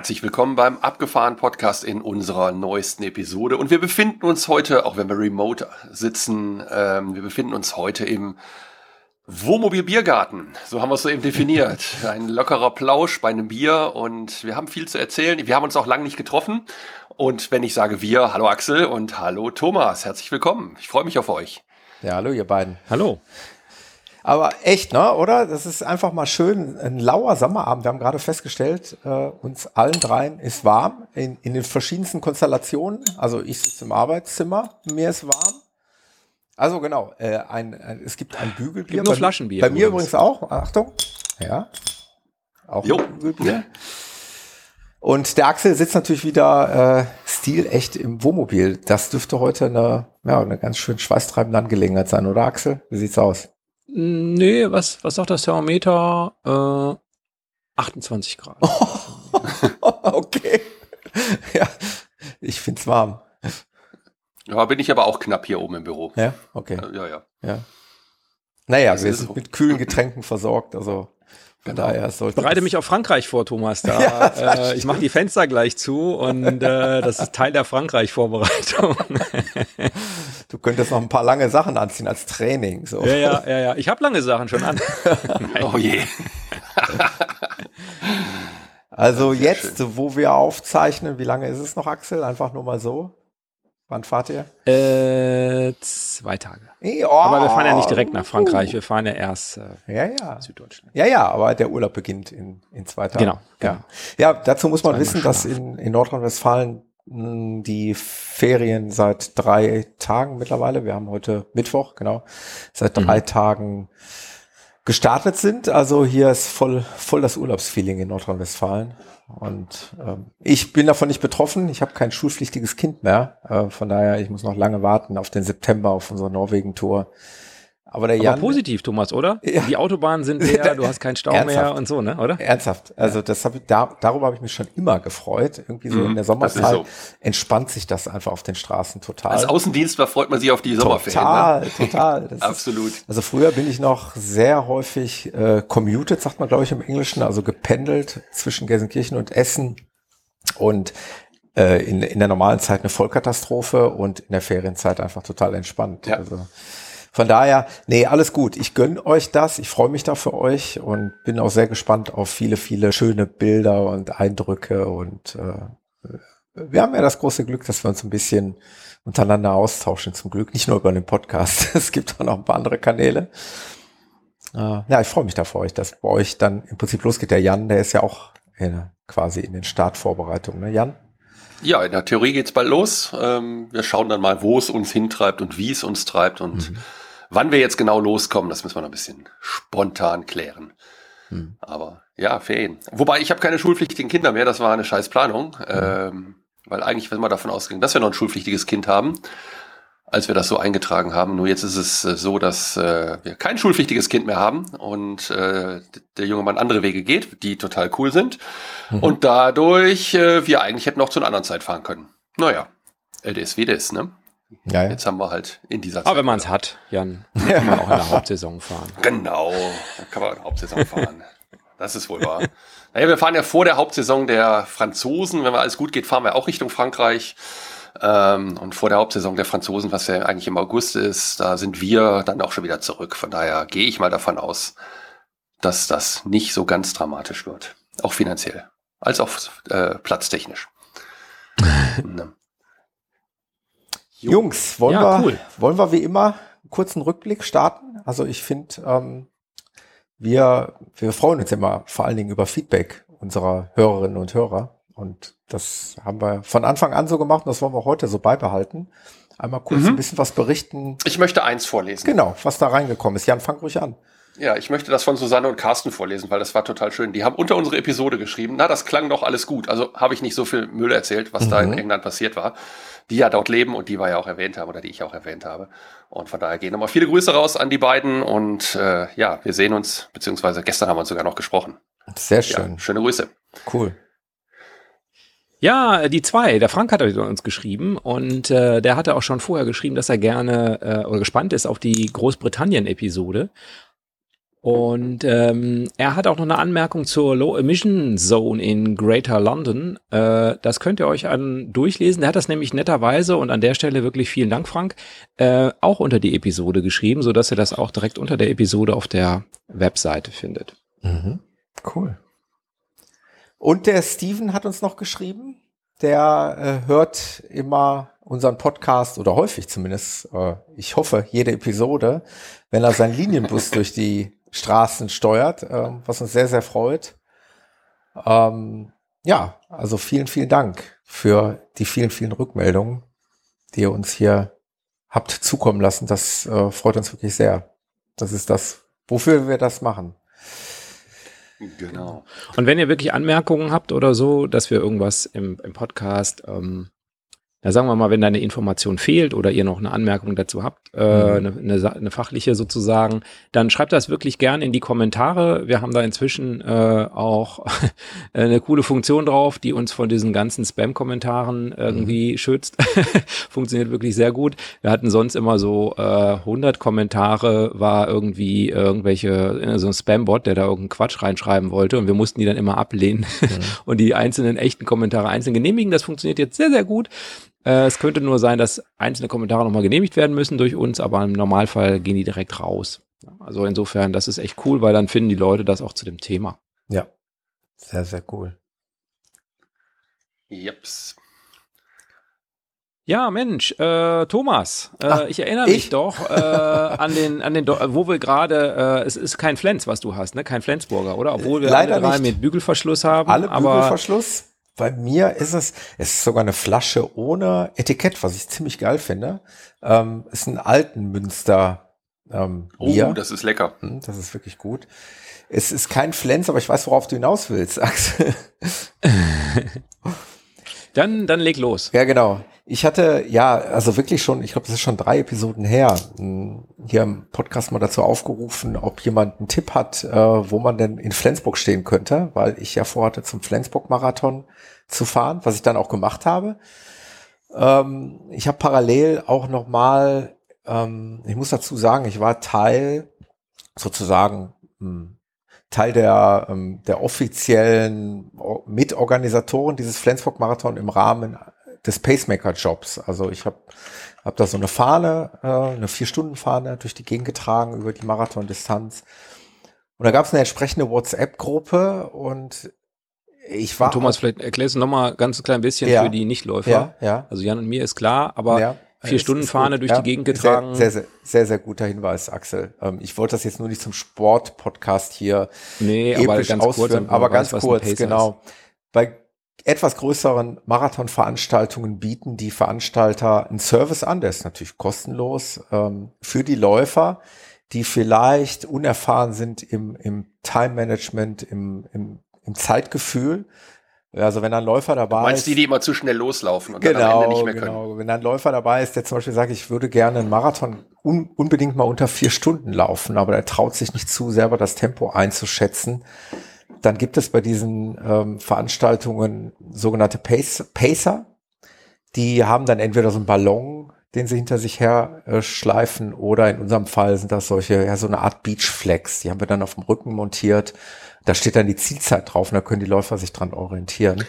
Herzlich willkommen beim Abgefahren Podcast in unserer neuesten Episode. Und wir befinden uns heute, auch wenn wir remote sitzen, ähm, wir befinden uns heute im Wohnmobil Biergarten. So haben wir es so eben definiert. Ein lockerer Plausch bei einem Bier und wir haben viel zu erzählen. Wir haben uns auch lange nicht getroffen. Und wenn ich sage wir, hallo Axel und hallo Thomas, herzlich willkommen. Ich freue mich auf euch. Ja, hallo ihr beiden. Hallo. Aber echt, ne, oder? Das ist einfach mal schön. Ein lauer Sommerabend. Wir haben gerade festgestellt, äh, uns allen dreien ist warm in, in den verschiedensten Konstellationen. Also ich sitze im Arbeitszimmer, mir ist warm. Also genau, äh, ein, ein, es gibt ein Bügelbier. Gibt nur bei, Flaschenbier Bei mir übrigens. übrigens auch. Achtung. Ja. Auch Jo. ein Bügelbier. Und der Axel sitzt natürlich wieder äh, stilecht im Wohnmobil. Das dürfte heute eine, ja, eine ganz schön schweißtreibende Angelegenheit sein, oder Axel? Wie sieht's aus? Nee, was, was sagt das Thermometer? Äh, 28 Grad. okay. Ja, ich find's warm. Ja, bin ich aber auch knapp hier oben im Büro. Ja, okay. Äh, Ja, ja. Ja. Naja, Das wir sind so. mit kühlen Getränken versorgt, also von Genau. daher sollte Bereite das- mich auf Frankreich vor, Thomas. Da, Ja, äh, ich mache die Fenster gleich zu und äh, das ist Teil der Frankreich-Vorbereitung. Du könntest noch ein paar lange Sachen anziehen als Training. So. ja, ja, ja, ja. Ich habe lange Sachen schon an. Oh je. Also jetzt, wo wir aufzeichnen, wie lange ist es noch, Axel? Einfach nur mal so. Wann fahrt ihr? Äh, zwei Tage. Oh, Aber wir fahren ja nicht direkt nach Frankreich. Wir fahren ja erst äh, Ja, ja. Süddeutschland. Ja, ja, aber der Urlaub beginnt in, in zwei Tagen. Genau, genau. Ja. ja, dazu muss man wissen, dass in, in Nordrhein-Westfalen mh, die Ferien seit drei Tagen mittlerweile, wir haben heute Mittwoch, genau, seit Mhm. drei Tagen gestartet sind. Also hier ist voll, voll das Urlaubsfeeling in Nordrhein-Westfalen. Und ähm, ich bin davon nicht betroffen. Ich habe kein schulpflichtiges Kind mehr. Äh, von daher, ich muss noch lange warten auf den September, auf unsere Norwegen-Tour. Aber der Aber Jan, positiv, Thomas, oder? Ja. Die Autobahnen sind leer, du hast keinen Stau mehr und so, ne? Oder? Ernsthaft. Also das hab ich, da, darüber habe ich mich schon immer gefreut. Irgendwie so Mhm, in der Sommerzeit so. entspannt sich das einfach auf den Straßen total. Als Außendienstler freut man sich auf die Sommerferien. Ne? total, total. Das ist, Absolut. also früher bin ich noch sehr häufig äh, commuted, sagt man glaube ich im Englischen, also gependelt zwischen Gelsenkirchen und Essen und äh, in, in der normalen Zeit eine Vollkatastrophe und in der Ferienzeit einfach total entspannt. Ja. Also von daher, nee, alles gut. Ich gönn euch das. Ich freue mich da für euch und bin auch sehr gespannt auf viele, viele schöne Bilder und Eindrücke. Und äh, wir haben ja das große Glück, dass wir uns ein bisschen untereinander austauschen, zum Glück. Nicht nur über den Podcast. Es gibt auch noch ein paar andere Kanäle. Äh, ja, ich freue mich da für euch, dass bei euch dann im Prinzip losgeht. Der Jan, der ist ja auch in, quasi in den Startvorbereitungen, ne, Jan? Ja, in der Theorie geht's bald los. Ähm, wir schauen dann mal, wo es uns hintreibt und wie es uns treibt und wann wir jetzt genau loskommen, das müssen wir noch ein bisschen spontan klären. Hm. Aber ja, Ferien. Wobei ich habe keine schulpflichtigen Kinder mehr, das war eine scheiß Planung. Ähm, weil eigentlich, wenn wir davon ausgehen, dass wir noch ein schulpflichtiges Kind haben, als wir das so eingetragen haben. Nur jetzt ist es äh, so, dass äh, wir kein schulpflichtiges Kind mehr haben und äh, der junge Mann andere Wege geht, die total cool sind. Und dadurch äh, wir eigentlich hätten auch zu einer anderen Zeit fahren können. Naja, LDS wie das, ne? Ja, ja. Jetzt haben wir halt in dieser Zeit. Aber wenn man es hat, Jan, kann man auch in der Hauptsaison fahren. Genau, da kann man in der Hauptsaison fahren. Das ist wohl wahr. Naja, wir fahren ja vor der Hauptsaison der Franzosen. Wenn wir alles gut geht, fahren wir auch Richtung Frankreich. Ähm, und vor der Hauptsaison der Franzosen, was ja eigentlich im August ist, da sind wir dann auch schon wieder zurück. Von daher gehe ich mal davon aus, dass das nicht so ganz dramatisch wird. Auch finanziell. Als auch äh, platztechnisch. Ne. Jungs, wollen, Ja, wir, cool. wollen wir wie immer einen kurzen Rückblick starten? Also ich finde, ähm, wir, wir freuen uns immer vor allen Dingen über Feedback unserer Hörerinnen und Hörer. Und das haben wir von Anfang an so gemacht und das wollen wir heute so beibehalten. Einmal kurz Mhm. ein bisschen was berichten. Ich möchte eins vorlesen. Genau, was da reingekommen ist. Jan, fang ruhig an. Ja, ich möchte das von Susanne und Carsten vorlesen, weil das war total schön. Die haben unter unsere Episode geschrieben, na, das klang doch alles gut. Also habe ich nicht so viel Müll erzählt, was mhm. da in mhm. England passiert war. Die ja dort leben und die wir ja auch erwähnt haben oder die ich auch erwähnt habe. Und von daher gehen nochmal viele Grüße raus an die beiden und äh, ja, wir sehen uns, beziehungsweise gestern haben wir uns sogar noch gesprochen. Sehr schön. Ja, schöne Grüße. Cool. Ja, die zwei. Der Frank hat uns geschrieben und äh, der hatte auch schon vorher geschrieben, dass er gerne äh, oder gespannt ist auf die Großbritannien-Episode. Und ähm, er hat auch noch eine Anmerkung zur Low Emission Zone in Greater London. Äh, das könnt ihr euch an durchlesen. Er hat das nämlich netterweise und an der Stelle wirklich vielen Dank, Frank, äh, auch unter die Episode geschrieben, so dass ihr das auch direkt unter der Episode auf der Webseite findet. Mhm. Cool. Und der Steven hat uns noch geschrieben. Der äh, hört immer unseren Podcast oder häufig zumindest, äh, ich hoffe, jede Episode, wenn er seinen Linienbus durch die Straßen steuert, äh, was uns sehr, sehr freut. Ähm, ja, also vielen, vielen Dank für die vielen, vielen Rückmeldungen, die ihr uns hier habt zukommen lassen. Das äh, freut uns wirklich sehr. Das ist das, wofür wir das machen. Genau. Und wenn ihr wirklich Anmerkungen habt oder so, dass wir irgendwas im, im Podcast ähm, na sagen wir mal, wenn da eine Information fehlt oder ihr noch eine Anmerkung dazu habt, äh, mhm. eine, eine, eine, fachliche sozusagen, dann schreibt das wirklich gern in die Kommentare. Wir haben da inzwischen äh, auch eine coole Funktion drauf, die uns von diesen ganzen Spam-Kommentaren irgendwie mhm. schützt. Funktioniert wirklich sehr gut. Wir hatten sonst immer so äh, 100 Kommentare, war irgendwie irgendwelche, äh, so ein Spam-Bot, der da irgendeinen Quatsch reinschreiben wollte und wir mussten die dann immer ablehnen mhm. und die einzelnen echten Kommentare einzeln genehmigen. Das funktioniert jetzt sehr, sehr gut. Äh, es könnte nur sein, dass einzelne Kommentare nochmal genehmigt werden müssen durch uns, aber im Normalfall gehen die direkt raus. Also insofern, das ist echt cool, weil dann finden die Leute das auch zu dem Thema. Ja, sehr, sehr cool. Jeps. Ja, Mensch, äh, Thomas, äh, Ach, ich erinnere ich? mich doch äh, an den, an den, wo wir gerade, äh, es ist kein Flens, was du hast, ne? Kein Flensburger, oder? Obwohl wir Leider alle drei mit Bügelverschluss haben. Alle Bügelverschluss? Bei mir ist es, es ist sogar eine Flasche ohne Etikett, was ich ziemlich geil finde. Ähm, ist ein alten Münster ähm, Bier. Oh, das ist lecker. Hm, das ist wirklich gut. Es ist kein Flens, aber ich weiß, worauf du hinaus willst, Axel. dann, dann leg los. Ja, genau. Ich hatte, ja, also wirklich schon, ich glaube, das ist schon drei Episoden her, hm, hier im Podcast mal dazu aufgerufen, ob jemand einen Tipp hat, äh, wo man denn in Flensburg stehen könnte, weil ich ja vorhatte, zum Flensburg-Marathon zu fahren, was ich dann auch gemacht habe. Ähm, ich habe parallel auch noch mal, ähm, ich muss dazu sagen, ich war Teil sozusagen hm, Teil der, ähm, der offiziellen Mitorganisatoren dieses Flensburg-Marathon im Rahmen des Pacemaker-Jobs. Also ich habe hab da so eine Fahne, äh, eine Vier-Stunden-Fahne durch die Gegend getragen über die Marathon-Distanz. Und da gab es eine entsprechende WhatsApp-Gruppe und ich war. Und Thomas, vielleicht erklärst du nochmal ganz klein bisschen ja, für die Nichtläufer. Ja, ja. Also Jan und mir ist klar, aber ja, vier Stunden Fahne durch ja, die Gegend getragen. Sehr, sehr, sehr, sehr guter Hinweis, Axel. Ähm, ich wollte das jetzt nur nicht zum Sport-Podcast hier nee, aber ganz ausführen, kurz, aber ganz kurz, genau. Bei etwas größeren Marathonveranstaltungen bieten die Veranstalter einen Service an, der ist natürlich kostenlos ähm, für die Läufer, die vielleicht unerfahren sind im, im Time-Management, im, im, im Zeitgefühl. Also wenn ein Läufer dabei du meinst ist. die, die immer zu schnell loslaufen und genau, dann am Ende nicht mehr genau. können. Wenn ein Läufer dabei ist, der zum Beispiel sagt, ich würde gerne einen Marathon un unbedingt mal unter vier Stunden laufen, aber er traut sich nicht zu, selber das Tempo einzuschätzen, dann gibt es bei diesen ähm, Veranstaltungen sogenannte Pace Pacer. Die haben dann entweder so einen Ballon, den sie hinter sich her äh, schleifen, oder in unserem Fall sind das solche, ja, so eine Art Beachflex. Die haben wir dann auf dem Rücken montiert. Da steht dann die Zielzeit drauf und da können die Läufer sich dran orientieren.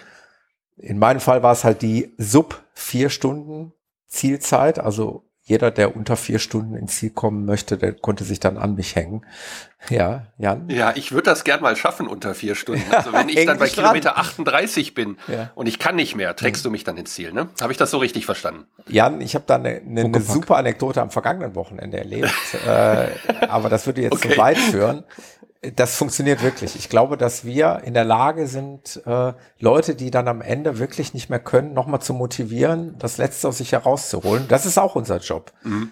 In meinem Fall war es halt die sub vier Stunden Zielzeit, also jeder, der unter vier Stunden ins Ziel kommen möchte, der konnte sich dann an mich hängen. Ja, Jan? Ja, ich würde das gern mal schaffen unter vier Stunden. Also wenn ich dann bei Kilometer 38 bin ja. und ich kann nicht mehr, trägst mhm. du mich dann ins Ziel, ne? Habe ich das so richtig verstanden? Jan, ich habe da eine, eine, eine super Anekdote am vergangenen Wochenende erlebt, äh, aber das würde jetzt okay. zu weit führen das funktioniert wirklich. Ich glaube, dass wir in der Lage sind, äh, Leute, die dann am Ende wirklich nicht mehr können, nochmal zu motivieren, das Letzte aus sich herauszuholen. Das ist auch unser Job. Mhm.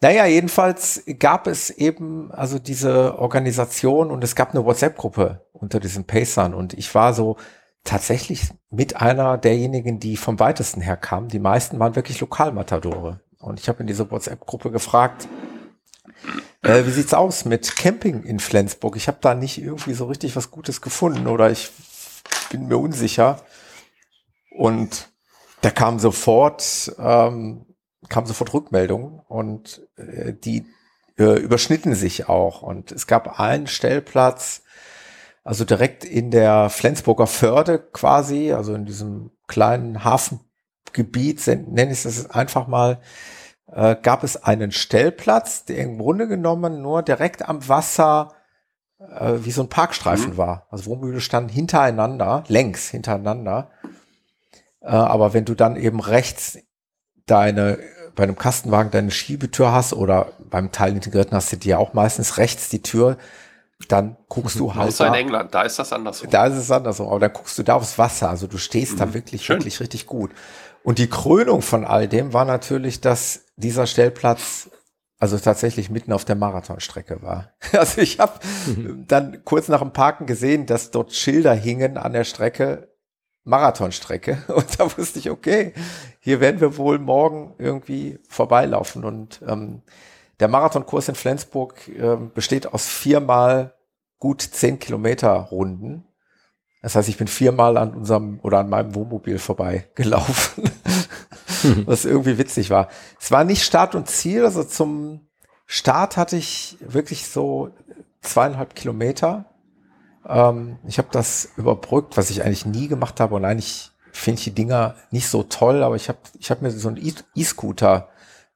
Naja, jedenfalls gab es eben also diese Organisation und es gab eine WhatsApp-Gruppe unter diesen Pacern und ich war so tatsächlich mit einer derjenigen, die vom weitesten her kamen. Die meisten waren wirklich Lokalmatadore. Und ich habe in dieser WhatsApp-Gruppe gefragt, äh, wie sieht's aus mit Camping in Flensburg? Ich habe da nicht irgendwie so richtig was Gutes gefunden oder ich bin mir unsicher. Und da kam sofort ähm, kam sofort Rückmeldungen und äh, die äh, überschnitten sich auch. Und es gab einen Stellplatz, also direkt in der Flensburger Förde quasi, also in diesem kleinen Hafengebiet, nenne ich es einfach mal, äh, gab es einen Stellplatz, der im Grunde genommen nur direkt am Wasser äh, wie so ein Parkstreifen mhm. war. Also Wohnmobile standen hintereinander, längs hintereinander. Äh, aber wenn du dann eben rechts deine bei einem Kastenwagen deine Schiebetür hast oder beim Teilintegrierten hast du dir auch meistens rechts die Tür, dann guckst du halt. Außer in England, da ist das andersrum. Da ist es andersrum, aber dann guckst du da aufs Wasser. Also du stehst mhm. da wirklich, Schön. wirklich richtig gut. Und die Krönung von all dem war natürlich, dass dieser Stellplatz also tatsächlich mitten auf der Marathonstrecke war. Also ich habe mhm. dann kurz nach dem Parken gesehen, dass dort Schilder hingen an der Strecke, Marathonstrecke. Und da wusste ich, okay, hier werden wir wohl morgen irgendwie vorbeilaufen. Und ähm, der Marathonkurs in Flensburg äh, besteht aus viermal gut zehn Kilometer Runden. Das heißt, ich bin viermal an unserem oder an meinem Wohnmobil vorbeigelaufen, was irgendwie witzig war. Es war nicht Start und Ziel, also zum Start hatte ich wirklich so zweieinhalb Kilometer ähm, ich habe das überbrückt, was ich eigentlich nie gemacht habe und eigentlich finde ich die Dinger nicht so toll, aber ich habe ich hab mir so einen E-Scooter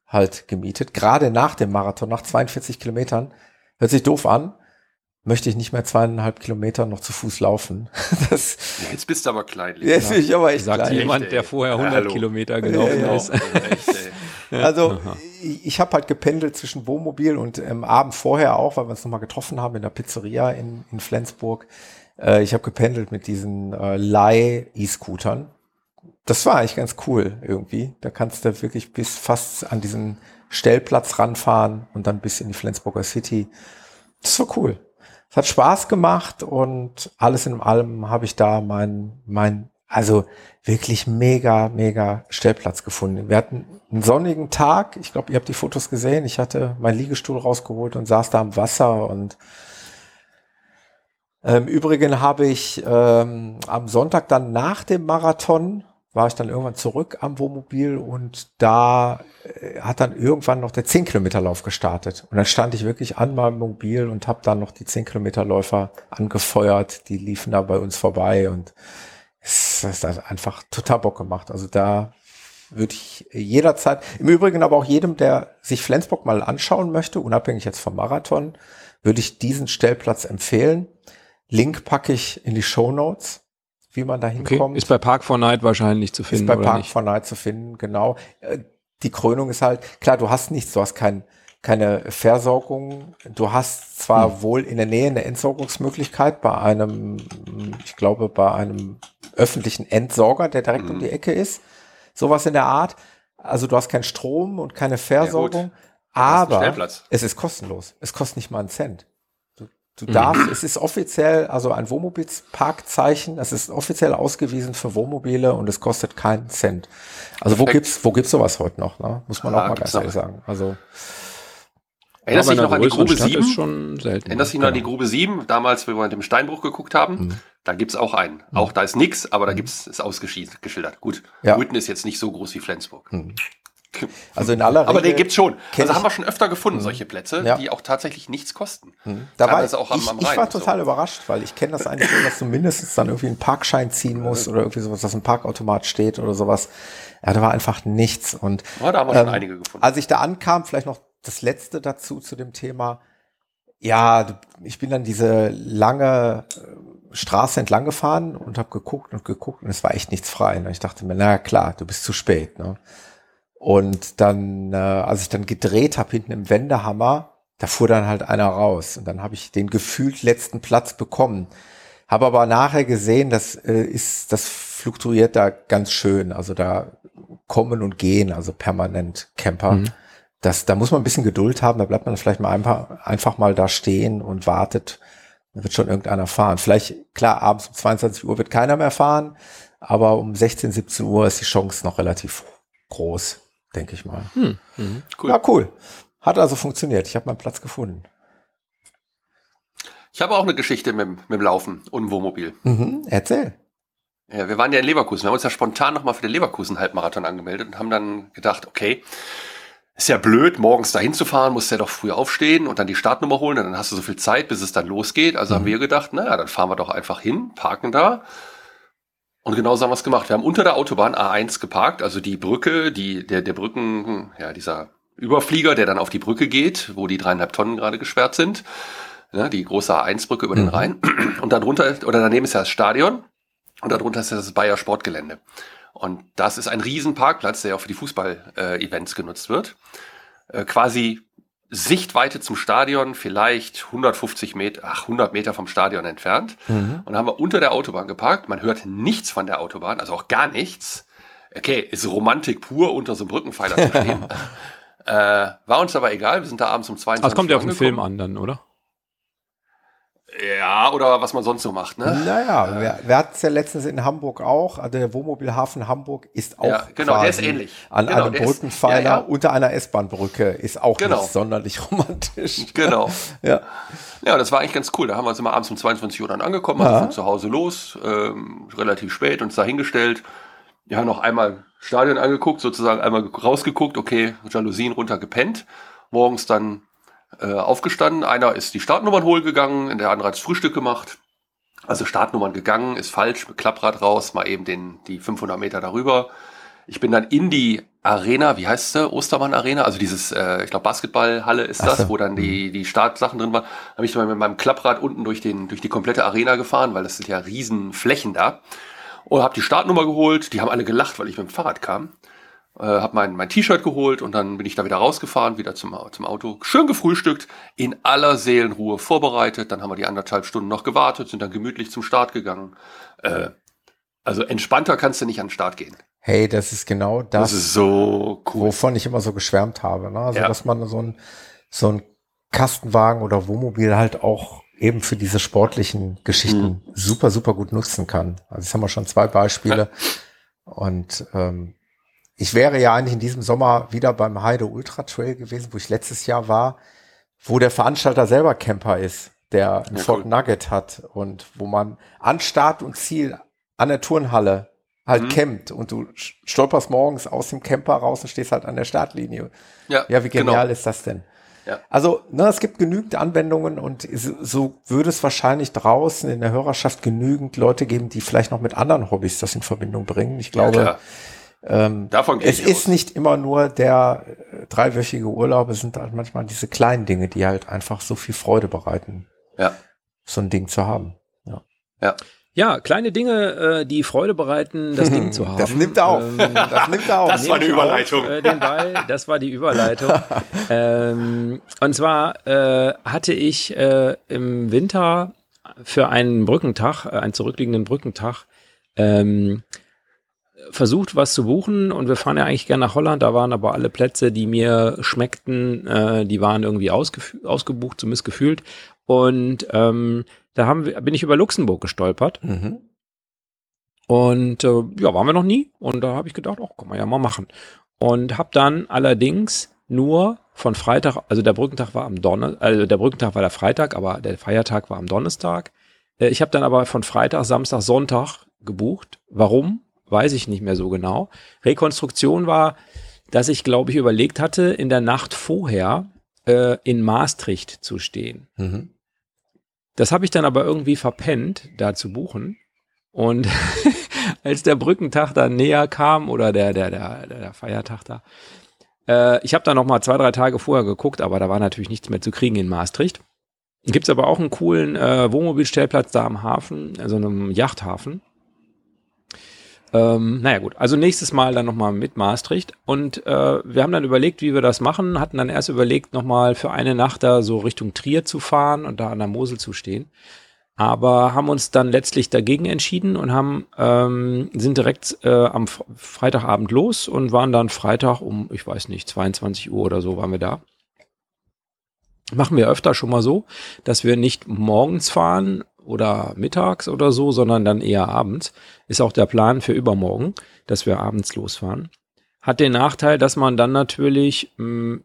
halt gemietet, gerade nach dem Marathon, nach 42 Kilometern. Hört sich doof an, möchte ich nicht mehr zweieinhalb Kilometer noch zu Fuß laufen. Das, jetzt bist du aber klein. Jetzt bin ich aber echt Sagt klein. jemand, der vorher 100 ja, Kilometer gelaufen ja, ja. ist. also ich, ich habe halt gependelt zwischen Wohnmobil und ähm, Abend vorher auch, weil wir uns nochmal getroffen haben in der Pizzeria in, in Flensburg. Äh, ich habe gependelt mit diesen äh, Leih-E-Scootern. Das war eigentlich ganz cool irgendwie. Da kannst du wirklich bis fast an diesen Stellplatz ranfahren und dann bis in die Flensburger City. Das war cool. Es hat Spaß gemacht und alles in allem habe ich da mein, mein, also wirklich mega, mega Stellplatz gefunden. Wir hatten einen sonnigen Tag. Ich glaube, ihr habt die Fotos gesehen. Ich hatte meinen Liegestuhl rausgeholt und saß da am Wasser und im ähm, Übrigen habe ich ähm, am Sonntag dann nach dem Marathon war ich dann irgendwann zurück am Wohnmobil und da äh, hat dann irgendwann noch der 10 Kilometer Lauf gestartet. Und dann stand ich wirklich an meinem Mobil und habe dann noch die 10 Kilometer Läufer angefeuert. Die liefen da bei uns vorbei und es, es hat einfach total Bock gemacht. Also da würde ich jederzeit, im Übrigen aber auch jedem, der sich Flensburg mal anschauen möchte, unabhängig jetzt vom Marathon, würde ich diesen Stellplatz empfehlen. Link packe ich in die Show Notes wie man da hinkommt. Okay. Ist bei Park for Night wahrscheinlich zu finden. Ist bei Park nicht? for Night zu finden, genau. Äh, die Krönung ist halt, klar, du hast nichts, du hast kein, keine Versorgung. Du hast zwar hm. wohl in der Nähe eine Entsorgungsmöglichkeit bei einem, ich glaube, bei einem öffentlichen Entsorger, der direkt hm. um die Ecke ist. Sowas in der Art. Also du hast keinen Strom und keine Versorgung. Ja, aber es ist kostenlos. Es kostet nicht mal einen Cent. Du darfst, mhm. es ist offiziell, also ein Wohnmobilsparkzeichen, es ist offiziell ausgewiesen für Wohnmobile und es kostet keinen Cent. Also Perfekt. wo gibt's, wo gibt's sowas heute noch, ne? Muss man ah, auch mal ganz ehrlich sagen. Also. Erinnerst du dich noch an die Grube Stadt 7? Schon selten, Erinnerst du dich noch an die Grube 7, damals, wie wir mit dem Steinbruch geguckt haben? Mhm. Da gibt's auch einen. Mhm. Auch da ist nix, aber da mhm. gibt's, ist ausgeschildert. Gut. Ja. Witten ist jetzt nicht so groß wie Flensburg. Mhm. Also in aller Regel Aber den gibt's schon. Also haben wir schon öfter gefunden, mhm. solche Plätze, ja. die auch tatsächlich nichts kosten. Mhm. Da war ich, auch am, am ich, ich war total so. überrascht, weil ich kenne das eigentlich nur, dass du mindestens dann irgendwie einen Parkschein ziehen musst oder irgendwie sowas, dass ein Parkautomat steht oder sowas. Ja, da war einfach nichts. Und ja, da haben wir ähm, schon einige gefunden. Als ich da ankam, vielleicht noch das letzte dazu zu dem Thema. Ja, ich bin dann diese lange äh, Straße entlang gefahren und habe geguckt und geguckt und es war echt nichts frei. Und ich dachte mir, na klar, du bist zu spät. Ne? Und dann, äh, als ich dann gedreht habe hinten im Wendehammer, da fuhr dann halt einer raus. Und dann habe ich den gefühlt letzten Platz bekommen. Habe aber nachher gesehen, das äh, ist, das fluktuiert da ganz schön. Also da kommen und gehen, also permanent Camper. Mhm. das, da muss man ein bisschen Geduld haben, da bleibt man vielleicht mal einfach, einfach mal da stehen und wartet. Da wird schon irgendeiner fahren. Vielleicht, klar, abends um 22 Uhr wird keiner mehr fahren, aber um 16, 17 Uhr ist die Chance noch relativ groß, denke ich mal. Hm. Mhm. Cool. Ja, cool. Hat also funktioniert. Ich habe meinen Platz gefunden. Ich habe auch eine Geschichte mit, mit dem Laufen und dem Wohnmobil. Mhm, erzähl. Ja, wir waren ja in Leverkusen. Wir haben uns ja spontan nochmal für den Leverkusen-Halbmarathon angemeldet und haben dann gedacht, okay, ist ja blöd, morgens dahin zu fahren, musst ja doch früh aufstehen und dann die Startnummer holen und dann hast du so viel Zeit, bis es dann losgeht. Also mhm. haben wir gedacht, naja, dann fahren wir doch einfach hin, parken da. Und genau so haben wir es gemacht. Wir haben unter der Autobahn A1 geparkt, also die Brücke, die, der, der Brücken, ja, dieser Überflieger, der dann auf die Brücke geht, wo die dreieinhalb Tonnen gerade gesperrt sind. Ja, die große A1-Brücke über mhm. den Rhein. Und darunter, oder daneben ist ja das Stadion. Und darunter ist das Bayer Sportgelände. Und das ist ein Riesenparkplatz, der auch für die Fußball-Events genutzt wird. Äh, quasi Sichtweite zum Stadion, vielleicht 150 Meter, ach, 100 Meter vom Stadion entfernt. Mhm. Und haben wir unter der Autobahn geparkt. Man hört nichts von der Autobahn, also auch gar nichts. Okay, ist Romantik pur, unter so einem Brückenpfeiler zu stehen. äh, war uns aber egal, wir sind da abends um 22 Uhr. Das kommt ja auf den Film an dann, oder? Ja, oder was man sonst so macht, ne? Naja, wir, wir hatten es ja letztens in Hamburg auch. Also der Wohnmobilhafen Hamburg ist auch ja, genau, der ist ähnlich. an genau, einem Brückenpfeiler ist, ja, ja. unter einer S-Bahn-Brücke. Ist auch genau. nicht sonderlich romantisch. Genau. ja. Ja, das war eigentlich ganz cool. Da haben wir uns immer abends um 22 Uhr dann angekommen, also von zu Hause los, ähm, relativ spät, uns da hingestellt. Wir haben noch einmal Stadion angeguckt, sozusagen einmal rausgeguckt, okay, Jalousien runter gepennt. Morgens dann äh, aufgestanden. Einer ist die Startnummern holen gegangen, der andere hat das Frühstück gemacht. Also Startnummern gegangen, ist falsch, mit Klapprad raus, mal eben den, die 500 Meter darüber. Ich bin dann in die Arena, wie heißt sie? Ostermann Arena, also dieses, äh, ich glaube Basketballhalle ist das, so. wo dann die, mhm. die Startsachen drin waren. Habe ich dann mit meinem Klapprad unten durch, den, durch die komplette Arena gefahren, weil das sind ja riesen Flächen da. Und habe die Startnummer geholt. Die haben alle gelacht, weil ich mit dem Fahrrad kam äh, habe mein, mein T-Shirt geholt und dann bin ich da wieder rausgefahren, wieder zum, zum Auto, schön gefrühstückt, in aller Seelenruhe vorbereitet. Dann haben wir die anderthalb Stunden noch gewartet, sind dann gemütlich zum Start gegangen. Äh, also entspannter kannst du nicht an den Start gehen. Hey, das ist genau das, das ist so cool. wovon ich immer so geschwärmt habe. Ne? Also, ja. dass man so ein, so ein Kastenwagen oder Wohnmobil halt auch eben für diese sportlichen Geschichten mhm. super, super gut nutzen kann. Also jetzt haben wir schon zwei Beispiele. Ja. Und ähm, ich wäre ja eigentlich in diesem Sommer wieder beim Heide Ultra Trail gewesen, wo ich letztes Jahr war, wo der Veranstalter selber Camper ist, der ein ja, Fort cool. Nugget hat und wo man an Start und Ziel an der Turnhalle halt mhm. campt und du stolperst morgens aus dem Camper raus und stehst halt an der Startlinie. Ja, ja wie genial genau. ist das denn? Ja. Also, ne, es gibt genügend Anwendungen und so würde es wahrscheinlich draußen in der Hörerschaft genügend Leute geben, die vielleicht noch mit anderen Hobbys das in Verbindung bringen. Ich glaube, ja, ähm, Davon es ist aus. nicht immer nur der äh, dreiwöchige Urlaub, es sind halt manchmal diese kleinen Dinge, die halt einfach so viel Freude bereiten, ja. so ein Ding zu haben. Ja. ja. Ja, kleine Dinge, äh, die Freude bereiten, das Ding zu haben. Das nimmt auf. Ähm, das nimmt auf. Das war die Überleitung. Auf, äh, den Ball, das war die Überleitung. ähm, und zwar äh, hatte ich äh, im Winter für einen Brückentag, äh, einen zurückliegenden Brückentag, ähm, versucht, was zu buchen und wir fahren ja eigentlich gerne nach Holland. Da waren aber alle Plätze, die mir schmeckten, äh, die waren irgendwie ausgebucht, zumindest gefühlt. Und ähm, da haben wir, bin ich über Luxemburg gestolpert. Mhm. Und äh, ja, waren wir noch nie. Und da habe ich gedacht, oh, kann man ja mal machen. Und habe dann allerdings nur von Freitag, also der Brückentag war am Donnerstag, also der Brückentag war der Freitag, aber der Feiertag war am Donnerstag. Äh, ich habe dann aber von Freitag, Samstag, Sonntag gebucht. Warum? Weiß ich nicht mehr so genau. Rekonstruktion war, dass ich, glaube ich, überlegt hatte, in der Nacht vorher äh, in Maastricht zu stehen. Mhm. Das habe ich dann aber irgendwie verpennt, da zu buchen. Und als der Brückentag dann näher kam oder der, der, der, der Feiertag da, äh, ich habe da noch mal zwei, drei Tage vorher geguckt, aber da war natürlich nichts mehr zu kriegen in Maastricht. Gibt es aber auch einen coolen äh, Wohnmobilstellplatz da am Hafen, also einem Yachthafen. Ähm, naja gut, also nächstes Mal dann nochmal mit Maastricht. Und äh, wir haben dann überlegt, wie wir das machen, hatten dann erst überlegt, nochmal für eine Nacht da so Richtung Trier zu fahren und da an der Mosel zu stehen. aber haben uns dann letztlich dagegen entschieden und haben ähm, sind direkt äh, am Freitagabend los und waren dann Freitag um, ich weiß nicht, 22 Uhr oder so waren wir da. Machen wir öfter schon mal so, dass wir nicht morgens fahren oder mittags oder so, sondern dann eher abends. Ist auch der Plan für übermorgen, dass wir abends losfahren. Hat den Nachteil, dass man dann natürlich mh, hm,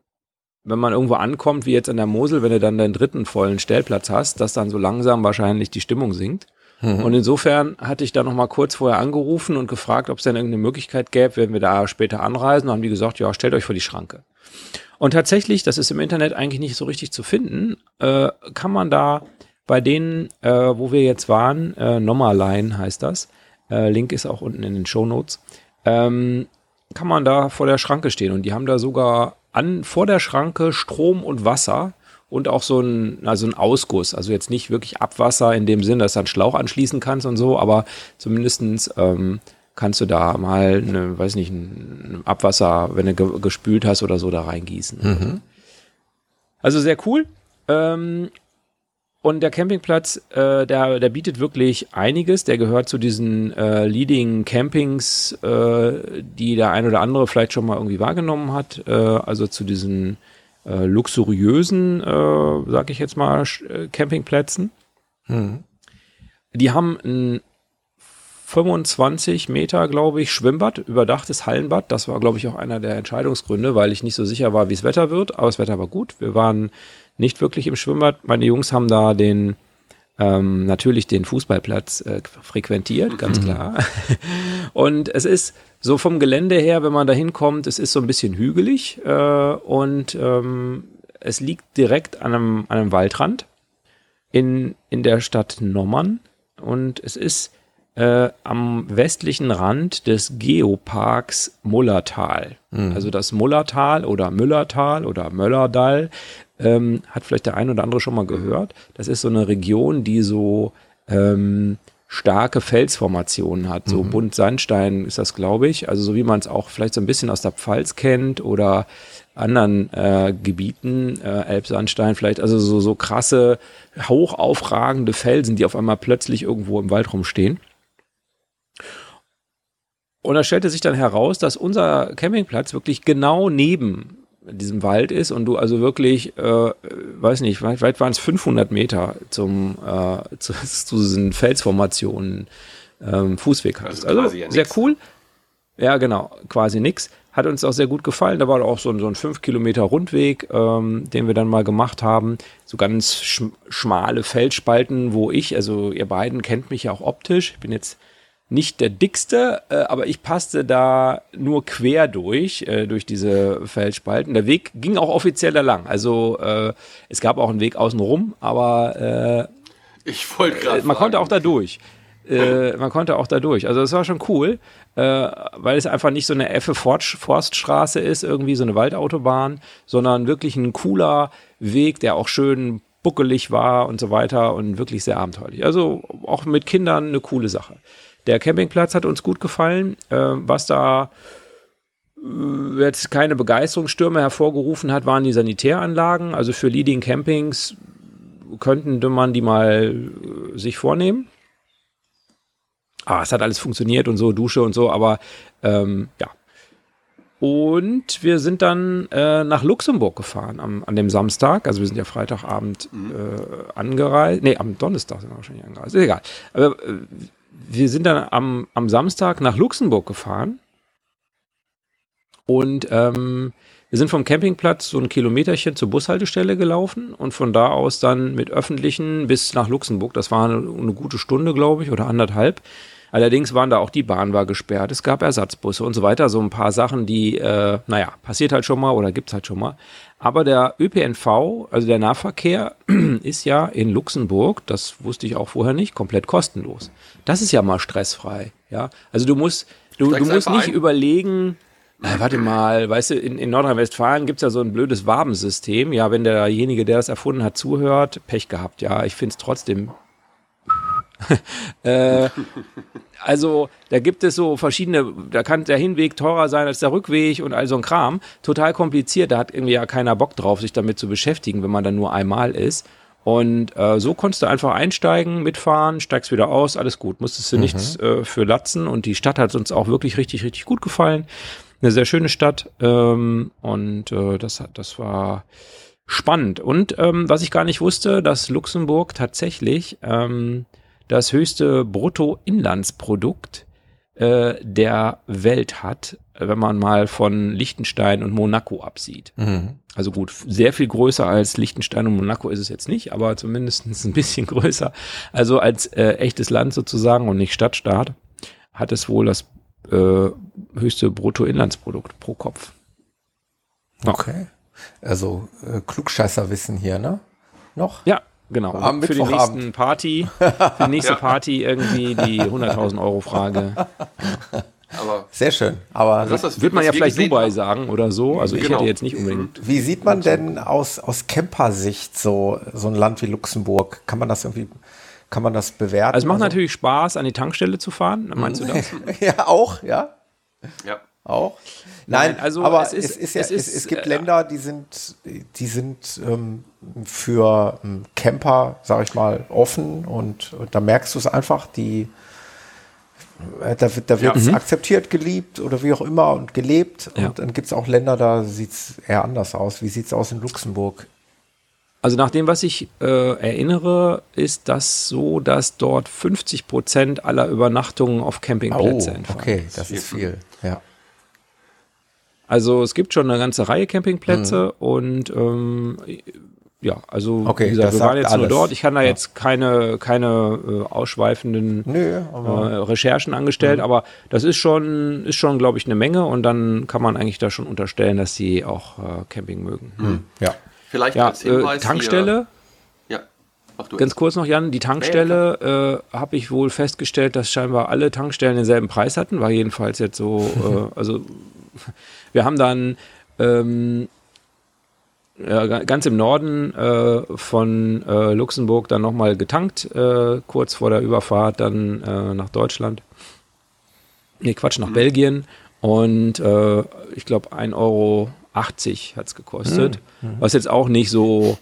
wenn man irgendwo ankommt, wie jetzt in der Mosel, wenn du dann deinen dritten vollen Stellplatz hast, dass dann so langsam wahrscheinlich die Stimmung sinkt. Mhm. Und insofern hatte ich da noch mal kurz vorher angerufen und gefragt, ob es denn irgendeine Möglichkeit gäbe, wenn wir da später anreisen. Und haben die gesagt, ja, stellt euch vor die Schranke. Und tatsächlich, das ist im Internet eigentlich nicht so richtig zu finden, äh, kann man da bei denen, äh, wo wir jetzt waren, äh, Nommerline heißt das, äh, Link ist auch unten in den Show Notes, ähm, kann man da vor der Schranke stehen. Und die haben da sogar an, vor der Schranke Strom und Wasser und auch so ein, also ein Ausguss. Also jetzt nicht wirklich Abwasser in dem Sinn, dass du einen Schlauch anschließen kannst und so, aber zumindestens ähm, kannst du da mal, eine, weiß nicht, ein Abwasser, wenn du ge gespült hast oder so, da reingießen. Mhm. Also sehr cool. Ähm, und der Campingplatz, äh, der, der bietet wirklich einiges. Der gehört zu diesen äh, Leading Campings, äh, die der ein oder andere vielleicht schon mal irgendwie wahrgenommen hat. Äh, also zu diesen äh, luxuriösen, äh, sag ich jetzt mal, äh, Campingplätzen. Mhm. Die haben ein 25 Meter, glaube ich, Schwimmbad, überdachtes Hallenbad. Das war, glaube ich, auch einer der Entscheidungsgründe, weil ich nicht so sicher war, wie es Wetter wird. Aber das Wetter war gut. Wir waren nicht wirklich im Schwimmbad. Meine Jungs haben da den ähm, natürlich den Fußballplatz äh, frequentiert, ganz mhm. klar. und es ist so vom Gelände her, wenn man da hinkommt, es ist so ein bisschen hügelig äh, und ähm, es liegt direkt an einem, an einem Waldrand in, in der Stadt Nommern und es ist äh, am westlichen Rand des Geoparks Mullertal. Mhm. Also das Mullertal oder Müllertal oder Möllerdal ähm, hat vielleicht der ein oder andere schon mal gehört. Das ist so eine Region, die so ähm, starke Felsformationen hat. So mhm. bunt Sandstein ist das, glaube ich. Also so wie man es auch vielleicht so ein bisschen aus der Pfalz kennt oder anderen äh, Gebieten, äh, Elbsandstein vielleicht, also so, so krasse, hoch aufragende Felsen, die auf einmal plötzlich irgendwo im Wald rumstehen. Und da stellte sich dann heraus, dass unser Campingplatz wirklich genau neben diesem Wald ist und du also wirklich, äh, weiß nicht, weit, weit waren es 500 Meter zum, äh, zu, zu diesen Felsformationen ähm, Fußweg hast. Also, also sehr nix. cool. Ja, genau, quasi nix. Hat uns auch sehr gut gefallen. Da war auch so ein, so ein 5 Kilometer Rundweg, ähm, den wir dann mal gemacht haben. So ganz sch schmale Felsspalten, wo ich, also ihr beiden kennt mich ja auch optisch. Ich bin jetzt nicht der dickste, äh, aber ich passte da nur quer durch, äh, durch diese Felsspalten. Der Weg ging auch offiziell da lang. Also äh, es gab auch einen Weg außenrum, aber äh, ich wollte gerade. man konnte auch da durch. Äh, man konnte auch da durch. Also das war schon cool, äh, weil es einfach nicht so eine Effe Forststraße ist, irgendwie so eine Waldautobahn, sondern wirklich ein cooler Weg, der auch schön buckelig war und so weiter und wirklich sehr abenteuerlich. Also auch mit Kindern eine coole Sache. Der Campingplatz hat uns gut gefallen. Äh, was da äh, jetzt keine Begeisterungsstürme hervorgerufen hat, waren die Sanitäranlagen. Also für Leading Campings könnten man die mal äh, sich vornehmen. Ah, es hat alles funktioniert und so, Dusche und so, aber ähm, ja. Und wir sind dann äh, nach Luxemburg gefahren am, an dem Samstag. Also wir sind ja Freitagabend mhm. äh, angereist. Nee, am Donnerstag sind wir wahrscheinlich angereist. Ist egal. Aber äh, wir sind dann am, am Samstag nach Luxemburg gefahren und ähm, wir sind vom Campingplatz so ein Kilometerchen zur Bushaltestelle gelaufen und von da aus dann mit öffentlichen bis nach Luxemburg. Das war eine, eine gute Stunde, glaube ich, oder anderthalb. Allerdings waren da auch die Bahn war gesperrt, es gab Ersatzbusse und so weiter. So ein paar Sachen, die, äh, naja, passiert halt schon mal oder gibt's halt schon mal. Aber der ÖPNV, also der Nahverkehr, ist ja in Luxemburg, das wusste ich auch vorher nicht, komplett kostenlos. Das ist ja mal stressfrei. Ja, also du musst, du, du musst nicht ein. überlegen, na, warte mal, weißt du, in, in Nordrhein-Westfalen gibt's ja so ein blödes Wabensystem. Ja, wenn derjenige, der das erfunden hat, zuhört, Pech gehabt. Ja, ich find's trotzdem äh, also da gibt es so verschiedene, da kann der Hinweg teurer sein als der Rückweg und all so ein Kram. Total kompliziert, da hat irgendwie ja keiner Bock drauf, sich damit zu beschäftigen, wenn man dann nur einmal ist. Und äh, so konntest du einfach einsteigen, mitfahren, steigst wieder aus, alles gut. Musstest du Mhm. nichts äh, für latzen. Und die Stadt hat uns auch wirklich richtig, richtig gut gefallen. Eine sehr schöne Stadt. Ähm, und äh, das, das war spannend. Und ähm, was ich gar nicht wusste, dass Luxemburg tatsächlich ähm, das höchste Bruttoinlandsprodukt äh, der Welt hat, wenn man mal von Liechtenstein und Monaco absieht. Mhm. Also gut, sehr viel größer als Liechtenstein und Monaco ist es jetzt nicht, aber zumindest ein bisschen größer. Also als äh, echtes Land sozusagen und nicht Stadtstaat hat es wohl das äh, höchste Bruttoinlandsprodukt pro Kopf. Ja. Okay. Also äh, Klugscheißerwissen hier, ne? Noch? Ja, genau. Am für die nächsten Party, für die nächste Ja. Party irgendwie die 100.000 Euro Frage. Aber Sehr schön. Aber das, was, Wird man ja vielleicht Dubai haben- sagen oder so. Also ich Genau. hätte jetzt nicht unbedingt. wie sieht man denn aus, aus Campersicht so, so ein Land wie Luxemburg? Kann man das irgendwie, kann man das bewerten? Also es macht natürlich Spaß, an die Tankstelle zu fahren. Meinst du das? ja, auch, ja. Ja. Auch? Nein, Nein, also aber es es ist- ist, ja, es es, ist, es gibt äh, Länder, die sind, die sind ähm, für ähm, Camper, sag ich mal, offen und, und da merkst du es einfach, die äh, da wird da Ja. wird's akzeptiert, geliebt oder wie auch immer und gelebt. Ja. Und dann gibt es auch Länder, da sieht es eher anders aus. Wie sieht es aus in Luxemburg? Also nach dem, was ich äh, erinnere, ist das so, dass dort 50 Prozent aller Übernachtungen auf Campingplätze entfallen. Oh, okay, das ist viel. Ja. Also es gibt schon eine ganze Reihe Campingplätze und ähm, ja, also Mhm. Okay, wie gesagt, wir waren jetzt nur alles. dort. Ich kann da Ja. jetzt keine, keine äh, ausschweifenden Nö, äh, Recherchen angestellt, aber das ist schon, ist schon, glaube ich, eine Menge und dann kann man eigentlich da schon unterstellen, dass sie auch äh, Camping mögen. hm, ja. Vielleicht Ja, als Hinweis äh, Tankstelle, Hier, ja, mach du. ganz kurz noch, Jan, die Tankstelle äh, habe ich wohl festgestellt, dass scheinbar alle Tankstellen denselben Preis hatten, war jedenfalls jetzt so, äh, also wir haben dann ähm, ga- ganz im Norden äh, von äh, Luxemburg dann nochmal getankt, äh, kurz vor der Überfahrt dann äh, nach Deutschland. Nee, Quatsch, nach Belgien. Und äh, ich glaube, 1,80 Euro hat es gekostet. Was jetzt auch nicht so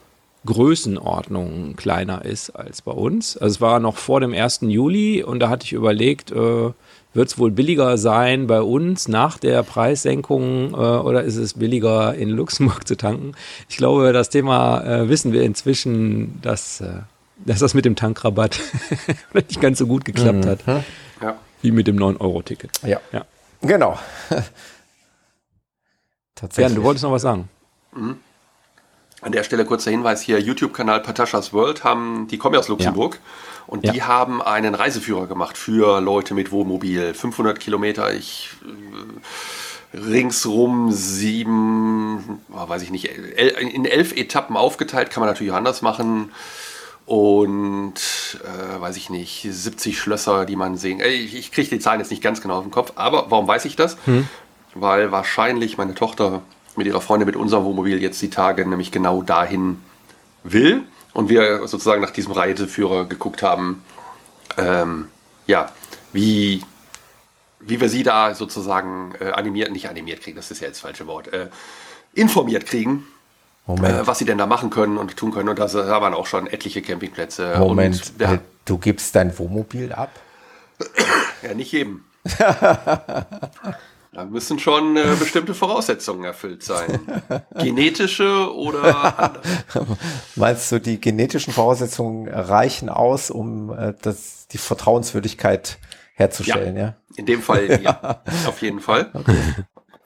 Größenordnung kleiner ist als bei uns. Also es war noch vor dem 1. Juli und da hatte ich überlegt, äh, wird es wohl billiger sein bei uns nach der Preissenkung äh, oder ist es billiger in Luxemburg zu tanken? Ich glaube, das Thema äh, wissen wir inzwischen, dass, äh, dass das mit dem Tankrabatt nicht ganz so gut geklappt hat Ja. wie mit dem 9-Euro-Ticket. Ja. Ja. Genau. Tatsächlich. Jan, du wolltest noch was sagen? An der Stelle kurzer Hinweis hier, YouTube-Kanal Patashas World haben, die kommen ja aus Luxemburg und Ja. die haben einen Reiseführer gemacht für Leute mit Wohnmobil. 500 Kilometer, ich äh, ringsrum sieben, ah, weiß ich nicht, in elf Etappen aufgeteilt, kann man natürlich auch anders machen. Und äh, weiß ich nicht, 70 Schlösser, die man sehen. Äh, Ich, ich kriege die Zahlen jetzt nicht ganz genau auf den Kopf, aber warum weiß ich das? Weil wahrscheinlich meine Tochter mit ihrer Freundin mit unserem Wohnmobil jetzt die Tage nämlich genau dahin will und wir sozusagen nach diesem Reiseführer geguckt haben, ähm, ja, wie, wie wir sie da sozusagen äh, animiert, nicht animiert kriegen, das ist ja jetzt das falsche Wort, äh, informiert kriegen, äh, was sie denn da machen können und tun können. Und da da waren auch schon etliche Campingplätze. Moment, Und äh, du gibst dein Wohnmobil ab? ja, nicht jedem. Da müssen schon äh, bestimmte Voraussetzungen erfüllt sein. Genetische oder andere. Meinst du, die genetischen Voraussetzungen reichen aus, um äh, das, die Vertrauenswürdigkeit herzustellen, ja? In dem Fall ja, auf jeden Fall.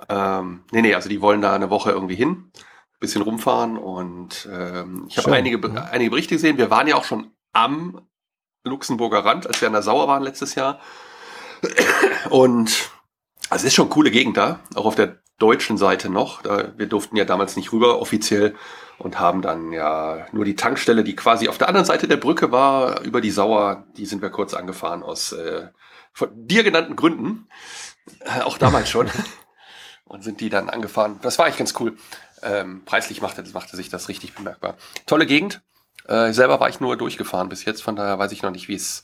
Ähm, nee, nee, also die wollen da eine Woche irgendwie hin, bisschen rumfahren und ähm, ich habe einige, Be- einige Berichte gesehen. Wir waren ja auch schon am Luxemburger Rand, als wir an der Sauer waren letztes Jahr. Und also es ist schon eine coole Gegend da, auch auf der deutschen Seite noch. Da, wir durften ja damals nicht rüber offiziell und haben dann ja nur die Tankstelle, die quasi auf der anderen Seite der Brücke war, über die Sauer, die sind wir kurz angefahren aus äh, von dir genannten Gründen. Äh, auch damals schon. und sind die dann angefahren. Das war eigentlich ganz cool. Ähm, preislich machte, machte sich das richtig bemerkbar. Tolle Gegend. Äh, selber war ich nur durchgefahren bis jetzt, von daher weiß ich noch nicht, wie es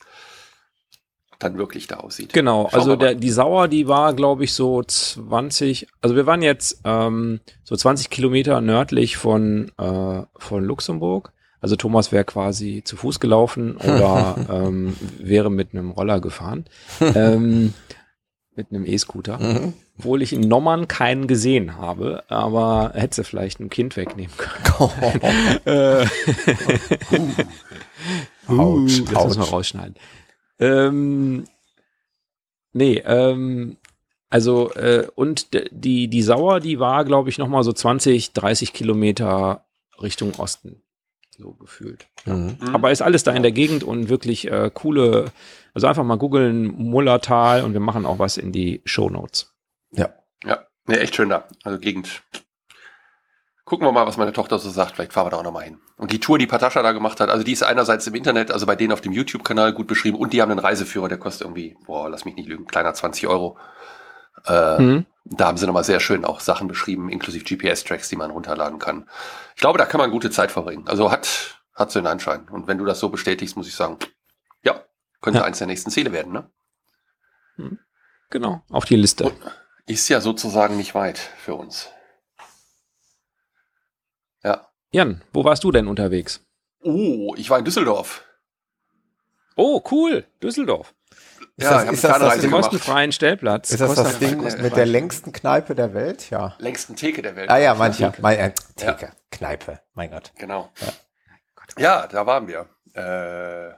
dann wirklich da aussieht. Genau, Schauen also der, die Sauer, die war, glaube ich, so 20, also wir waren jetzt ähm, so 20 Kilometer nördlich von, äh, von Luxemburg. Also Thomas wäre quasi zu Fuß gelaufen oder ähm, wäre mit einem Roller gefahren. ähm, mit einem E-Scooter. Mhm. Obwohl ich in Nommern keinen gesehen habe, aber hätte sie vielleicht ein Kind wegnehmen können. äh, Autsch, das muss man rausschneiden. Ähm, nee, ähm, also äh, und die, die Sauer, die war, glaube ich, noch mal so 20, 30 Kilometer Richtung Osten. So gefühlt. Mhm. Mhm. Aber ist alles da in der Gegend und wirklich äh, coole, also einfach mal googeln, Mullertal und wir machen auch was in die Show Notes. Ja. Ja, nee, echt schön da. Also Gegend. Gucken wir mal, was meine Tochter so sagt. Vielleicht fahren wir da auch nochmal hin. Und die Tour, die Patascha da gemacht hat, also die ist einerseits im Internet, also bei denen auf dem YouTube-Kanal gut beschrieben und die haben einen Reiseführer, der kostet irgendwie, boah, lass mich nicht lügen, kleiner 20 Euro. Äh, Mhm. Da haben sie nochmal sehr schön auch Sachen beschrieben, inklusive GPS-Tracks, die man runterladen kann. Ich glaube, da kann man gute Zeit verbringen. Also hat, hat so einen Anschein. Und wenn du das so bestätigst, muss ich sagen, ja, könnte Ja. eins der nächsten Ziele werden, ne? Genau, auf die Liste. Und ist ja sozusagen nicht weit für uns. Ja. Jan, wo warst du denn unterwegs? Oh, ich war in Düsseldorf. Oh, cool, Düsseldorf. Ist Ja, das, ist das, das, gemacht. Kostenfreien Stellplatz. ist das, das Ding mit der längsten Kneipe der Welt? Ja. Längsten Theke der Welt. Ah ja, manche. Mein, äh, Ja. Theke, Kneipe, mein Gott. Genau. Ja, da waren wir. Äh,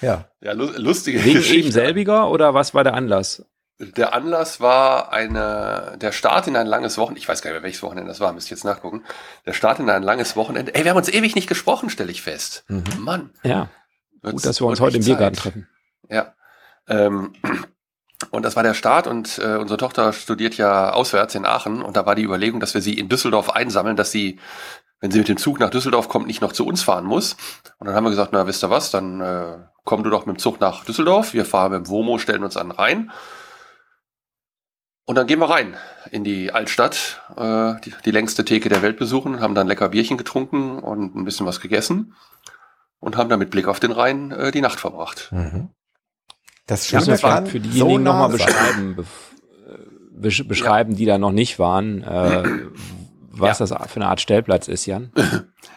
Ja. ja, lu lustige Wegen Geschichte. eben selbiger oder was war der Anlass? Der Anlass war eine, der Start in ein langes Wochenende. Ich weiß gar nicht mehr, welches Wochenende das war, müsst ihr jetzt nachgucken. Der Start in ein langes Wochenende. Ey, wir haben uns ewig nicht gesprochen, stelle ich fest. Mhm. Mann. Ja, gut, dass wir uns heute im Biergarten treffen. Ja. Ähm, und das war der Start und äh, unsere Tochter studiert ja auswärts in Aachen und da war die Überlegung, dass wir sie in Düsseldorf einsammeln, dass sie, wenn sie mit dem Zug nach Düsseldorf kommt, nicht noch zu uns fahren muss. Und dann haben wir gesagt, na, wisst ihr was, dann äh, komm du doch mit dem Zug nach Düsseldorf, wir fahren mit dem Womo, stellen uns an den Rhein. Und dann gehen wir rein in die Altstadt, äh, die, die längste Theke der Welt besuchen, haben dann lecker Bierchen getrunken und ein bisschen was gegessen und haben dann mit Blick auf den Rhein äh, die Nacht verbracht. Mhm. Das Ja, Schöne das war kann für so diejenigen nah nochmal beschreiben, bef- äh, besch beschreiben, die da noch nicht waren, äh, was das für eine Art Stellplatz ist, Jan.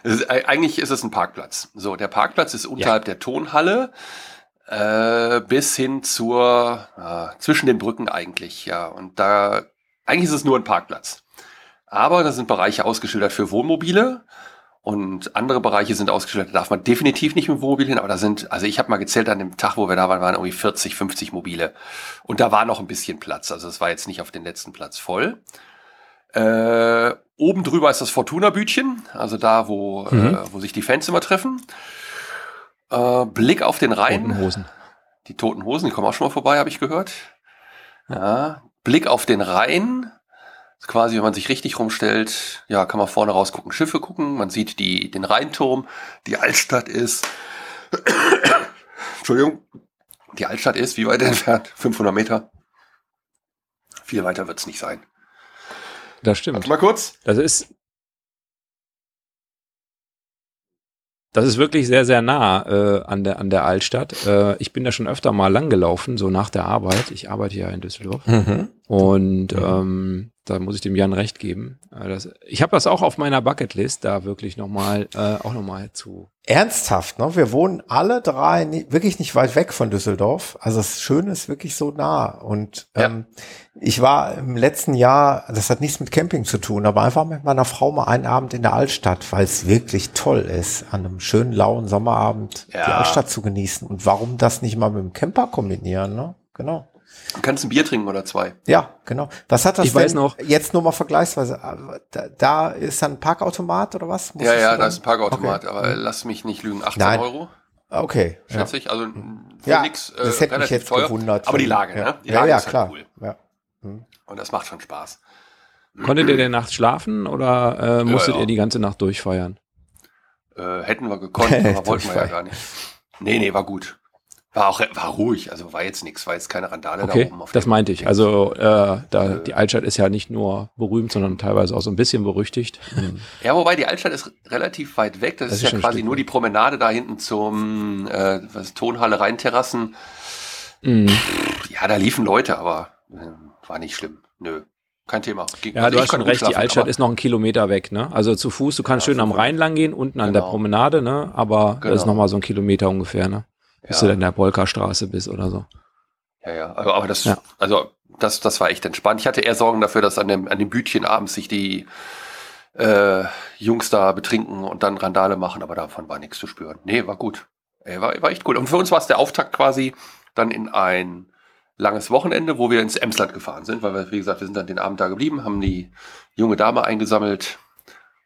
Ist, e- eigentlich ist es ein Parkplatz. So, der Parkplatz ist unterhalb der Tonhalle äh, bis hin zur äh, zwischen den Brücken eigentlich, ja. Und da eigentlich ist es nur ein Parkplatz. Aber da sind Bereiche ausgeschildert für Wohnmobile und andere Bereiche sind ausgeschildert. Da darf man definitiv nicht mit Wohnmobil hin, aber da sind, also ich habe mal gezählt an dem Tag, wo wir da waren, waren irgendwie 40, 50 Mobile. Und da war noch ein bisschen Platz. Also es war jetzt nicht auf den letzten Platz voll. Äh, oben drüber ist das Fortuna-Bütchen, also da, wo, Mhm. äh, wo sich die Fans immer treffen. Äh, Blick auf den Rhein. Roten Hosen. Die Toten Hosen, die kommen auch schon mal vorbei, habe ich gehört. Ja. Blick auf den Rhein. Das ist quasi, wenn man sich richtig rumstellt, ja, kann man vorne rausgucken, Schiffe gucken. Man sieht die, den Rheinturm. Die Altstadt ist, Entschuldigung, die Altstadt ist, wie weit entfernt? 500 Meter. Viel weiter wird's nicht sein. Das stimmt. Warte mal kurz. Das ist. Das ist wirklich sehr, sehr nah äh, an, der, an der Altstadt. Äh, ich bin da schon öfter mal langgelaufen, so nach der Arbeit. Ich arbeite ja in Düsseldorf. Mhm. Und Mhm. ähm, da muss ich dem Jan recht geben. Äh, das, ich habe das auch auf meiner Bucketlist, da wirklich nochmal, äh, auch nochmal zu. Ernsthaft, ne? Wir wohnen alle drei nie, wirklich nicht weit weg von Düsseldorf. Also das Schöne ist wirklich so nah. Und Ja. ähm, ich war im letzten Jahr, das hat nichts mit Camping zu tun, aber einfach mit meiner Frau mal einen Abend in der Altstadt, weil es wirklich toll ist, an einem schönen lauen Sommerabend die Ja. Altstadt zu genießen. Und warum das nicht mal mit dem Camper kombinieren, ne? Genau. Du kannst ein Bier trinken oder zwei. Ja, genau. Was hat das Ich weiß denn noch- jetzt nur mal vergleichsweise? äh, Da, da ist dann ein Parkautomat oder was? Muss ja, ja, da ist ein Parkautomat, Okay. aber lass mich nicht lügen. 18 Nein. Euro, Okay. Ja. schätze ich. Also für Ja, nix, äh, das hätte mich relativ jetzt teuer. gewundert. Aber die Lage, ja. ne? Die ja, Lage ja, ist halt klar. cool. Ja. Und das macht schon Spaß. Konntet ihr denn nachts schlafen oder äh, musstet ja. ihr die ganze Nacht durchfeiern? Äh, hätten wir gekonnt, aber wollten wir ja gar nicht. Nee, nee, war gut. War auch war ruhig, also war jetzt nichts, war jetzt keine Randale da Okay, oben auf das meinte ich. Also äh, da Äh. die Altstadt ist ja nicht nur berühmt, sondern teilweise auch so ein bisschen berüchtigt. Ja, wobei die Altstadt ist relativ weit weg. Das, Das ist, ist ja quasi nur die Promenade da hinten zum äh, was, Tonhalle Rheinterrassen. Mhm. Ja, da liefen Leute, aber äh, war nicht schlimm. Nö. kein Thema. Ging, ja, also du hast schon recht, die Altstadt ist noch ein Kilometer weg, ne? Also zu Fuß, du kannst ja, schön am Rhein lang gehen, unten an der genau. Promenade, ne? Aber genau. das ist genau. nochmal so ein Kilometer ungefähr, ne? Bis ja. du dann in der Polka-Straße bist oder so. Ja, ja, aber, aber das, ja. also das, das war echt entspannt. Ich hatte eher Sorgen dafür, dass an dem, an dem Bütchen abends sich die äh, Jungs da betrinken und dann Randale machen, aber davon war nichts zu spüren. Nee, war gut. Ey, war, war echt gut. Und für uns war es der Auftakt quasi dann in ein langes Wochenende, wo wir ins Emsland gefahren sind, weil wir, wie gesagt, wir sind dann den Abend da geblieben, haben die junge Dame eingesammelt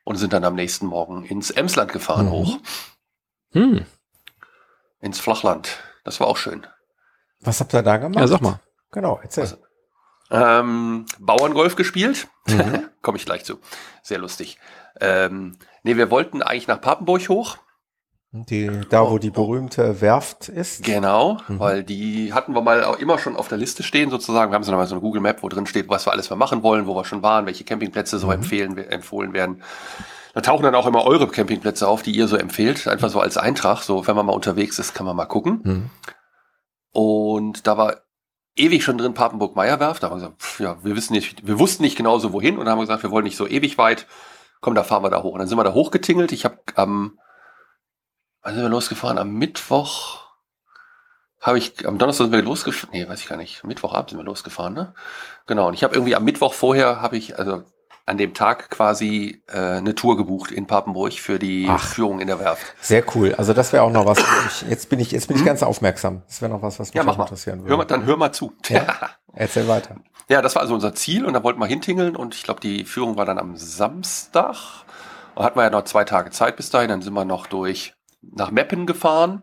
und sind dann am nächsten Morgen ins Emsland gefahren mhm. hoch. Hm. Ins Flachland. Das war auch schön. Was habt ihr da gemacht? Ja, sag mal. Genau, erzähl. Also, ähm, Bauerngolf gespielt. Mhm. Komme ich gleich zu. Sehr lustig. Ähm, nee, wir wollten eigentlich nach Papenburg hoch. Die, da, wo die berühmte Werft ist. Genau, mhm. weil die hatten wir mal auch immer schon auf der Liste stehen, sozusagen. Wir haben so nochmal so eine Google Map, wo drin steht, was wir alles mal machen wollen, wo wir schon waren, welche Campingplätze so mhm. empfehlen, empfohlen werden. Da tauchen dann auch immer eure Campingplätze auf, die ihr so empfehlt. Einfach so als Eintrag. So, wenn man mal unterwegs ist, kann man mal gucken. Mhm. Und da war ewig schon drin Papenburg-Meierwerft. Da haben wir gesagt, pff, ja, wir wissen nicht, wir wussten nicht genau so wohin und dann haben wir gesagt, wir wollen nicht so ewig weit. Komm, da fahren wir da hoch. Und dann sind wir da hochgetingelt. Ich habe am, wann sind wir losgefahren? Am Mittwoch habe ich, am Donnerstag sind wir losgefahren. Nee, weiß ich gar nicht. Mittwochabend sind wir losgefahren, ne? Genau. Und ich habe irgendwie am Mittwoch vorher habe ich, also an dem Tag quasi äh, eine Tour gebucht in Papenburg für die Ach, Führung in der Werft. Sehr cool. Also das wäre auch noch was. Ich, jetzt bin ich jetzt bin ich mhm. ganz aufmerksam. Das wäre noch was, was mich ja, mach interessieren würde. Hör mal, dann hör mal zu. Ja, erzähl weiter. Ja, das war also unser Ziel und da wollten wir hintingeln und ich glaube, die Führung war dann am Samstag. Und hatten wir ja noch zwei Tage Zeit bis dahin. Dann sind wir noch durch nach Meppen gefahren.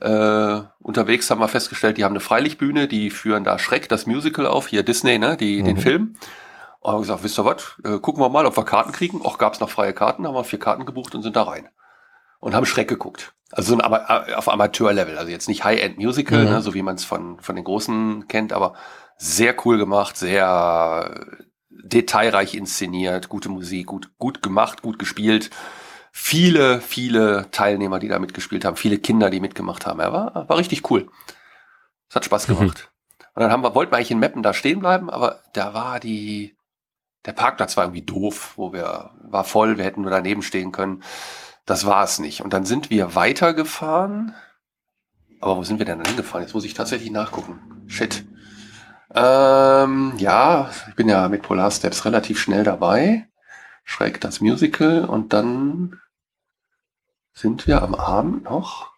Äh, unterwegs haben wir festgestellt, die haben eine Freilichtbühne, die führen da Schreck, das Musical auf, hier Disney, ne, die, mhm. den Film. Und haben gesagt, wisst ihr was, äh, gucken wir mal, ob wir Karten kriegen. Auch gab es noch freie Karten, haben wir vier Karten gebucht und sind da rein. Und haben Schreck geguckt. Also so ein Ama äh, auf Amateurlevel, also jetzt nicht High-End-Musical, mhm. ne, so wie man es von, von den Großen kennt, aber sehr cool gemacht, sehr detailreich inszeniert, gute Musik, gut, gut gemacht, gut gespielt. Viele, viele Teilnehmer, die da mitgespielt haben, viele Kinder, die mitgemacht haben. Er war, war richtig cool. Es hat Spaß gemacht. Mhm. Und dann haben wir, wollten wir eigentlich in Meppen da stehen bleiben, aber da war die, der Parkplatz war irgendwie doof, wo wir, war voll, wir hätten nur daneben stehen können. Das war es nicht. Und dann sind wir weitergefahren. Aber wo sind wir denn dann hingefahren? Jetzt muss ich tatsächlich nachgucken. Shit. Ähm, ja, ich bin ja mit Polar Steps relativ schnell dabei. Schräg das Musical und dann sind wir am Abend noch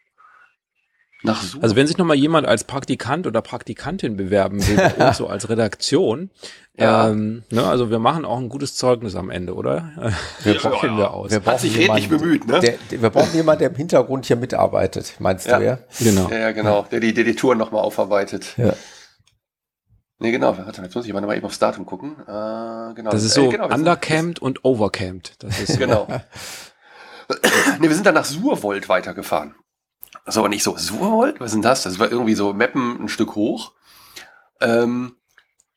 nach Suche. Also wenn sich nochmal jemand als Praktikant oder Praktikantin bewerben will, so als Redaktion, ja. ähm, ne, also wir machen auch ein gutes Zeugnis am Ende, oder? Wir ja, brauchen ja, wir aus. Wir brauchen sich redlich bemüht, ne? Der, der, wir brauchen jemanden, der im Hintergrund hier mitarbeitet, meinst ja. du, ja? Genau. Ja, genau, der die, der die Touren nochmal aufarbeitet. Ja. Nee, genau. Warte, jetzt muss ich mal eben aufs Datum gucken. Äh, genau. Das ist so äh, genau, undercamped und overcamped. Das ist genau. nee, wir sind dann nach Surwold weitergefahren. Das ist aber nicht so, Surwold? Was ist denn das? Das war irgendwie so Meppen ein Stück hoch. Ähm,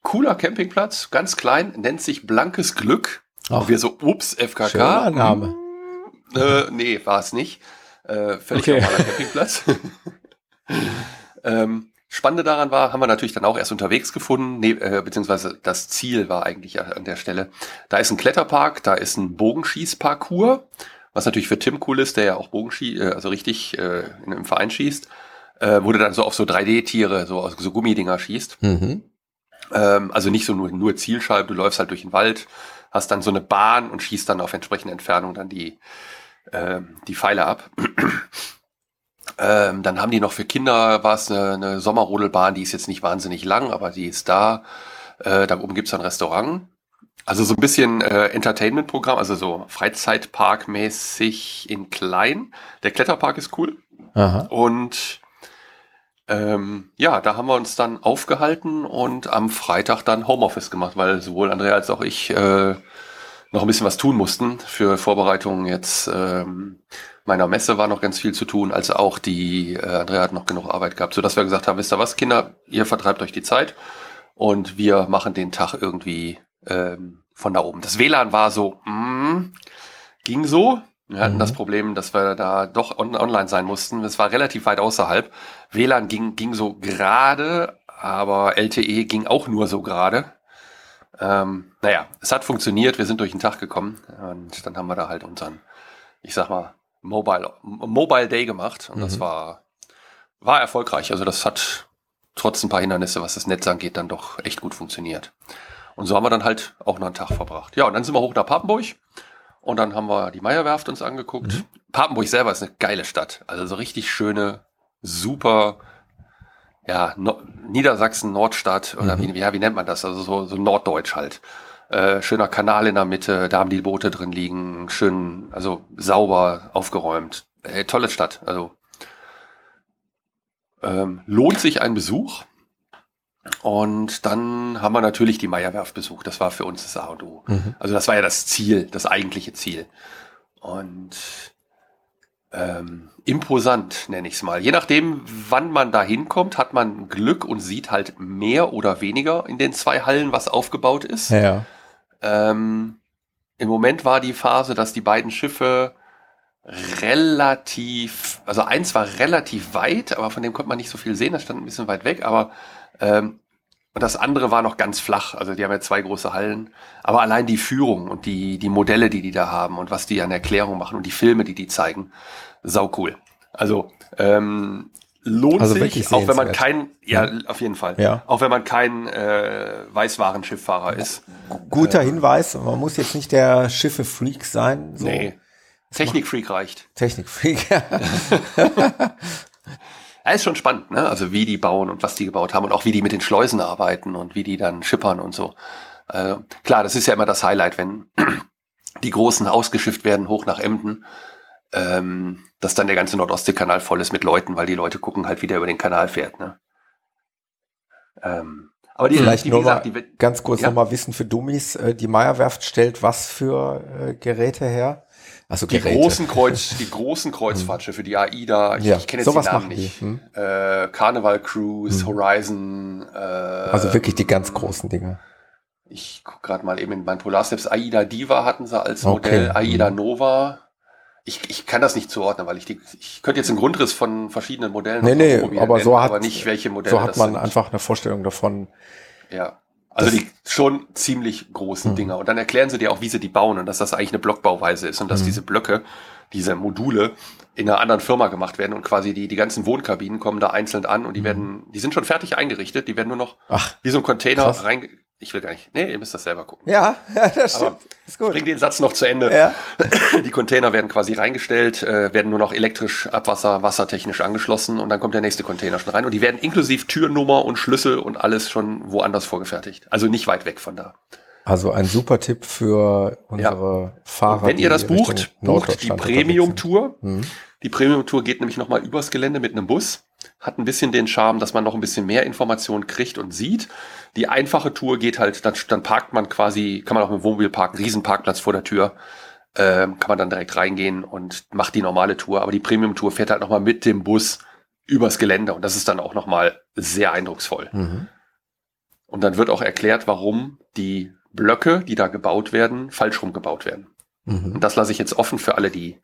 cooler Campingplatz, ganz klein, nennt sich Blankes Glück. Auch wir so, ups, FKK. Schöner Name. Äh, nee, war es nicht. Äh, völlig okay. normaler Campingplatz. ähm, Spannende daran war, haben wir natürlich dann auch erst unterwegs gefunden, ne, äh, beziehungsweise das Ziel war eigentlich an der Stelle. Da ist ein Kletterpark, da ist ein Bogenschießparcours was natürlich für Tim cool ist, der ja auch Bogenschie, äh, also richtig äh, einem Verein schießt, äh, wo du dann so auf so 3D-Tiere, so, so Gummidinger schießt. Mhm. Ähm, also nicht so nur, nur Zielscheibe, du läufst halt durch den Wald, hast dann so eine Bahn und schießt dann auf entsprechende Entfernung dann die, äh, die Pfeile ab. ähm, dann haben die noch für Kinder, war es eine, eine Sommerrodelbahn, die ist jetzt nicht wahnsinnig lang, aber die ist da. Äh, da oben gibt's ein Restaurant. Also so ein bisschen äh, Entertainment-Programm, also so Freizeitpark-mäßig in klein. Der Kletterpark ist cool. Aha. Und ähm, ja, da haben wir uns dann aufgehalten und am Freitag dann Homeoffice gemacht, weil sowohl Andrea als auch ich äh, noch ein bisschen was tun mussten für Vorbereitungen jetzt ähm, meiner Messe war noch ganz viel zu tun, als auch die äh, Andrea hat noch genug Arbeit gehabt, so dass wir gesagt haben, wisst ihr was, Kinder, ihr vertreibt euch die Zeit und wir machen den Tag irgendwie ähm, von da oben. Das WLAN war so, mm, ging so. Wir hatten mhm. das Problem, dass wir da doch on online sein mussten. Es war relativ weit außerhalb. WLAN ging, ging so gerade, aber LTE ging auch nur so gerade. Ähm, naja, es hat funktioniert, wir sind durch den Tag gekommen und dann haben wir da halt unseren, ich sag mal, Mobile, Mobile Day gemacht und mhm. das war, war erfolgreich. Also das hat trotz ein paar Hindernisse, was das Netz angeht, dann doch echt gut funktioniert. Und so haben wir dann halt auch noch einen Tag verbracht. Ja, und dann sind wir hoch nach Papenburg und dann haben wir die Meierwerft uns angeguckt. Mhm. Papenburg selber ist eine geile Stadt. Also so richtig schöne, super, ja, no Niedersachsen, Nordstadt oder mhm. wie, ja, wie nennt man das? Also so, so Norddeutsch halt. Äh, schöner Kanal in der Mitte, da haben die Boote drin liegen, schön, also sauber aufgeräumt. Äh, tolle Stadt. Also ähm, lohnt sich ein Besuch. Und dann haben wir natürlich die Meierwerft besucht. Das war für uns das A und O. Mhm. Also das war ja das Ziel, das eigentliche Ziel. Und ähm, imposant, nenne ich es mal. Je nachdem, wann man da hinkommt, hat man Glück und sieht halt mehr oder weniger in den zwei Hallen, was aufgebaut ist. Ja. Ähm, Im Moment war die Phase, dass die beiden Schiffe relativ, also eins war relativ weit, aber von dem konnte man nicht so viel sehen, das stand ein bisschen weit weg, aber ähm, und das andere war noch ganz flach. Also die haben ja zwei große Hallen. Aber allein die Führung und die, die Modelle, die die da haben und was die an Erklärung machen und die Filme, die die zeigen, sau cool. Also ähm, lohnt also sich, auch wenn man kein, ja, ja, auf jeden Fall, ja. auch wenn man kein äh, Weißwarenschifffahrer ist. Guter äh, Hinweis, man muss jetzt nicht der Schiffe-Freak sein. So. Nee. Technikfreak reicht. Technikfreak. Ja, ist schon spannend, ne? Also wie die bauen und was die gebaut haben und auch wie die mit den Schleusen arbeiten und wie die dann schippern und so. Also, klar, das ist ja immer das Highlight, wenn die Großen ausgeschifft werden hoch nach Emden, ähm, dass dann der ganze Nordostseekanal voll ist mit Leuten, weil die Leute gucken halt, wie der über den Kanal fährt. Ne? Ähm, aber die, Vielleicht die, nur gesagt, mal die, ganz kurz ja? nochmal Wissen für Dummies. Äh, die Meierwerft stellt was für äh, Geräte her? Also die großen Kreuz, die großen Kreuzfahrtschiffe, die AIDA, ich, ja, ich kenne jetzt die Namen nicht. Hm? Äh, Carnival Cruise, hm. Horizon. Äh, also wirklich die ganz großen Dinge. Ich gucke gerade mal eben in mein Polarsteps. AIDA Diva hatten sie als Modell, okay. AIDA hm. Nova. Ich, ich kann das nicht zuordnen, weil ich die, ich könnte jetzt einen Grundriss von verschiedenen Modellen. Nee, nee, aber nennen, so hat, aber nicht welche Modelle. So hat man einfach eine Vorstellung davon. Ja. Also die schon ziemlich großen mhm. Dinger. Und dann erklären sie dir auch, wie sie die bauen und dass das eigentlich eine Blockbauweise ist und dass mhm. diese Blöcke, diese Module in einer anderen Firma gemacht werden und quasi die, die ganzen Wohnkabinen kommen da einzeln an und die mhm. werden, die sind schon fertig eingerichtet, die werden nur noch Ach, wie so ein Container krass. rein, ich will gar nicht. Nee, ihr müsst das selber gucken. Ja, ja das stimmt. Aber ist gut. Bring den Satz noch zu Ende. Ja. Die Container werden quasi reingestellt, äh, werden nur noch elektrisch, Abwasser, wassertechnisch angeschlossen und dann kommt der nächste Container schon rein. Und die werden inklusive Türnummer und Schlüssel und alles schon woanders vorgefertigt. Also nicht weit weg von da. Also ein super Tipp für unsere ja. Fahrer. Wenn ihr das bucht, bucht die Premium-Tour. Mhm. Die Premium-Tour geht nämlich nochmal übers Gelände mit einem Bus. Hat ein bisschen den Charme, dass man noch ein bisschen mehr Informationen kriegt und sieht. Die einfache Tour geht halt, dann, dann parkt man quasi, kann man auch mit dem Wohnmobil parken, Riesenparkplatz vor der Tür. Ähm, kann man dann direkt reingehen und macht die normale Tour. Aber die Premium-Tour fährt halt nochmal mit dem Bus übers Gelände und das ist dann auch nochmal sehr eindrucksvoll. Mhm. Und dann wird auch erklärt, warum die Blöcke, die da gebaut werden, falsch rum gebaut werden. Mhm. Und das lasse ich jetzt offen für alle, die,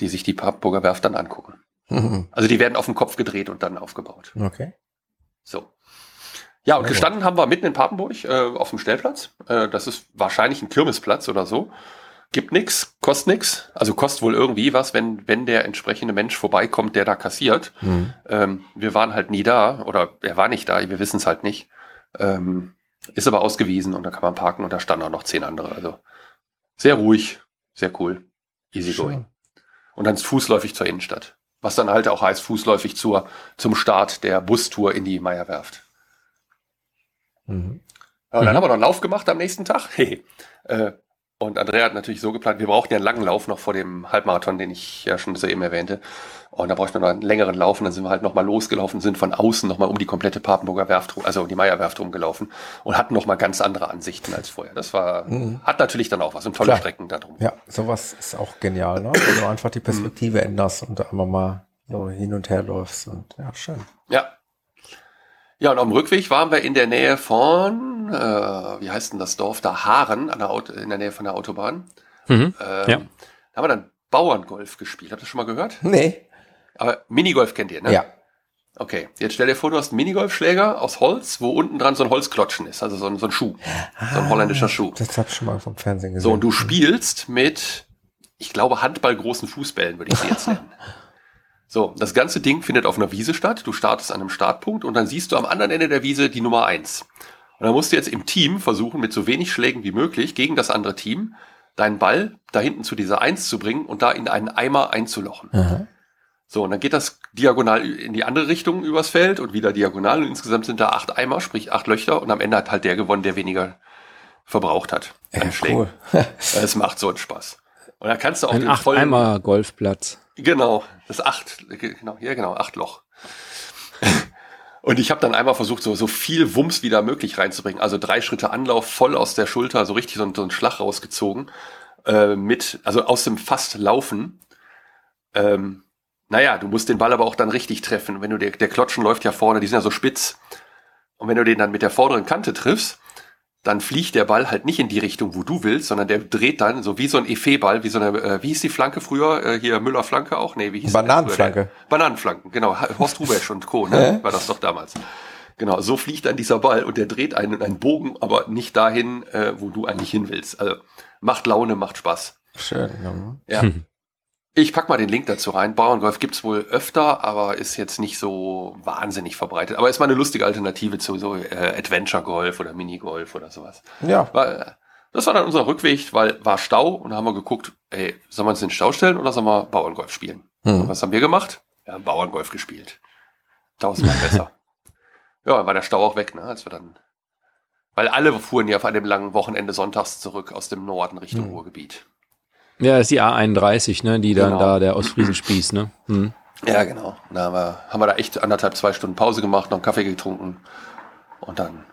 die sich die Pappburger Werft dann angucken. Mhm. Also die werden auf den Kopf gedreht und dann aufgebaut. Okay. So. Ja, und gestanden haben wir mitten in Papenburg äh, auf dem Stellplatz. Äh, das ist wahrscheinlich ein Kirmesplatz oder so. Gibt nix, kostet nix. Also kostet wohl irgendwie was, wenn, wenn der entsprechende Mensch vorbeikommt, der da kassiert. Mhm. Ähm, wir waren halt nie da oder er war nicht da, wir wissen es halt nicht. Ähm, ist aber ausgewiesen und da kann man parken und da standen auch noch zehn andere. Also sehr ruhig, sehr cool, easy going. Und dann fußläufig zur Innenstadt. Was dann halt auch heißt, fußläufig zur, zum Start der Bustour in die Meierwerft. Mhm. Ja, dann mhm. haben wir noch einen Lauf gemacht am nächsten Tag. Hey. Äh, und Andrea hat natürlich so geplant, wir brauchten ja einen langen Lauf noch vor dem Halbmarathon, den ich ja schon soeben erwähnte. Und da brauchten wir noch einen längeren Lauf und dann sind wir halt nochmal losgelaufen, sind von außen nochmal um die komplette Papenburger Werft, also um die Meierwerft rumgelaufen und hatten nochmal ganz andere Ansichten als vorher. Das war, mhm. hat natürlich dann auch was und tolle Klar. Strecken da drum. Ja, sowas ist auch genial, ne? Wenn du einfach die Perspektive mhm. änderst und einmal mal so hin und her läufst und ja, schön. Ja, ja, und am Rückweg waren wir in der Nähe von, äh, wie heißt denn das Dorf da? Haaren, an der Auto, in der Nähe von der Autobahn. Mhm, ähm, ja. Da haben wir dann Bauerngolf gespielt. Habt ihr das schon mal gehört? Nee. Aber Minigolf kennt ihr, ne? Ja. Okay, jetzt stell dir vor, du hast einen Minigolfschläger aus Holz, wo unten dran so ein Holzklotschen ist, also so ein, so ein Schuh, so ein holländischer Schuh. Das hab ich schon mal vom Fernsehen gesehen. So, und du spielst mit, ich glaube, handballgroßen Fußbällen, würde ich sie jetzt nennen. So, das ganze Ding findet auf einer Wiese statt. Du startest an einem Startpunkt und dann siehst du am anderen Ende der Wiese die Nummer eins. Und dann musst du jetzt im Team versuchen, mit so wenig Schlägen wie möglich gegen das andere Team deinen Ball da hinten zu dieser Eins zu bringen und da in einen Eimer einzulochen. Aha. So, und dann geht das diagonal in die andere Richtung übers Feld und wieder diagonal. Und insgesamt sind da acht Eimer, sprich acht Löcher. Und am Ende hat halt der gewonnen, der weniger verbraucht hat an Ja, Schlägen. cool. Es macht so einen Spaß. Und dann kannst du auch Ein den acht vollen, Eimer Golfplatz. Genau, das acht, genau, ja genau, acht Loch. Und ich habe dann einmal versucht, so, so viel Wumms wie da möglich reinzubringen. Also drei Schritte Anlauf, voll aus der Schulter, so richtig so, ein- so einen Schlag rausgezogen. Äh, mit, also aus dem fast Laufen. Ähm, naja, du musst den Ball aber auch dann richtig treffen. Wenn du der, der Klotschen läuft ja vorne, die sind ja so spitz. Und wenn du den dann mit der vorderen Kante triffst, dann fliegt der Ball halt nicht in die Richtung, wo du willst, sondern der dreht dann so wie so ein Effet-Ball, wie so eine, äh, wie hieß die Flanke früher? Äh, hier Müller-Flanke auch? Nee, wie hieß Bananenflanke. Bananenflanken, genau. Horst Rubesch und Co., ne? War das doch damals. Genau, so fliegt dann dieser Ball und der dreht einen, einen Bogen, aber nicht dahin, äh, wo du eigentlich hin willst. Also macht Laune, macht Spaß. Schön. Ja. Ja. Ich pack mal den Link dazu rein. Bauerngolf gibt's wohl öfter, aber ist jetzt nicht so wahnsinnig verbreitet. Aber ist mal eine lustige Alternative zu so äh, Adventure Golf oder Minigolf oder sowas. ja, War, das war dann unser Rückweg, weil war Stau und da haben wir geguckt, ey, soll man uns in den Stau stellen oder soll man Bauerngolf spielen? Hm. Was haben wir gemacht? Wir haben Bauerngolf gespielt. Tausendmal besser. Ja, dann war der Stau auch weg, ne, als wir dann, weil alle fuhren ja von dem langen Wochenende sonntags zurück aus dem Norden Richtung Hm. Ruhrgebiet. Ja, das ist die A31, ne, die dann Genau. da der Ostfriesenspieß, ne? Hm. Ja, genau. Da haben wir, haben wir da echt anderthalb, zwei Stunden Pause gemacht, noch einen Kaffee getrunken und dann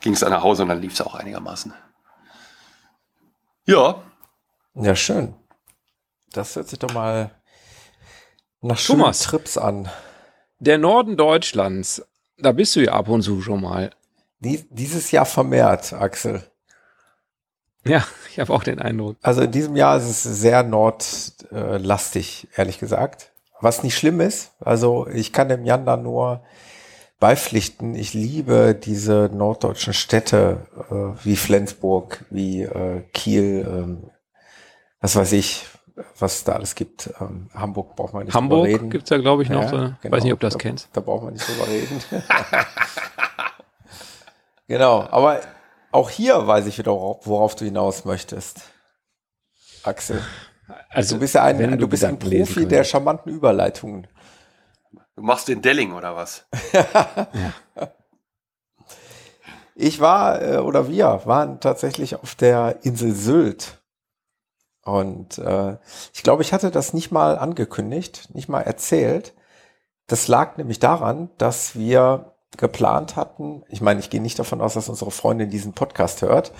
ging es dann nach Hause und dann lief es auch einigermaßen. Ja, ja, schön. Das hört sich doch mal nach schönen Thomas. Trips an. Der Norden Deutschlands, da bist du ja ab und zu schon mal. Die, dieses Jahr vermehrt, Axel. Ja, ich habe auch den Eindruck. Also in diesem Jahr ist es sehr nordlastig, ehrlich gesagt. Was nicht schlimm ist. Also ich kann dem Jan da nur beipflichten. Ich liebe diese norddeutschen Städte äh, wie Flensburg, wie äh, Kiel, ähm, was weiß ich, was da alles gibt. Ähm, Hamburg braucht man nicht Hamburg drüber reden. gibt's ja, glaube ich, noch. Ja, so, genau. Weiß nicht, ob du das da, kennst. Da braucht man nicht drüber reden. genau, aber auch hier weiß ich wieder, worauf du hinaus möchtest. Axel. Also, Du bist ja ein, wenn du bist ein Profi der charmanten Überleitungen. du machst den Delling oder was? Ich war, äh, oder wir waren tatsächlich auf der Insel Sylt. Und äh, ich glaube, ich hatte das nicht mal angekündigt, nicht mal erzählt. Das lag nämlich daran, dass wir geplant hatten, ich meine, ich gehe nicht davon aus, dass unsere Freundin diesen Podcast hört,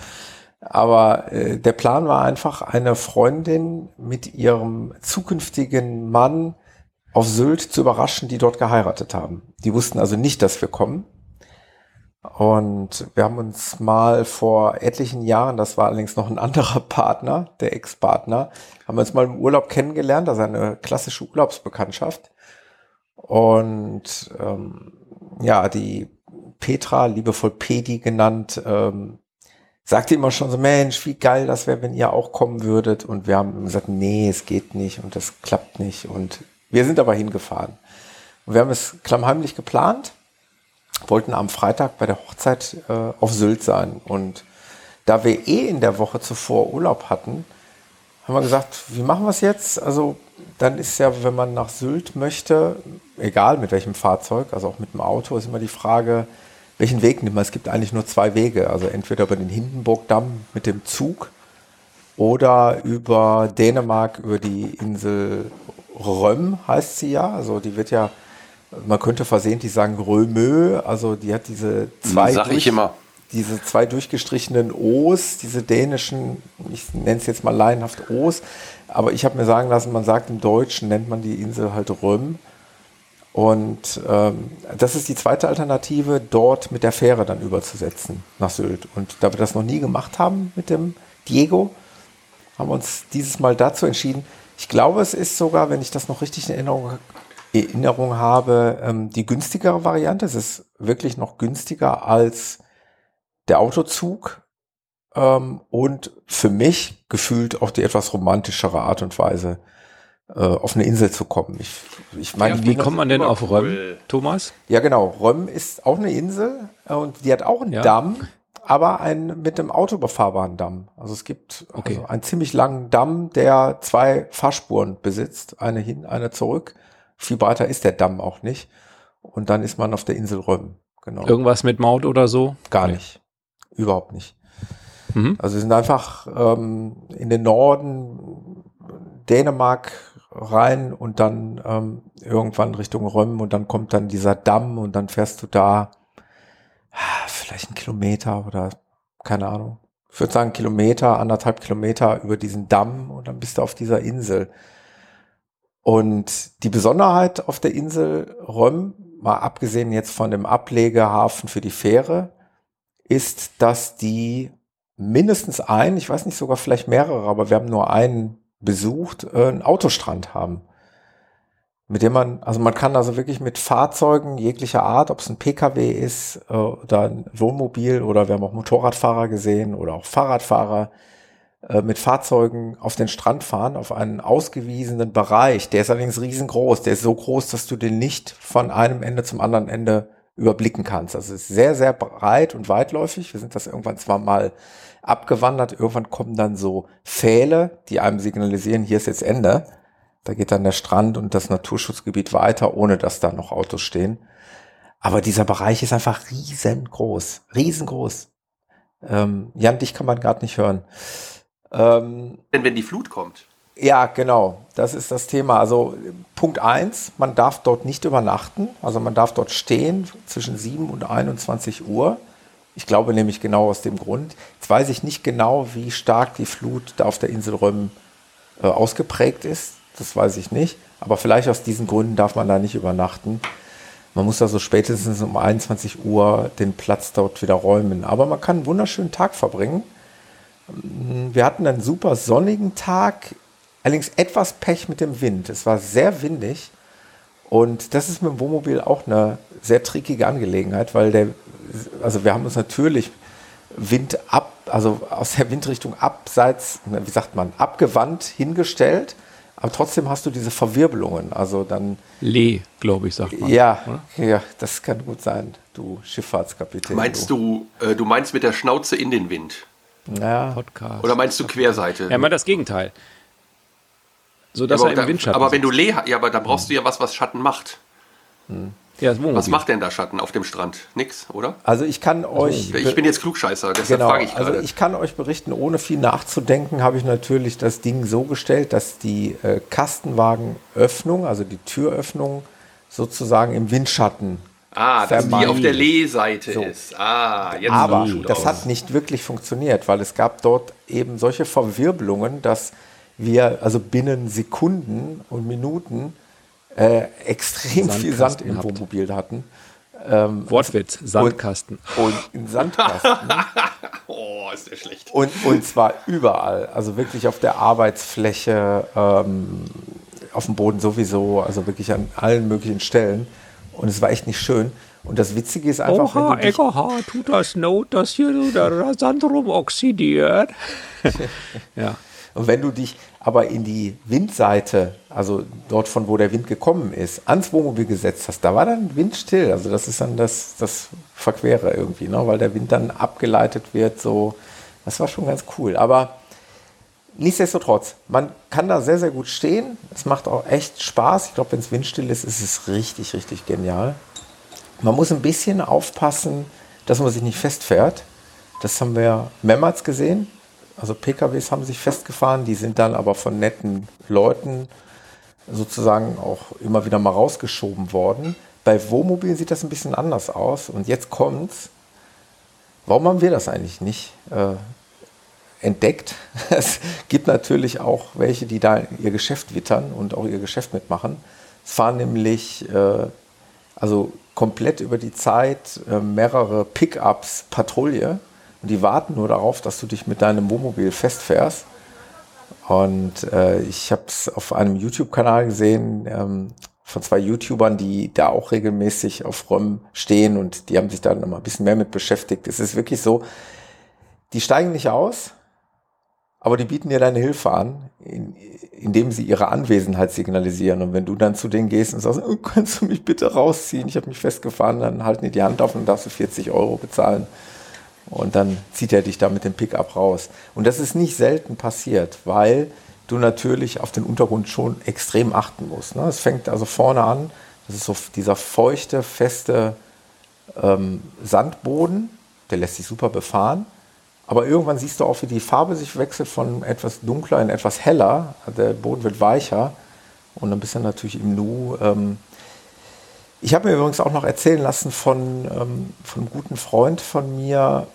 aber äh, der Plan war einfach, eine Freundin mit ihrem zukünftigen Mann auf Sylt zu überraschen, die dort geheiratet haben. Die wussten also nicht, dass wir kommen. Und wir haben uns mal vor etlichen Jahren, das war allerdings noch ein anderer Partner, der Ex-Partner, haben wir uns mal im Urlaub kennengelernt, also eine klassische Urlaubsbekanntschaft. Und ähm, ja, die Petra, liebevoll Pedi genannt, ähm, sagte immer schon so, Mensch, wie geil das wäre, wenn ihr auch kommen würdet. Und wir haben gesagt, nee, es geht nicht und das klappt nicht. Und wir sind aber hingefahren. Und wir haben es klammheimlich geplant wollten am Freitag bei der Hochzeit äh, auf Sylt sein. Und da wir eh in der Woche zuvor Urlaub hatten, haben wir gesagt, wie machen wir es jetzt? Also dann ist ja, wenn man nach Sylt möchte, egal mit welchem Fahrzeug, also auch mit dem Auto, ist immer die Frage, welchen Weg nimmt man? Es gibt eigentlich nur zwei Wege. Also entweder über den Hindenburgdamm mit dem Zug oder über Dänemark, über die Insel Röm heißt sie ja. Also die wird ja, man könnte versehentlich sagen Römö, also die hat diese zwei, Sag ich immer. diese zwei durchgestrichenen O's, diese dänischen, ich nenne es jetzt mal laienhaft O's, aber ich habe mir sagen lassen, man sagt im Deutschen, nennt man die Insel halt Röm. Und ähm, das ist die zweite Alternative, dort mit der Fähre dann überzusetzen nach Sylt. Und da wir das noch nie gemacht haben mit dem Diego, haben wir uns dieses Mal dazu entschieden. Ich glaube, es ist sogar, wenn ich das noch richtig in Erinnerung Erinnerung habe, ähm, die günstigere Variante. Es ist wirklich noch günstiger als der Autozug ähm, und für mich gefühlt auch die etwas romantischere Art und Weise, äh, auf eine Insel zu kommen. Ich, ich meine, ja, wie kommt man denn auf Röm, Thomas? Ja, genau. Röm ist auch eine Insel äh, und die hat auch einen ja. Damm, aber einen mit einem Auto befahrbaren Damm. Also es gibt okay. also einen ziemlich langen Damm, der zwei Fahrspuren besitzt, eine hin, eine zurück. Viel breiter ist der Damm auch nicht. Und dann ist man auf der Insel Röm. Genau. Irgendwas mit Maut oder so? Gar okay. nicht. Überhaupt nicht. Mhm. Also wir sind einfach ähm, in den Norden Dänemark rein und dann ähm, irgendwann Richtung Röm und dann kommt dann dieser Damm und dann fährst du da ah, vielleicht einen Kilometer oder keine Ahnung. Ich würde sagen Kilometer, anderthalb Kilometer über diesen Damm und dann bist du auf dieser Insel. Und die Besonderheit auf der Insel Röm, mal abgesehen jetzt von dem Ablegehafen für die Fähre, ist, dass die mindestens ein, ich weiß nicht sogar vielleicht mehrere, aber wir haben nur einen besucht, äh, einen Autostrand haben. Mit dem man, also man kann also wirklich mit Fahrzeugen jeglicher Art, ob es ein Pkw ist äh, oder ein Wohnmobil oder wir haben auch Motorradfahrer gesehen oder auch Fahrradfahrer, äh, mit Fahrzeugen auf den Strand fahren, auf einen ausgewiesenen Bereich. Der ist allerdings riesengroß. Der ist so groß, dass du den nicht von einem Ende zum anderen Ende überblicken kannst. Also es ist sehr, sehr breit und weitläufig. Wir sind das irgendwann zwar mal abgewandert. Irgendwann kommen dann so Pfähle, die einem signalisieren, hier ist jetzt Ende. Da geht dann der Strand und das Naturschutzgebiet weiter, ohne dass da noch Autos stehen. Aber dieser Bereich ist einfach riesengroß, riesengroß. Ähm, Jan, dich kann man gerade nicht hören. Ähm, Denn wenn die Flut kommt. Ja, genau. Das ist das Thema. Also Punkt eins: man darf dort nicht übernachten. Also man darf dort stehen zwischen 7 und 21 Uhr. Ich glaube nämlich genau aus dem Grund. Jetzt weiß ich nicht genau, wie stark die Flut da auf der Insel Röm äh, ausgeprägt ist. Das weiß ich nicht. Aber vielleicht aus diesen Gründen darf man da nicht übernachten. Man muss also spätestens um 21 Uhr den Platz dort wieder räumen. Aber man kann einen wunderschönen Tag verbringen. Wir hatten einen super sonnigen Tag, allerdings etwas Pech mit dem Wind. Es war sehr windig. Und das ist mit dem Wohnmobil auch eine sehr trickige Angelegenheit, weil der also wir haben uns natürlich Wind ab, also aus der Windrichtung abseits, wie sagt man, abgewandt hingestellt. Aber trotzdem hast du diese Verwirbelungen. Also dann. Lee, glaube ich, sagt man. Ja, oder? ja, das kann gut sein, du Schifffahrtskapitän. Meinst du, du, äh, du meinst mit der Schnauze in den Wind? Ja. Podcast. Oder meinst du Querseite? Ja, mal das Gegenteil. So dass ja, er im Windschatten. Aber wenn du Lee, ja, aber da brauchst du ja was, was Schatten macht. Hm. Ja, Was macht denn da Schatten auf dem Strand? Nix, oder? Also ich kann euch. Ich bin jetzt Klugscheißer, deshalb genau, frage ich gerade. Also ich kann euch berichten, ohne viel nachzudenken, habe ich natürlich das Ding so gestellt, dass die äh, Kastenwagenöffnung, also die Türöffnung, sozusagen im Windschatten. Ah, dass die auf der Lehseite so. ist. Ah, jetzt Aber das aus. hat nicht wirklich funktioniert, weil es gab dort eben solche Verwirbelungen, dass wir also binnen Sekunden und Minuten äh, extrem Sandkasten viel Sand im Wohnmobil hatten. Ähm, Wortwitz, Sandkasten. Und, und Sandkasten. oh, ist der schlecht. Und, und zwar überall. Also wirklich auf der Arbeitsfläche, ähm, auf dem Boden sowieso, also wirklich an allen möglichen Stellen. Und es war echt nicht schön. Und das Witzige ist einfach. Oha, Eckerha, tut das Not, dass hier der Sand rumoxidiert. ja. Und wenn du dich aber in die Windseite, also dort von wo der Wind gekommen ist, ans Wohnmobil gesetzt hast, da war dann windstill. Also das ist dann das, das Verquere irgendwie, ne? weil der Wind dann abgeleitet wird. So, das war schon ganz cool. Aber nichtsdestotrotz, man kann da sehr, sehr gut stehen. Es macht auch echt Spaß. Ich glaube, wenn es windstill ist, ist es richtig, richtig genial. Man muss ein bisschen aufpassen, dass man sich nicht festfährt. Das haben wir mehrmals gesehen. Also PKWs haben sich festgefahren, die sind dann aber von netten Leuten sozusagen auch immer wieder mal rausgeschoben worden. Bei Wohnmobilen sieht das ein bisschen anders aus. Und jetzt kommt's. Warum haben wir das eigentlich nicht äh, entdeckt? Es gibt natürlich auch welche, die da ihr Geschäft wittern und auch ihr Geschäft mitmachen. Es fahren nämlich äh, also komplett über die Zeit äh, mehrere Pickups Patrouille und die warten nur darauf, dass du dich mit deinem Wohnmobil festfährst. Und äh, ich habe es auf einem YouTube-Kanal gesehen ähm, von zwei YouTubern, die da auch regelmäßig auf ROM stehen und die haben sich da noch mal ein bisschen mehr mit beschäftigt. Es ist wirklich so, die steigen nicht aus, aber die bieten dir deine Hilfe an, in, indem sie ihre Anwesenheit signalisieren. Und wenn du dann zu denen gehst und sagst, oh, kannst du mich bitte rausziehen, ich habe mich festgefahren, dann halten die die Hand auf und darfst du 40 Euro bezahlen. Und dann zieht er dich da mit dem Pickup raus. Und das ist nicht selten passiert, weil du natürlich auf den Untergrund schon extrem achten musst. Ne? Es fängt also vorne an, das ist so dieser feuchte, feste ähm, Sandboden, der lässt sich super befahren. Aber irgendwann siehst du auch, wie die Farbe sich wechselt von etwas dunkler in etwas heller. Der Boden wird weicher und dann bist du natürlich im Nu. Ähm ich habe mir übrigens auch noch erzählen lassen von, ähm, von einem guten Freund von mir,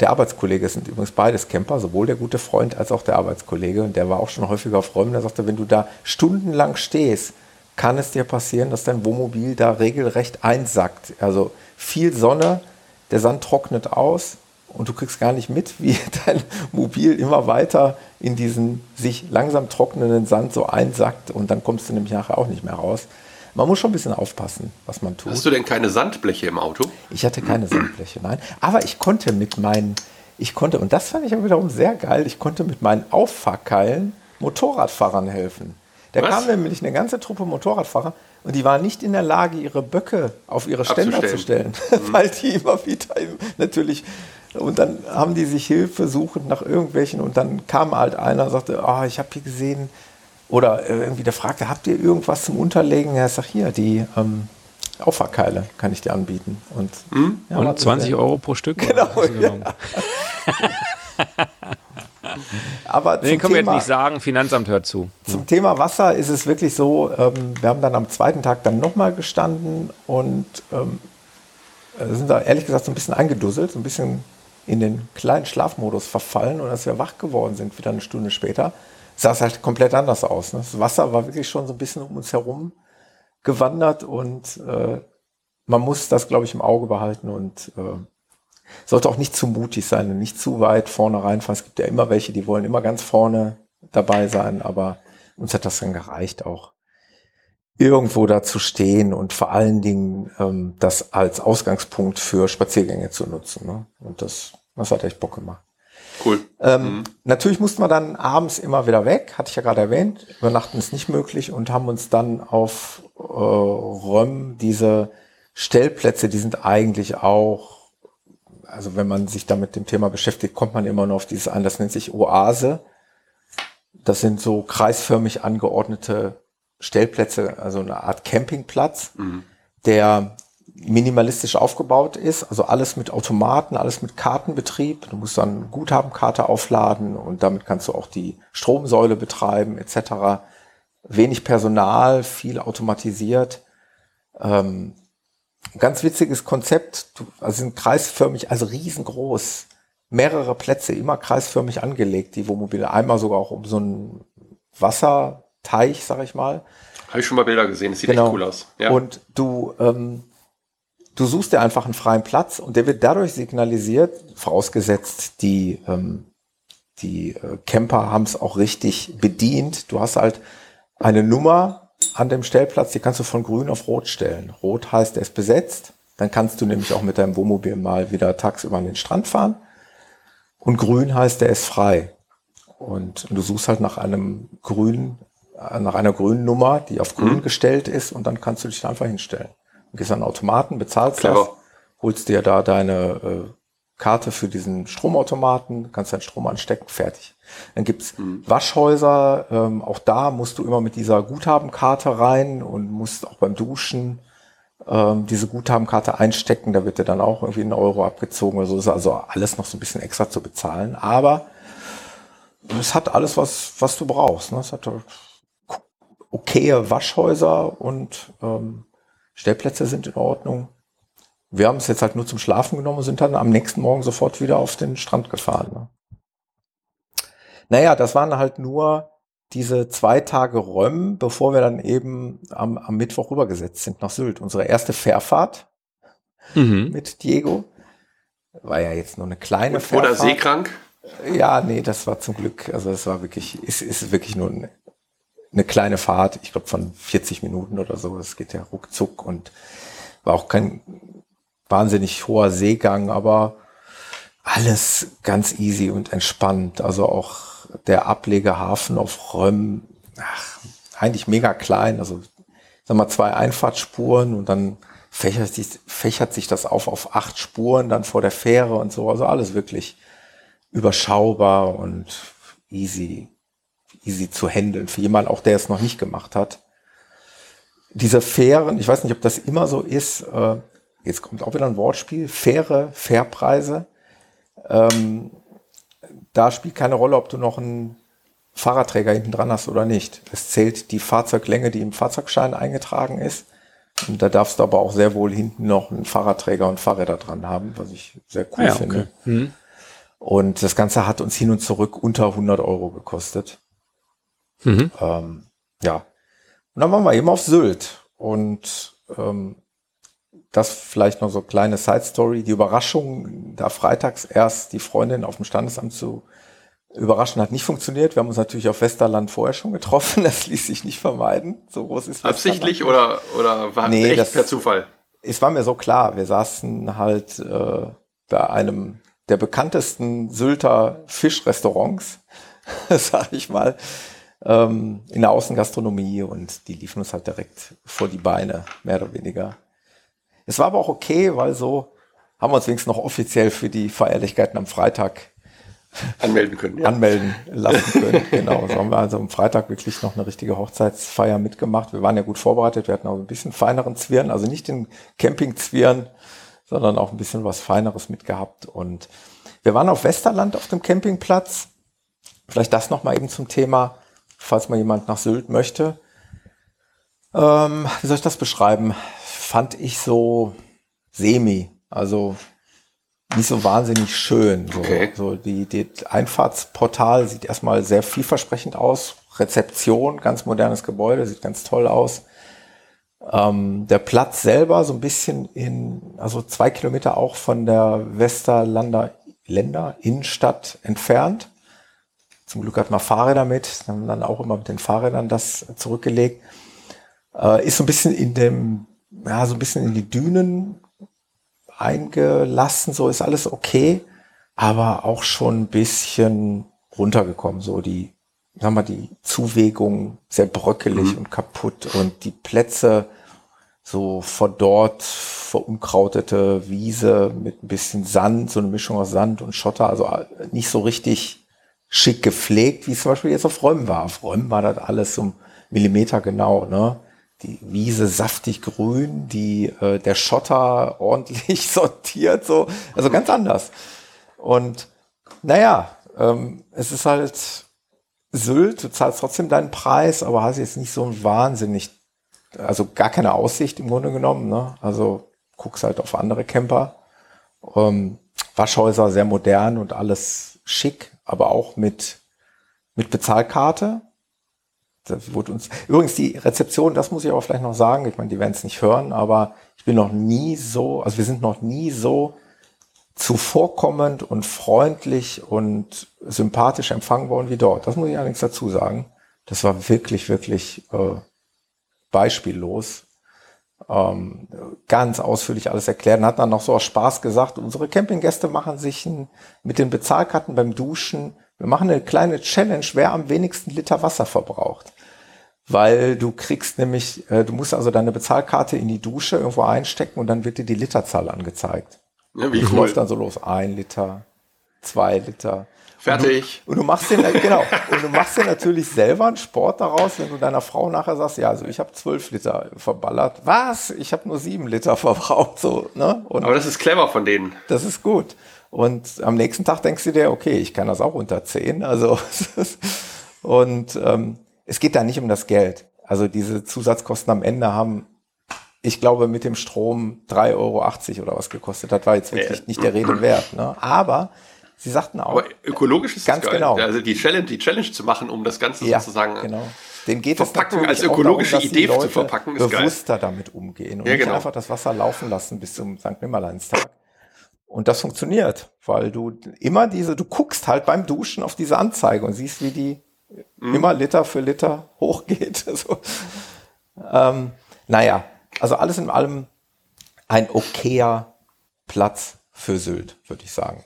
der Arbeitskollege sind übrigens beides Camper, sowohl der gute Freund als auch der Arbeitskollege. Und der war auch schon häufiger auf Räumen. Der sagte, wenn du da stundenlang stehst, kann es dir passieren, dass dein Wohnmobil da regelrecht einsackt. Also viel Sonne, der Sand trocknet aus und du kriegst gar nicht mit, wie dein Mobil immer weiter in diesen sich langsam trocknenden Sand so einsackt und dann kommst du nämlich nachher auch nicht mehr raus. Man muss schon ein bisschen aufpassen, was man tut. Hast du denn keine Sandbleche im Auto? Ich hatte keine Sandbleche, nein. Aber ich konnte mit meinen, ich konnte, und das fand ich auch wiederum sehr geil, ich konnte mit meinen Auffahrkeilen Motorradfahrern helfen. Da was? kam nämlich eine ganze Truppe Motorradfahrer und die waren nicht in der Lage, ihre Böcke auf ihre Ständer zu stellen, mhm. weil die immer wieder natürlich und dann haben die sich Hilfe suchend nach irgendwelchen und dann kam halt einer und sagte, ah, ich habe hier gesehen, oder irgendwie der fragte, habt ihr irgendwas zum Unterlegen? Er sagt, hier, die ähm, Auffahrkeile kann ich dir anbieten. Und, hm? ja, und 20 sehr, Euro pro Stück? Genau. Ja. Aber Den können wir jetzt nicht sagen, Finanzamt hört zu. Zum ja. Thema Wasser ist es wirklich so, ähm, wir haben dann am zweiten Tag dann nochmal gestanden und ähm, äh, sind da ehrlich gesagt so ein bisschen eingedusselt, so ein bisschen in den kleinen Schlafmodus verfallen und als wir wach geworden sind, wieder eine Stunde später, sah es halt komplett anders aus. Ne? Das Wasser war wirklich schon so ein bisschen um uns herum gewandert und äh, man muss das, glaube ich, im Auge behalten und äh, sollte auch nicht zu mutig sein und nicht zu weit vorne reinfahren. Es gibt ja immer welche, die wollen immer ganz vorne dabei sein, aber uns hat das dann gereicht, auch irgendwo da zu stehen und vor allen Dingen ähm, das als Ausgangspunkt für Spaziergänge zu nutzen. Ne? Und das, das hat echt Bock gemacht. Cool. Ähm, mhm. Natürlich mussten wir dann abends immer wieder weg, hatte ich ja gerade erwähnt. Übernachten ist nicht möglich und haben uns dann auf äh, Röm diese Stellplätze, die sind eigentlich auch, also wenn man sich da mit dem Thema beschäftigt, kommt man immer nur auf dieses ein, das nennt sich Oase. Das sind so kreisförmig angeordnete Stellplätze, also eine Art Campingplatz, mhm. der minimalistisch aufgebaut ist, also alles mit Automaten, alles mit Kartenbetrieb. Du musst dann Guthabenkarte aufladen und damit kannst du auch die Stromsäule betreiben etc. Wenig Personal, viel automatisiert. Ähm, ganz witziges Konzept, also sind kreisförmig, also riesengroß, mehrere Plätze, immer kreisförmig angelegt, die Wohnmobile. Einmal sogar auch um so einen Wasserteich, sag ich mal. Habe ich schon mal Bilder gesehen, das sieht genau. echt cool aus. Ja. Und du ähm, Du suchst dir einfach einen freien Platz und der wird dadurch signalisiert, vorausgesetzt die, ähm, die äh, Camper haben es auch richtig bedient. Du hast halt eine Nummer an dem Stellplatz, die kannst du von grün auf rot stellen. Rot heißt, er ist besetzt. Dann kannst du nämlich auch mit deinem Wohnmobil mal wieder tagsüber an den Strand fahren. Und grün heißt, er ist frei. Und du suchst halt nach einem grünen, nach einer grünen Nummer, die auf grün mhm. gestellt ist und dann kannst du dich da einfach hinstellen gehst an den Automaten, bezahlst Clever. das, holst dir da deine äh, Karte für diesen Stromautomaten, kannst deinen Strom anstecken, fertig. Dann gibt's mhm. Waschhäuser, ähm, auch da musst du immer mit dieser Guthabenkarte rein und musst auch beim Duschen ähm, diese Guthabenkarte einstecken, da wird dir dann auch irgendwie ein Euro abgezogen oder so, ist also alles noch so ein bisschen extra zu bezahlen, aber es hat alles, was, was du brauchst. Ne? Es hat okaye Waschhäuser und ähm, Stellplätze sind in Ordnung. Wir haben es jetzt halt nur zum Schlafen genommen und sind dann am nächsten Morgen sofort wieder auf den Strand gefahren. Ne? Naja, das waren halt nur diese zwei Tage Räumen, bevor wir dann eben am, am Mittwoch rübergesetzt sind nach Sylt. Unsere erste Fährfahrt mhm. mit Diego. War ja jetzt nur eine kleine und Fährfahrt. Oder seekrank? Ja, nee, das war zum Glück, also es war wirklich, ist, ist wirklich nur ein eine kleine Fahrt, ich glaube von 40 Minuten oder so, das geht ja ruckzuck und war auch kein wahnsinnig hoher Seegang, aber alles ganz easy und entspannt. Also auch der Ablegehafen auf Römm, ach, eigentlich mega klein, also sag mal zwei Einfahrtsspuren und dann fächert sich, fächert sich das auf auf acht Spuren dann vor der Fähre und so. Also alles wirklich überschaubar und easy, easy zu handeln für jemanden auch, der es noch nicht gemacht hat. Diese Fähren, ich weiß nicht, ob das immer so ist, äh, jetzt kommt auch wieder ein Wortspiel, Fähre, Fährpreise. Ähm, da spielt keine Rolle, ob du noch einen Fahrradträger hinten dran hast oder nicht. Es zählt die Fahrzeuglänge, die im Fahrzeugschein eingetragen ist. Und da darfst du aber auch sehr wohl hinten noch einen Fahrradträger und Fahrräder dran haben, was ich sehr cool ah ja, finde. Okay. Hm. Und das Ganze hat uns hin und zurück unter 100 Euro gekostet. Mhm. Ähm, ja. Und dann waren wir eben auf Sylt. Und ähm, das vielleicht noch so kleine Side Story. Die Überraschung, da freitags erst die Freundin auf dem Standesamt zu überraschen, hat nicht funktioniert. Wir haben uns natürlich auf Westerland vorher schon getroffen. Das ließ sich nicht vermeiden. So groß ist Absichtlich oder, oder war nee, echt das, per Zufall? Es war mir so klar. Wir saßen halt äh, bei einem der bekanntesten Sylter Fischrestaurants, sag ich mal, ähm, in der Außengastronomie und die liefen uns halt direkt vor die Beine, mehr oder weniger. Es war aber auch okay, weil so haben wir uns wenigstens noch offiziell für die Feierlichkeiten am Freitag anmelden können. Ja. Anmelden lassen können. genau. So haben wir also am Freitag wirklich noch eine richtige Hochzeitsfeier mitgemacht. Wir waren ja gut vorbereitet. Wir hatten auch ein bisschen feineren Zwirn, also nicht den Campingzwirn, sondern auch ein bisschen was Feineres mitgehabt. Und wir waren auf Westerland auf dem Campingplatz. Vielleicht das nochmal eben zum Thema, falls mal jemand nach Sylt möchte. Ähm, wie soll ich das beschreiben? fand ich so semi. Also nicht so wahnsinnig schön. So, okay. so die, die Einfahrtsportal sieht erstmal sehr vielversprechend aus. Rezeption, ganz modernes Gebäude, sieht ganz toll aus. Ähm, der Platz selber so ein bisschen in, also zwei Kilometer auch von der Westerlander Länder Innenstadt entfernt. Zum Glück hat man Fahrräder mit, haben dann auch immer mit den Fahrrädern das zurückgelegt. Äh, ist so ein bisschen in dem ja, so ein bisschen in die Dünen eingelassen, so ist alles okay, aber auch schon ein bisschen runtergekommen, so die, sagen wir, die Zuwägung sehr bröckelig mhm. und kaputt und die Plätze so verdorrt, verunkrautete Wiese mit ein bisschen Sand, so eine Mischung aus Sand und Schotter, also nicht so richtig schick gepflegt, wie es zum Beispiel jetzt auf Räumen war. Auf Räumen war das alles so Millimeter genau, ne? die Wiese saftig grün, die äh, der Schotter ordentlich sortiert, so also ganz anders. Und naja, ähm, es ist halt Sylt, du zahlst trotzdem deinen Preis, aber hast jetzt nicht so ein wahnsinnig, also gar keine Aussicht im Grunde genommen. Ne? Also guckst halt auf andere Camper. Ähm, Waschhäuser sehr modern und alles schick, aber auch mit mit Bezahlkarte das wurde uns, übrigens die Rezeption, das muss ich aber vielleicht noch sagen, ich meine, die werden es nicht hören, aber ich bin noch nie so, also wir sind noch nie so zuvorkommend und freundlich und sympathisch empfangen worden wie dort. Das muss ich allerdings dazu sagen. Das war wirklich, wirklich äh, beispiellos. Ähm, ganz ausführlich alles erklärt und hat dann noch so aus Spaß gesagt, unsere Campinggäste machen sich ein, mit den Bezahlkarten beim Duschen, wir machen eine kleine Challenge, wer am wenigsten Liter Wasser verbraucht weil du kriegst nämlich, äh, du musst also deine Bezahlkarte in die Dusche irgendwo einstecken und dann wird dir die Literzahl angezeigt. Ja, wie cool. läuft dann so los. Ein Liter, zwei Liter. Fertig. Und du, und du machst den, genau, und du machst dir natürlich selber einen Sport daraus, wenn du deiner Frau nachher sagst, ja, also ich habe zwölf Liter verballert. Was? Ich habe nur sieben Liter verbraucht. So, ne? Und Aber das ist clever von denen. Das ist gut. Und am nächsten Tag denkst du dir, okay, ich kann das auch unter zehn. Also und ähm, es geht da nicht um das Geld. Also diese Zusatzkosten am Ende haben, ich glaube, mit dem Strom 3,80 Euro oder was gekostet. Das war jetzt wirklich ja. nicht der Rede wert. Ne? Aber Sie sagten auch. Aber ökologisch ist ganz geil. genau. Also die Challenge, die Challenge zu machen, um das Ganze ja, sozusagen genau. Den geht verpacken als ökologische darum, Idee zu verpacken, ist bewusster geil. damit umgehen und ja, nicht genau. einfach das Wasser laufen lassen bis zum St. Nimmerleinstag. Und das funktioniert, weil du immer diese, du guckst halt beim Duschen auf diese Anzeige und siehst, wie die mhm. immer Liter für Liter hochgeht. Also, ähm, naja, also alles in allem ein okayer Platz für Sylt, würde ich sagen.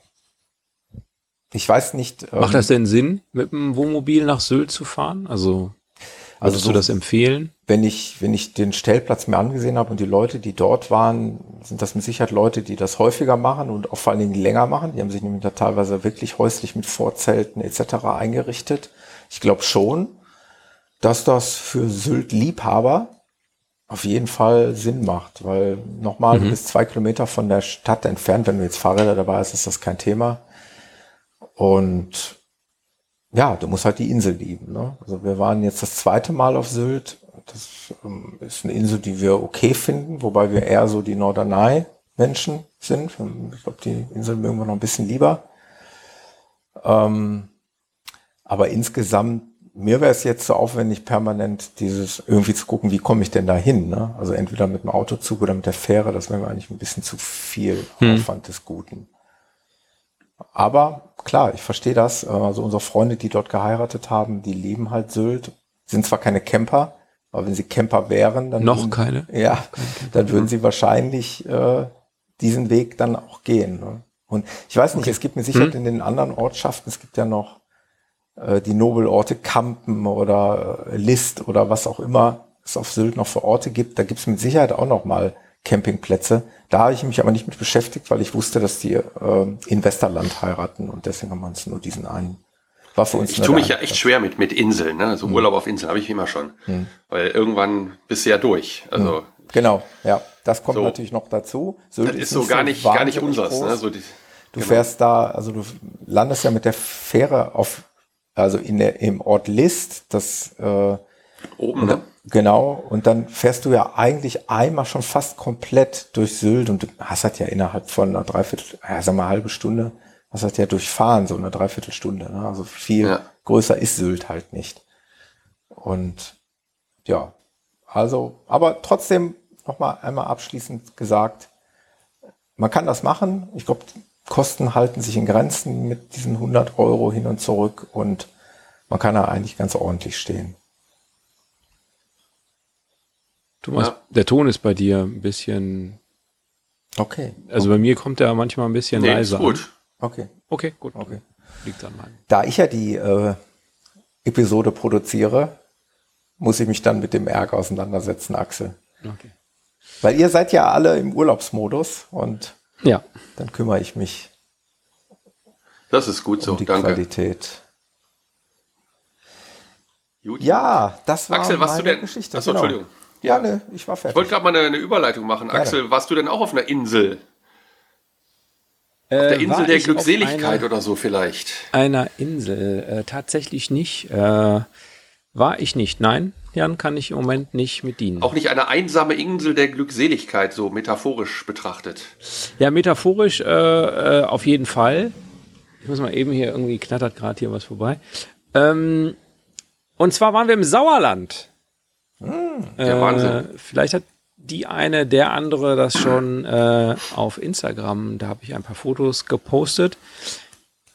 Ich weiß nicht. Macht ähm, das denn Sinn, mit dem Wohnmobil nach Sylt zu fahren? Also also Würdest so, du das empfehlen? Wenn ich, wenn ich den Stellplatz mir angesehen habe und die Leute, die dort waren, sind das mit Sicherheit Leute, die das häufiger machen und auch vor allen Dingen länger machen. Die haben sich nämlich da teilweise wirklich häuslich mit Vorzelten etc. eingerichtet. Ich glaube schon, dass das für Sylt-Liebhaber auf jeden Fall Sinn macht, weil nochmal mhm. bis zwei Kilometer von der Stadt entfernt, wenn du jetzt Fahrräder dabei hast, ist das kein Thema. Und ja, du musst halt die Insel lieben. Ne? Also wir waren jetzt das zweite Mal auf Sylt. Das ähm, ist eine Insel, die wir okay finden, wobei wir eher so die Norderney-Menschen sind. Ich glaube, die Insel mögen wir noch ein bisschen lieber. Ähm, aber insgesamt, mir wäre es jetzt so aufwendig, permanent dieses irgendwie zu gucken, wie komme ich denn da hin? Ne? Also entweder mit dem Autozug oder mit der Fähre, das wäre mir eigentlich ein bisschen zu viel hm. Aufwand des Guten. Aber klar, ich verstehe das. Also unsere Freunde, die dort geheiratet haben, die leben halt Sylt, sind zwar keine Camper, aber wenn sie Camper wären, dann noch würden, keine. Ja, dann würden sie wahrscheinlich äh, diesen Weg dann auch gehen. Ne? Und ich weiß nicht, okay. es gibt mir sicher hm. in den anderen Ortschaften, es gibt ja noch äh, die Nobelorte Kampen oder äh, List oder was auch immer es auf Sylt noch für Orte gibt. Da gibt es mit Sicherheit auch noch mal Campingplätze. Da habe ich mich aber nicht mit beschäftigt, weil ich wusste, dass die äh, in Westerland heiraten und deswegen haben wir uns nur diesen einen. War für uns ich tue mich ja echt schwer mit, mit Inseln, ne? So hm. Urlaub auf Inseln habe ich immer schon. Hm. Weil irgendwann bist du ja durch. Also hm. Genau, ja. Das kommt so. natürlich noch dazu. Sylt das ist, ist so gar nicht, gar nicht unseres. Ne? So die, du genau. fährst da, also du landest ja mit der Fähre auf, also in der, im Ort List, das äh, Oben, ne? Genau, und dann fährst du ja eigentlich einmal schon fast komplett durch Sylt und du hast halt ja innerhalb von einer Dreiviertel, ja, sag mal halbe Stunde, hast halt ja durchfahren, so eine Dreiviertelstunde. Ne? Also viel ja. größer ist Sylt halt nicht. Und ja, also, aber trotzdem nochmal einmal abschließend gesagt, man kann das machen. Ich glaube, Kosten halten sich in Grenzen mit diesen 100 Euro hin und zurück und man kann da eigentlich ganz ordentlich stehen. Thomas, ja. der Ton ist bei dir ein bisschen. Okay. Also okay. bei mir kommt er manchmal ein bisschen nee, leiser. Ist gut. Okay. Okay, gut. Okay. Liegt an meinem. Da ich ja die äh, Episode produziere, muss ich mich dann mit dem Ärger auseinandersetzen, Axel. Okay. Weil ihr seid ja alle im Urlaubsmodus und ja. dann kümmere ich mich. Das ist gut um so, die danke. Qualität. Gut. Ja, das war Axel, was meine du denn? Geschichte. Achso, genau. Entschuldigung. Ja, ne, ich war fertig. Ich wollte gerade mal eine, eine, Überleitung machen. Gerne. Axel, warst du denn auch auf einer Insel? Äh, auf der Insel der Glückseligkeit oder so vielleicht? Einer Insel, äh, tatsächlich nicht. Äh, war ich nicht. Nein, Jan kann ich im Moment nicht mit dienen. Auch nicht eine einsame Insel der Glückseligkeit, so metaphorisch betrachtet. Ja, metaphorisch äh, äh, auf jeden Fall. Ich muss mal eben hier irgendwie knattert gerade hier was vorbei. Ähm, und zwar waren wir im Sauerland. Hm, der äh, Wahnsinn. Vielleicht hat die eine, der andere das schon äh, auf Instagram. Da habe ich ein paar Fotos gepostet.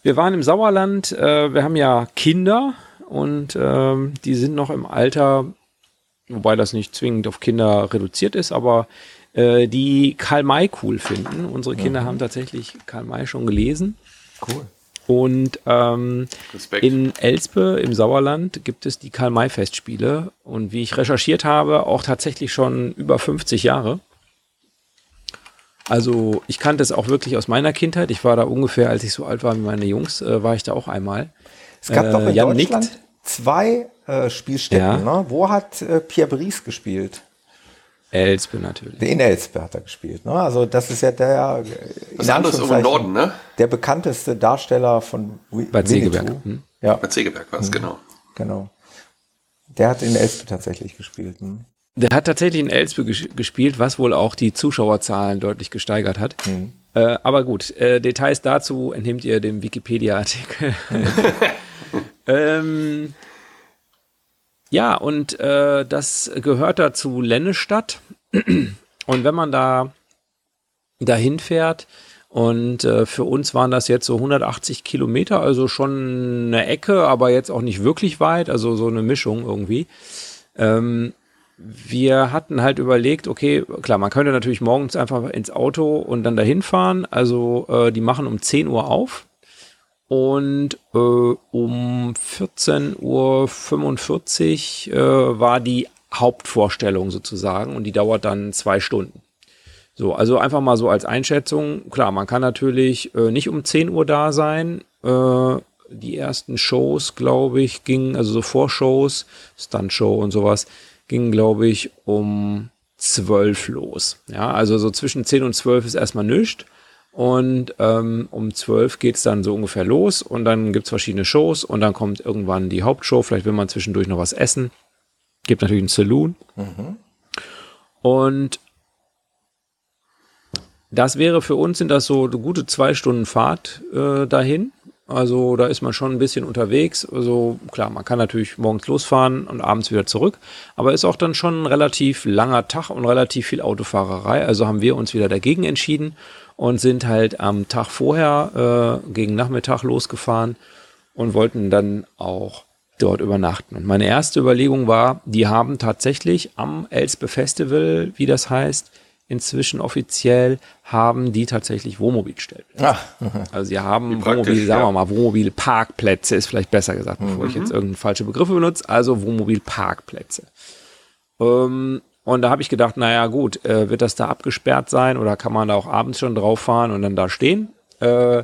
Wir waren im Sauerland. Äh, wir haben ja Kinder und ähm, die sind noch im Alter, wobei das nicht zwingend auf Kinder reduziert ist, aber äh, die Karl May cool finden. Unsere Kinder mhm. haben tatsächlich Karl May schon gelesen. Cool. Und ähm, in Elspe im Sauerland gibt es die Karl-May-Festspiele. Und wie ich recherchiert habe, auch tatsächlich schon über 50 Jahre. Also ich kannte es auch wirklich aus meiner Kindheit. Ich war da ungefähr, als ich so alt war wie meine Jungs, äh, war ich da auch einmal. Es gab äh, doch in Jan Deutschland nickt. zwei äh, Spielstätten. Ja. Ne? Wo hat äh, Pierre Brice gespielt? Elspe natürlich. In Elspe hat er gespielt. Ne? Also das ist ja der Was anderes im Norden, ne? Der bekannteste Darsteller von Bad Segeberg. Hm? Ja. Bad Segeberg war es, mhm. genau. Genau. Der hat in Elspe tatsächlich gespielt. Hm? Der hat tatsächlich in Elspe ges gespielt, was wohl auch die Zuschauerzahlen deutlich gesteigert hat. Mhm. Äh, aber gut, äh, Details dazu entnehmt ihr dem Wikipedia-Artikel. ähm, ja, und äh, das gehört da zu Lennestadt. Und wenn man da dahin fährt Und äh, für uns waren das jetzt so 180 Kilometer, also schon eine Ecke, aber jetzt auch nicht wirklich weit, also so eine Mischung irgendwie. Ähm, wir hatten halt überlegt, okay, klar, man könnte natürlich morgens einfach ins Auto und dann dahin fahren. Also äh, die machen um 10 Uhr auf und äh, um 14.45 Uhr äh, war die Hauptvorstellung sozusagen und die dauert dann zwei Stunden. So, also einfach mal so als Einschätzung. Klar, man kann natürlich äh, nicht um 10 Uhr da sein. Äh, die ersten Shows, glaube ich, gingen, also so Vorshows, Stuntshow und sowas, gingen, glaube ich, um 12 los. Ja, also so zwischen 10 und 12 ist erstmal nichts. Und ähm, um 12 geht's dann so ungefähr los und dann gibt's verschiedene Shows und dann kommt irgendwann die Hauptshow. Vielleicht will man zwischendurch noch was essen. Gibt natürlich einen Saloon. Mhm. Und das wäre für uns, sind das so eine gute zwei Stunden Fahrt äh, dahin. Also da ist man schon ein bisschen unterwegs. Also klar, man kann natürlich morgens losfahren und abends wieder zurück. Aber ist auch dann schon ein relativ langer Tag und relativ viel Autofahrerei. Also haben wir uns wieder dagegen entschieden und sind halt am Tag vorher äh, gegen Nachmittag losgefahren und wollten dann auch dort übernachten. Und meine erste Überlegung war, die haben tatsächlich am Elspe Festival, wie das heißt, inzwischen offiziell haben die tatsächlich Wohnmobilstellplätze. Ah. Also sie haben Wohnmobil, sagen wir mal, Wohnmobilparkplätze ist vielleicht besser gesagt, bevor mhm. ich jetzt irgendeine falsche Begriffe benutze. Also Wohnmobilparkplätze. Ähm, und da habe ich gedacht, naja gut, äh, wird das da abgesperrt sein oder kann man da auch abends schon drauf fahren und dann da stehen? Äh,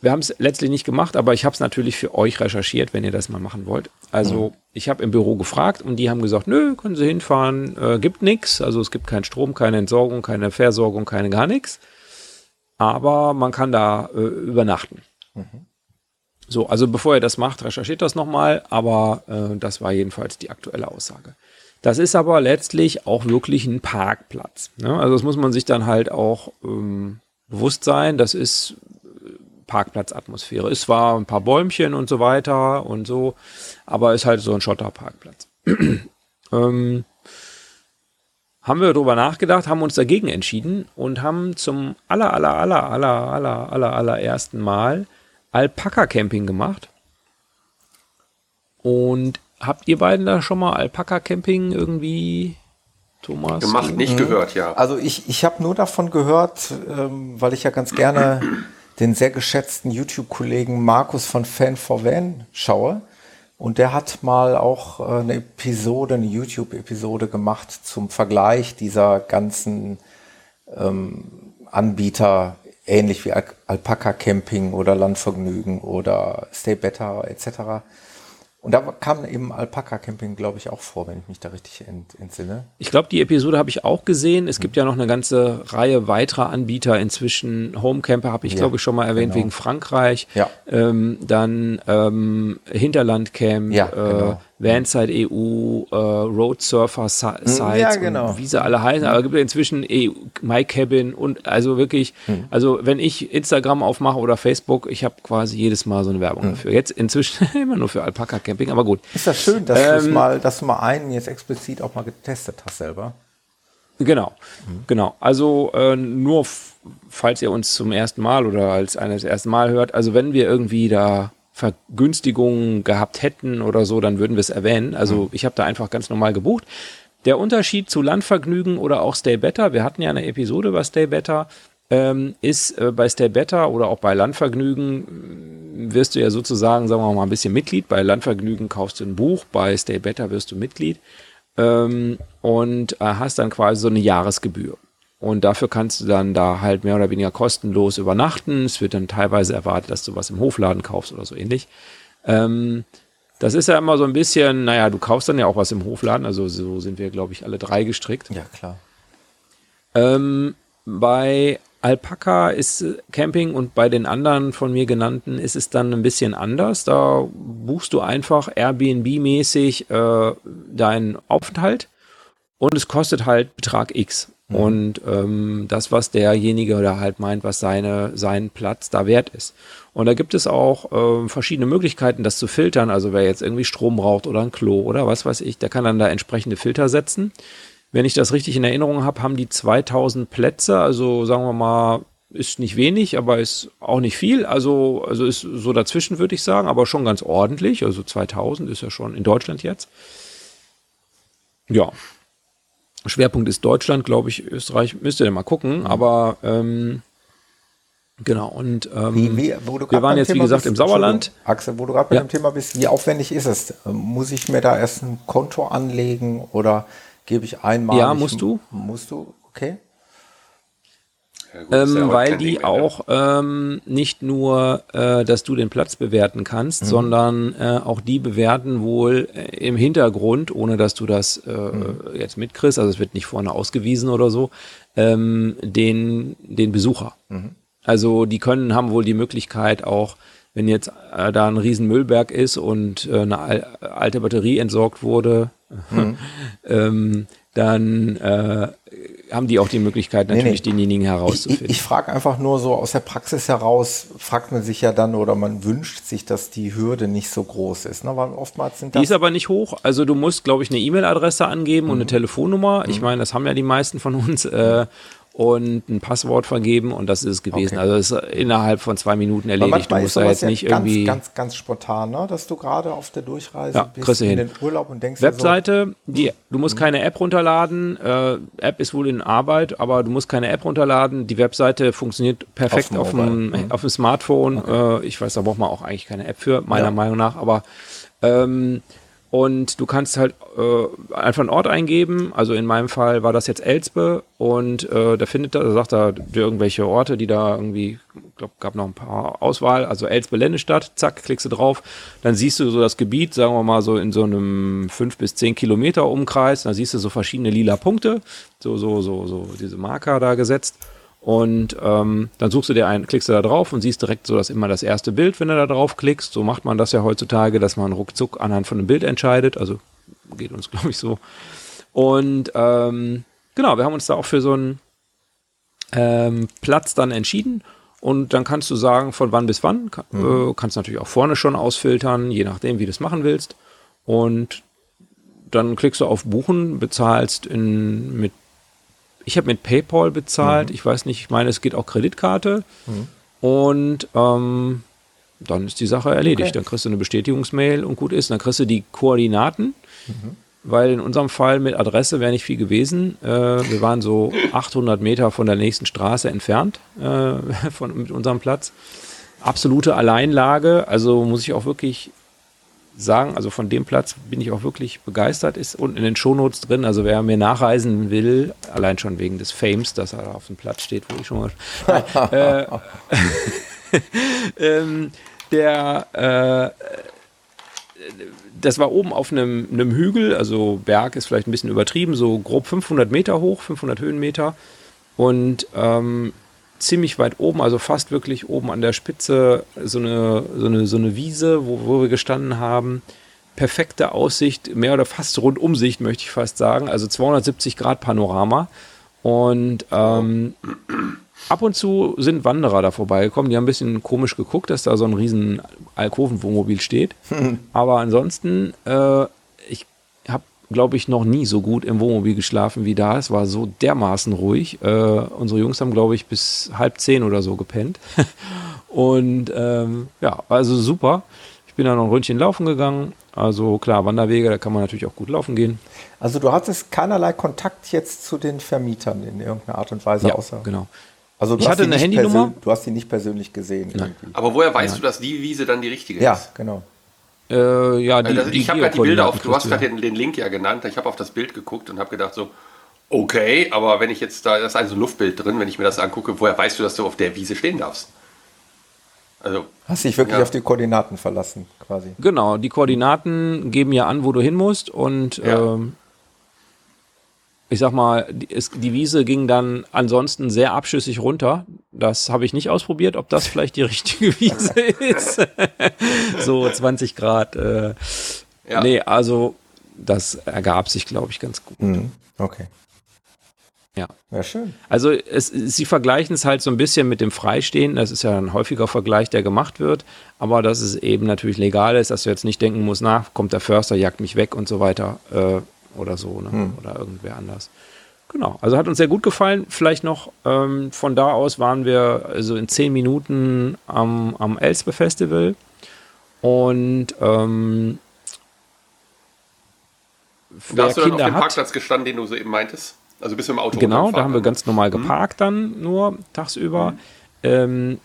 wir haben es letztlich nicht gemacht, aber ich habe es natürlich für euch recherchiert, wenn ihr das mal machen wollt. Also mhm. ich habe im Büro gefragt und die haben gesagt, nö, können Sie hinfahren, äh, gibt nichts. Also es gibt keinen Strom, keine Entsorgung, keine Versorgung, keine gar nichts. Aber man kann da äh, übernachten. Mhm. So, also bevor ihr das macht, recherchiert das nochmal, aber äh, das war jedenfalls die aktuelle Aussage. Das ist aber letztlich auch wirklich ein Parkplatz. Ne? Also das muss man sich dann halt auch ähm, bewusst sein. Das ist Parkplatzatmosphäre. Es war ein paar Bäumchen und so weiter und so, aber ist halt so ein Schotterparkplatz. ähm, haben wir darüber nachgedacht, haben uns dagegen entschieden und haben zum aller, aller, aller, aller, aller, aller, allerersten Mal Alpaka-Camping gemacht. Und habt ihr beiden da schon mal Alpaka-Camping irgendwie, Thomas? Gemacht, nicht gehört, ja. Also ich, ich habe nur davon gehört, ähm, weil ich ja ganz gerne den sehr geschätzten YouTube-Kollegen Markus von Fan for Van schaue. Und der hat mal auch äh, eine Episode, eine YouTube-Episode gemacht zum Vergleich dieser ganzen ähm, Anbieter, ähnlich wie Al Alpaka Camping oder Landvergnügen oder Stay Better etc. Und da kam eben Alpaka Camping, glaube ich, auch vor, wenn ich mich da richtig ent entsinne. Ich glaube, die Episode habe ich auch gesehen. Es mhm. gibt ja noch eine ganze Reihe weiterer Anbieter. Inzwischen Homecamper habe ich, ja, glaube ich, schon mal erwähnt, genau. wegen Frankreich. Ja. Ähm, dann ähm, Hinterlandcamp, ja, äh, genau. Vanside EU, äh, Road Surfer Sites ja, genau. wie sie alle heißen. Aber es gibt inzwischen EU, My Cabin und also wirklich, hm. also wenn ich Instagram aufmache oder Facebook, ich habe quasi jedes Mal so eine Werbung hm. dafür. Jetzt inzwischen immer nur für Alpaka Camping, aber gut. Ist das schön, dass, ähm, mal, dass du mal einen jetzt explizit auch mal getestet hast selber? Genau, mhm. genau. Also äh, nur falls ihr uns zum ersten Mal oder als eines ersten Mal hört, also wenn wir irgendwie da Vergünstigungen gehabt hätten oder so, dann würden wir es erwähnen. Also mhm. ich habe da einfach ganz normal gebucht. Der Unterschied zu Landvergnügen oder auch Stay Better, wir hatten ja eine Episode über Stay Better, ähm, ist äh, bei Stay Better oder auch bei Landvergnügen äh, wirst du ja sozusagen, sagen wir mal, ein bisschen Mitglied. Bei Landvergnügen kaufst du ein Buch, bei Stay Better wirst du Mitglied ähm, und äh, hast dann quasi so eine Jahresgebühr. Und dafür kannst du dann da halt mehr oder weniger kostenlos übernachten. Es wird dann teilweise erwartet, dass du was im Hofladen kaufst oder so ähnlich. Ähm, das ist ja immer so ein bisschen, naja, du kaufst dann ja auch was im Hofladen. Also so sind wir, glaube ich, alle drei gestrickt. Ja, klar. Ähm, bei Alpaka ist Camping und bei den anderen von mir genannten ist es dann ein bisschen anders. Da buchst du einfach Airbnb-mäßig äh, deinen Aufenthalt und es kostet halt Betrag X. Mhm. Und ähm, das, was derjenige oder halt meint, was seine, sein Platz da wert ist. Und da gibt es auch äh, verschiedene Möglichkeiten, das zu filtern. Also wer jetzt irgendwie Strom braucht oder ein Klo oder was weiß ich, der kann dann da entsprechende Filter setzen. Wenn ich das richtig in Erinnerung habe, haben die 2000 Plätze, also sagen wir mal ist nicht wenig, aber ist auch nicht viel. Also, also ist so dazwischen, würde ich sagen, aber schon ganz ordentlich. Also 2000 ist ja schon in Deutschland jetzt. Ja. Schwerpunkt ist Deutschland, glaube ich. Österreich müsst ihr mal gucken, mhm. aber ähm, genau. Und ähm, wie, wie, wir waren jetzt, Thema wie gesagt, im Sauerland. Axel, wo du gerade bei ja. dem Thema bist, wie aufwendig ist es? Muss ich mir da erst ein Konto anlegen oder gebe ich einmal? Ja, musst du. Musst du, okay. Ja, gut, ähm, weil die mehr, auch ähm, nicht nur, äh, dass du den Platz bewerten kannst, mhm. sondern äh, auch die bewerten wohl äh, im Hintergrund, ohne dass du das äh, mhm. jetzt mitkriegst, also es wird nicht vorne ausgewiesen oder so, ähm, den, den Besucher. Mhm. Also die können, haben wohl die Möglichkeit auch, wenn jetzt äh, da ein riesen Müllberg ist und äh, eine al alte Batterie entsorgt wurde, mhm. ähm, dann äh, haben die auch die Möglichkeit, natürlich nee, nee. denjenigen herauszufinden. Ich, ich, ich frage einfach nur so aus der Praxis heraus, fragt man sich ja dann oder man wünscht sich, dass die Hürde nicht so groß ist. Ne? Weil oftmals sind das die ist aber nicht hoch. Also du musst, glaube ich, eine E-Mail-Adresse angeben mhm. und eine mhm. Telefonnummer. Ich mhm. meine, das haben ja die meisten von uns. Äh, und ein Passwort vergeben und das ist es gewesen. Okay. Also es ist innerhalb von zwei Minuten erledigt. Du musst da jetzt nicht ganz, irgendwie. Ganz, ganz spontan, ne? dass du gerade auf der Durchreise ja, bist in hin. den Urlaub und denkst Webseite, so, die, du musst mhm. keine App runterladen. Äh, App ist wohl in Arbeit, aber du musst keine App runterladen. Die Webseite funktioniert perfekt auf, dem, mhm. auf dem Smartphone. Okay. Äh, ich weiß, da braucht man auch eigentlich keine App für, meiner ja. Meinung nach, aber ähm, und du kannst halt äh, einfach einen Ort eingeben. Also in meinem Fall war das jetzt Elsbe und äh, da findet er, da sagt er irgendwelche Orte, die da irgendwie, ich glaube, gab noch ein paar Auswahl. Also Elsbe Ländestadt, zack, klickst du drauf. Dann siehst du so das Gebiet, sagen wir mal so in so einem fünf bis zehn Kilometer Umkreis. Dann siehst du so verschiedene lila Punkte, so, so, so, so diese Marker da gesetzt. Und ähm, dann suchst du dir ein, klickst du da drauf und siehst direkt so das immer das erste Bild, wenn du da drauf klickst. So macht man das ja heutzutage, dass man ruckzuck anhand von einem Bild entscheidet. Also geht uns, glaube ich, so. Und ähm, genau, wir haben uns da auch für so einen ähm, Platz dann entschieden. Und dann kannst du sagen, von wann bis wann. Kann, mhm. äh, kannst natürlich auch vorne schon ausfiltern, je nachdem, wie du es machen willst. Und dann klickst du auf Buchen, bezahlst in, mit ich habe mit PayPal bezahlt. Mhm. Ich weiß nicht, ich meine, es geht auch Kreditkarte. Mhm. Und ähm, dann ist die Sache erledigt. Okay. Dann kriegst du eine Bestätigungsmail und gut ist. Dann kriegst du die Koordinaten. Mhm. Weil in unserem Fall mit Adresse wäre nicht viel gewesen. Äh, wir waren so 800 Meter von der nächsten Straße entfernt äh, von, mit unserem Platz. Absolute Alleinlage. Also muss ich auch wirklich sagen, also von dem Platz bin ich auch wirklich begeistert, ist unten in den Shownotes drin. Also wer mir nachreisen will, allein schon wegen des Fames, dass er auf dem Platz steht, wo ich schon mal. äh, ähm, der äh, das war oben auf einem, einem, Hügel, also Berg ist vielleicht ein bisschen übertrieben, so grob 500 Meter hoch, 500 Höhenmeter. Und ähm, ziemlich weit oben, also fast wirklich oben an der Spitze, so eine, so eine, so eine Wiese, wo, wo wir gestanden haben. Perfekte Aussicht, mehr oder fast Rundumsicht, möchte ich fast sagen. Also 270 Grad Panorama. Und ähm, ab und zu sind Wanderer da vorbeigekommen. Die haben ein bisschen komisch geguckt, dass da so ein riesen Alkovenwohnmobil steht. Aber ansonsten, äh, glaube ich, noch nie so gut im Wohnmobil geschlafen wie da. Es war so dermaßen ruhig. Äh, unsere Jungs haben, glaube ich, bis halb zehn oder so gepennt. Und ähm, ja, also super. Ich bin dann noch ein Ründchen laufen gegangen. Also klar, Wanderwege, da kann man natürlich auch gut laufen gehen. Also du hattest keinerlei Kontakt jetzt zu den Vermietern in irgendeiner Art und Weise, ja, außer. Genau. Also ich hatte eine Handynummer. Du hast die nicht persönlich gesehen. Aber woher weißt Nein. du, dass die Wiese dann die richtige ja, ist? Ja, genau. Äh, ja, die, also ich habe gerade die Bilder auf, du hast gerade den, den, Link ja genannt, ich habe auf das Bild geguckt und habe gedacht so, okay, aber wenn ich jetzt da, das ist also ein Luftbild drin, wenn ich mir das angucke, woher weißt du, dass du auf der Wiese stehen darfst? Also, Hast dich wirklich ja. auf die Koordinaten verlassen, quasi. Genau, die Koordinaten geben ja an, wo du hin musst und ja. ähm, ich sag mal, die, es, die Wiese ging dann ansonsten sehr abschüssig runter. Das habe ich nicht ausprobiert, ob das vielleicht die richtige Wiese ist. so 20 Grad. Äh, ja. Nee, also das ergab sich, glaube ich, ganz gut. Mhm. Okay. Ja. Ja, schön. Also es, sie vergleichen es halt so ein bisschen mit dem Freistehen. Das ist ja ein häufiger Vergleich, der gemacht wird. Aber dass es eben natürlich legal ist, dass du jetzt nicht denken musst, na, kommt der Förster, jagt mich weg und so weiter. Äh, oder so, ne? Hm. oder irgendwer anders. Genau, also hat uns sehr gut gefallen. Vielleicht noch ähm, von da aus waren wir also in zehn Minuten am, am Elspe Festival und ähm, da hast du dann auf dem Parkplatz gestanden, den du so eben meintest? Also bist du im Auto Genau, da haben wir ganz normal mhm. geparkt mhm. dann nur tagsüber. Mhm. Ähm,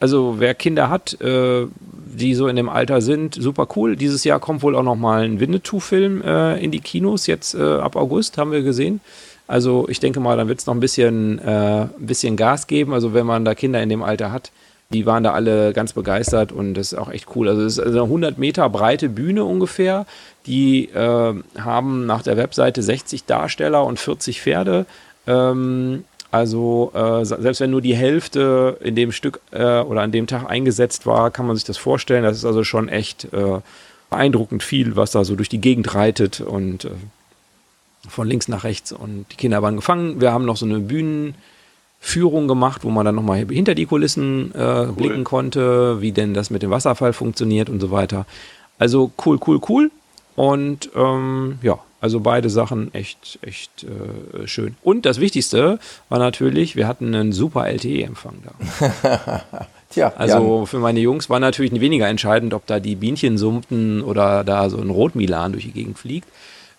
also wer Kinder hat, äh, die so in dem Alter sind, super cool. Dieses Jahr kommt wohl auch noch mal ein Winnetou-Film äh, in die Kinos. Jetzt äh, ab August haben wir gesehen. Also ich denke mal, dann wird es noch ein bisschen, äh, ein bisschen Gas geben. Also wenn man da Kinder in dem Alter hat, die waren da alle ganz begeistert und das ist auch echt cool. Also es ist eine 100 Meter breite Bühne ungefähr. Die äh, haben nach der Webseite 60 Darsteller und 40 Pferde. Ähm, also äh, selbst wenn nur die Hälfte in dem Stück äh, oder an dem Tag eingesetzt war, kann man sich das vorstellen. Das ist also schon echt äh, beeindruckend viel, was da so durch die Gegend reitet und äh, von links nach rechts. Und die Kinder waren gefangen. Wir haben noch so eine Bühnenführung gemacht, wo man dann nochmal hinter die Kulissen äh, cool. blicken konnte, wie denn das mit dem Wasserfall funktioniert und so weiter. Also cool, cool, cool. Und ähm, ja, also beide Sachen echt, echt äh, schön. Und das Wichtigste war natürlich, wir hatten einen super LTE-Empfang da. Tja, also Jan. für meine Jungs war natürlich weniger entscheidend, ob da die Bienchen summten oder da so ein Rotmilan durch die Gegend fliegt,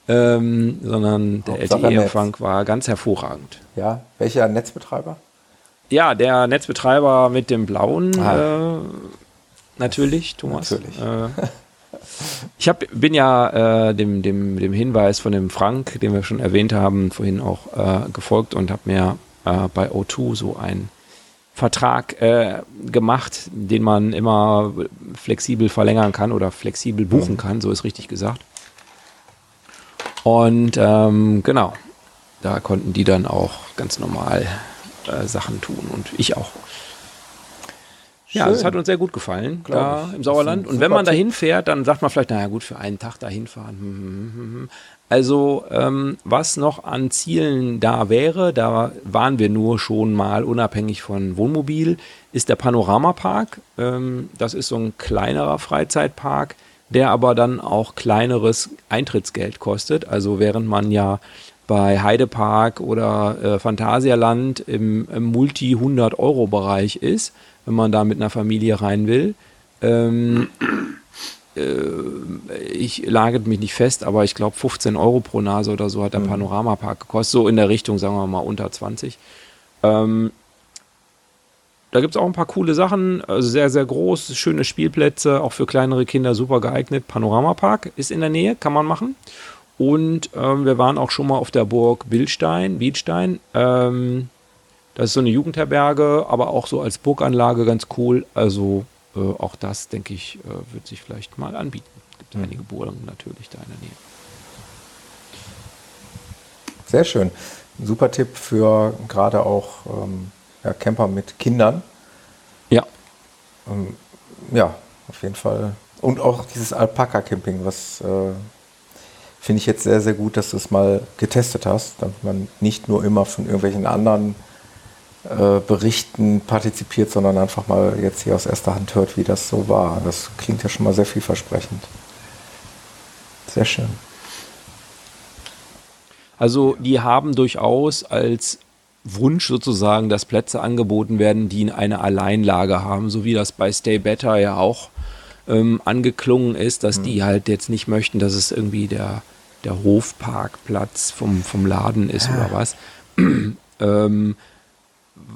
ähm, sondern der LTE-Empfang war ganz hervorragend. Ja, welcher Netzbetreiber? Ja, der Netzbetreiber mit dem blauen, ah. äh, natürlich, Thomas. Natürlich. Äh, ich hab, bin ja äh, dem, dem, dem Hinweis von dem Frank, den wir schon erwähnt haben, vorhin auch äh, gefolgt und habe mir äh, bei O2 so einen Vertrag äh, gemacht, den man immer flexibel verlängern kann oder flexibel buchen mhm. kann, so ist richtig gesagt. Und ähm, genau, da konnten die dann auch ganz normal äh, Sachen tun und ich auch. Ja, das hat uns sehr gut gefallen, da im Sauerland. Und wenn man da hinfährt, dann sagt man vielleicht, naja gut, für einen Tag da hinfahren. Hm, hm, hm, also ähm, was noch an Zielen da wäre, da waren wir nur schon mal unabhängig von Wohnmobil, ist der Panoramapark. Ähm, das ist so ein kleinerer Freizeitpark, der aber dann auch kleineres Eintrittsgeld kostet. Also während man ja bei Heidepark oder äh, Phantasialand im, im Multi-100-Euro-Bereich ist, wenn man da mit einer Familie rein will. Ähm, äh, ich lagert mich nicht fest, aber ich glaube 15 Euro pro Nase oder so hat der mhm. Panoramapark gekostet, so in der Richtung, sagen wir mal, unter 20. Ähm, da gibt es auch ein paar coole Sachen, also sehr, sehr groß, schöne Spielplätze, auch für kleinere Kinder super geeignet. Panoramapark ist in der Nähe, kann man machen. Und ähm, wir waren auch schon mal auf der Burg Bildstein, Bielstein. Ähm, das ist so eine Jugendherberge, aber auch so als Burganlage ganz cool. Also äh, auch das, denke ich, äh, wird sich vielleicht mal anbieten. Es gibt mhm. einige Burgen natürlich da in der Nähe. Sehr schön. Ein super Tipp für gerade auch ähm, ja, Camper mit Kindern. Ja. Ähm, ja, auf jeden Fall. Und auch dieses Alpaka-Camping, was äh, finde ich jetzt sehr, sehr gut, dass du es mal getestet hast, damit man nicht nur immer von irgendwelchen anderen äh, Berichten partizipiert, sondern einfach mal jetzt hier aus erster Hand hört, wie das so war. Das klingt ja schon mal sehr vielversprechend. Sehr schön. Also die haben durchaus als Wunsch sozusagen, dass Plätze angeboten werden, die in eine Alleinlage haben, so wie das bei Stay Better ja auch ähm, angeklungen ist, dass mhm. die halt jetzt nicht möchten, dass es irgendwie der, der Hofparkplatz vom, vom Laden ist ah. oder was. ähm,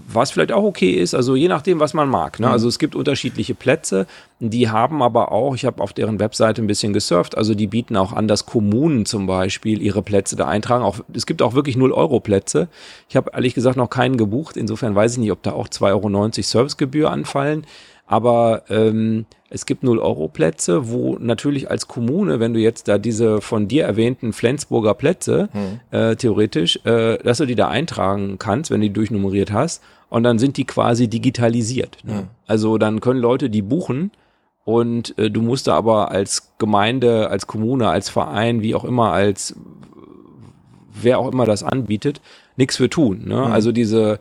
was vielleicht auch okay ist, also je nachdem, was man mag. Ne? Mhm. Also es gibt unterschiedliche Plätze, die haben aber auch, ich habe auf deren Webseite ein bisschen gesurft, also die bieten auch an, dass Kommunen zum Beispiel ihre Plätze da eintragen. Auch, es gibt auch wirklich 0-Euro-Plätze. Ich habe ehrlich gesagt noch keinen gebucht, insofern weiß ich nicht, ob da auch 2,90 Euro Servicegebühr anfallen. Aber ähm, es gibt 0-Euro-Plätze, wo natürlich als Kommune, wenn du jetzt da diese von dir erwähnten Flensburger Plätze, mhm. äh, theoretisch, äh, dass du die da eintragen kannst, wenn du die durchnummeriert hast, und dann sind die quasi digitalisiert. Ne? Mhm. Also dann können Leute die buchen und äh, du musst da aber als Gemeinde, als Kommune, als Verein, wie auch immer, als wer auch immer das anbietet, nichts für tun. Ne? Mhm. Also diese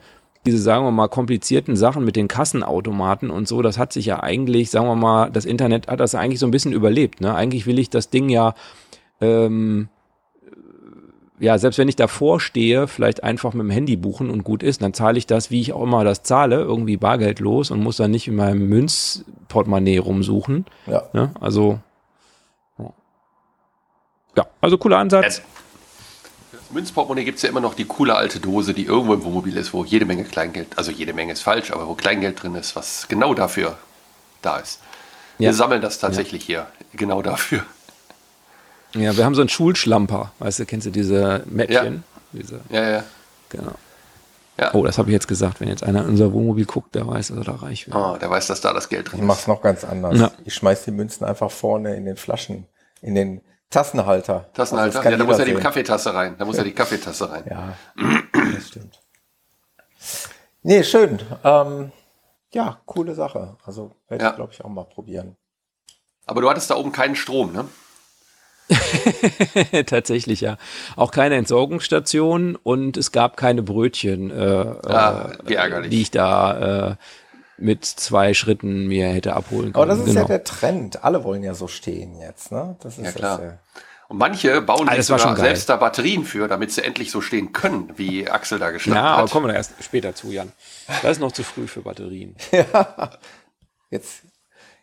diese, sagen wir mal, komplizierten Sachen mit den Kassenautomaten und so, das hat sich ja eigentlich, sagen wir mal, das Internet hat das eigentlich so ein bisschen überlebt. Ne? Eigentlich will ich das Ding ja ähm, ja, selbst wenn ich davor stehe, vielleicht einfach mit dem Handy buchen und gut ist, dann zahle ich das, wie ich auch immer das zahle, irgendwie bargeldlos und muss dann nicht in meinem Münzportemonnaie rumsuchen. Ja. Ne? Also, ja, also cooler Ansatz. Münzportemonnaie gibt es ja immer noch die coole alte Dose, die irgendwo im Wohnmobil ist, wo jede Menge Kleingeld, also jede Menge ist falsch, aber wo Kleingeld drin ist, was genau dafür da ist. Wir Ja. sammeln das tatsächlich hier, genau dafür. Ja, wir haben so einen Schulschlamper, weißt du, kennst du diese Mäppchen? Diese, Ja, ja. genau. Ja. Oh, das habe ich jetzt gesagt. Wenn jetzt einer in unser Wohnmobil guckt, der weiß, dass er da reich wird. Oh, der weiß, dass da das Geld Ich drin mach's ist. noch ganz anders. Ja. Ich schmeiß die Münzen einfach vorne in den Flaschen, in den Tassenhalter. Tassenhalter? Also ja, da muss ja die. Kaffeetasse rein. Da muss ja die Kaffeetasse rein. Ja, das stimmt. Nee, schön. Ähm, ja, coole Sache. Also werde Ja. ich, glaube ich, auch mal probieren. Aber du hattest da oben keinen Strom, ne? Tatsächlich, ja. Auch keine Entsorgungsstation und es gab keine Brötchen, äh, Ah, wie äh, ärgerlich. die ich da äh, mit zwei Schritten mir hätte abholen können. Aber das ist genau. ja der Trend. Alle wollen ja so stehen jetzt, ne? Das ist Ja, klar. Das, äh, Und manche bauen Ah, sich sogar selbst da Batterien für, damit sie endlich so stehen können, wie Axel da gestanden Ja, aber hat. kommen wir da erst später zu, Jan. Das ist noch zu früh für Batterien. jetzt,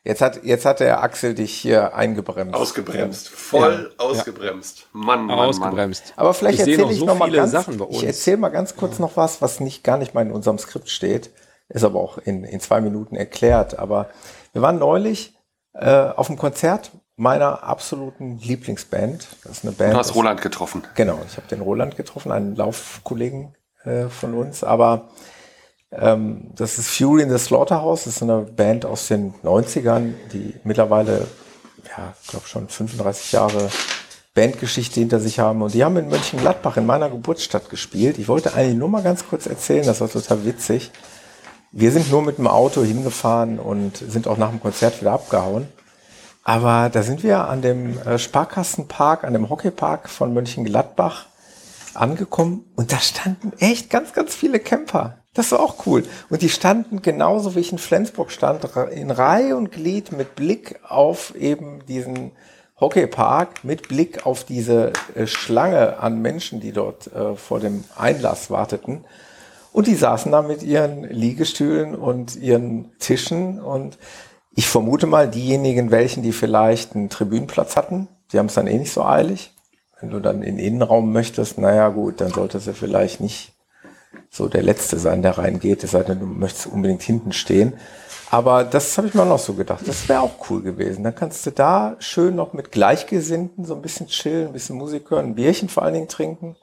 jetzt, hat, jetzt hat der Axel dich hier eingebremst. Ausgebremst. Voll ausgebremst. Mann, Mann, Mann. Ausgebremst. Aber vielleicht ich erzähle noch ich so noch mal ganz, Sachen bei uns. ich erzähle mal ganz kurz noch was, was nicht gar nicht mal in unserem Skript steht, ist aber auch in, in zwei Minuten erklärt. Aber wir waren neulich äh, auf einem Konzert meiner absoluten Lieblingsband. Das ist eine Band. Du hast Roland getroffen. Genau, ich habe den Roland getroffen, einen Laufkollegen äh, von uns, aber ähm, das ist Fury in the Slaughterhouse, das ist eine Band aus den 90ern, die mittlerweile, ja, ich glaube schon 35 Jahre Bandgeschichte hinter sich haben und die haben in Mönchengladbach in meiner Geburtsstadt gespielt. Ich wollte eigentlich nur mal ganz kurz erzählen, das war total witzig. Wir sind nur mit dem Auto hingefahren und sind auch nach dem Konzert wieder abgehauen. Aber da sind wir an dem äh, Sparkassenpark, an dem Hockeypark von Mönchengladbach angekommen und da standen echt ganz, ganz viele Camper. Das war auch cool. Und die standen genauso wie ich in Flensburg stand, in Reihe und Glied mit Blick auf eben diesen Hockeypark, mit Blick auf diese äh, Schlange an Menschen, die dort äh, vor dem Einlass warteten. Und die saßen da mit ihren Liegestühlen und ihren Tischen und ich vermute mal, diejenigen, welchen, die vielleicht einen Tribünenplatz hatten, die haben es dann eh nicht so eilig. Wenn du dann in den Innenraum möchtest, naja gut, dann sollte es ja vielleicht nicht so der Letzte sein, der reingeht, es sei denn, du möchtest unbedingt hinten stehen. Aber das habe ich mir noch so gedacht, das wäre auch cool gewesen. Dann kannst du da schön noch mit Gleichgesinnten so ein bisschen chillen, ein bisschen Musik hören, ein Bierchen vor allen Dingen trinken.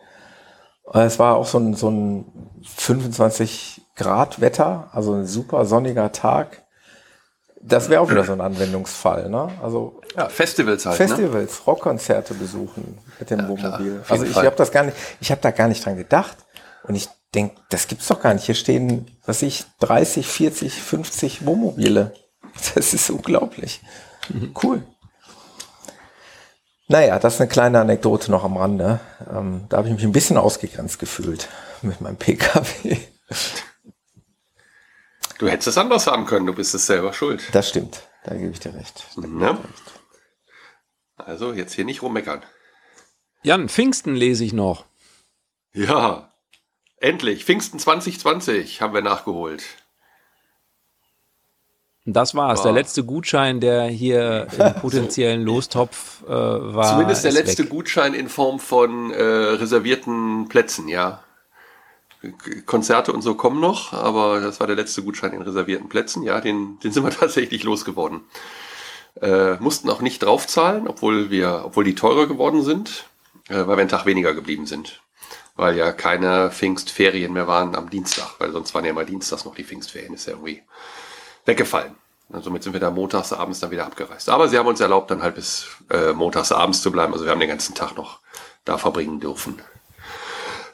Äh, Es war auch so ein, so ein 25 Grad Wetter, also ein super sonniger Tag. Das wäre auch wieder so ein Anwendungsfall, ne? Also Ja, Festivals halt. Ne? Festivals, Rockkonzerte besuchen mit dem klar, Wohnmobil. jeden Also ich habe das gar nicht, ich habe da gar nicht dran gedacht und ich denke, das gibt's doch gar nicht. Hier stehen, was ich 30, 40, 50 Wohnmobile. Das ist unglaublich. Cool. Naja, das ist eine kleine Anekdote noch am Rande. Ähm, da habe ich mich ein bisschen ausgegrenzt gefühlt mit meinem PKW. Du hättest es anders haben können, du bist es selber schuld. Das stimmt, da gebe ich dir recht. Ne? Also jetzt hier nicht rummeckern. Jan, Pfingsten lese ich noch. Ja, endlich. Pfingsten 2020 haben wir nachgeholt. Das war's. Wow. Der letzte Gutschein, der hier im potenziellen Lostopf äh, war. Zumindest der letzte weg. Gutschein in Form von äh, reservierten Plätzen, ja. Konzerte und so kommen noch, aber das war der letzte Gutschein in reservierten Plätzen. Ja, den, den sind wir tatsächlich losgeworden. Äh, mussten auch nicht draufzahlen, obwohl wir, obwohl die teurer geworden sind, äh, weil wir einen Tag weniger geblieben sind. Weil ja keine Pfingstferien mehr waren am Dienstag, weil sonst waren ja immer Dienstags noch die Pfingstferien, ist ja irgendwie weggefallen. Und somit sind wir da montags abends dann wieder abgereist. Aber sie haben uns erlaubt, dann halt bis äh, montags abends zu bleiben. Also wir haben den ganzen Tag noch da verbringen dürfen.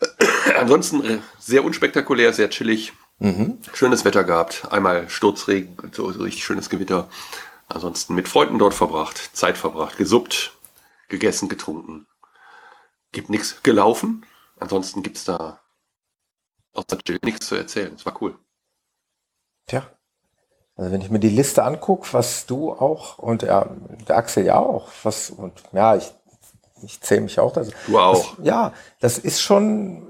Ansonsten äh, sehr unspektakulär, sehr chillig. Schönes Wetter gehabt. Einmal Sturzregen, so, so richtig schönes Gewitter. Ansonsten mit Freunden dort verbracht, Zeit verbracht, gesuppt, gegessen, getrunken. Gibt nichts gelaufen. Ansonsten gibt's da außer Chill nichts zu erzählen. Es war cool. Tja. Also wenn ich mir die Liste angucke, was du auch und ja, der Axel ja auch, was und ja, ich ich zähle mich auch. Also, du auch. Das, ja, das ist schon,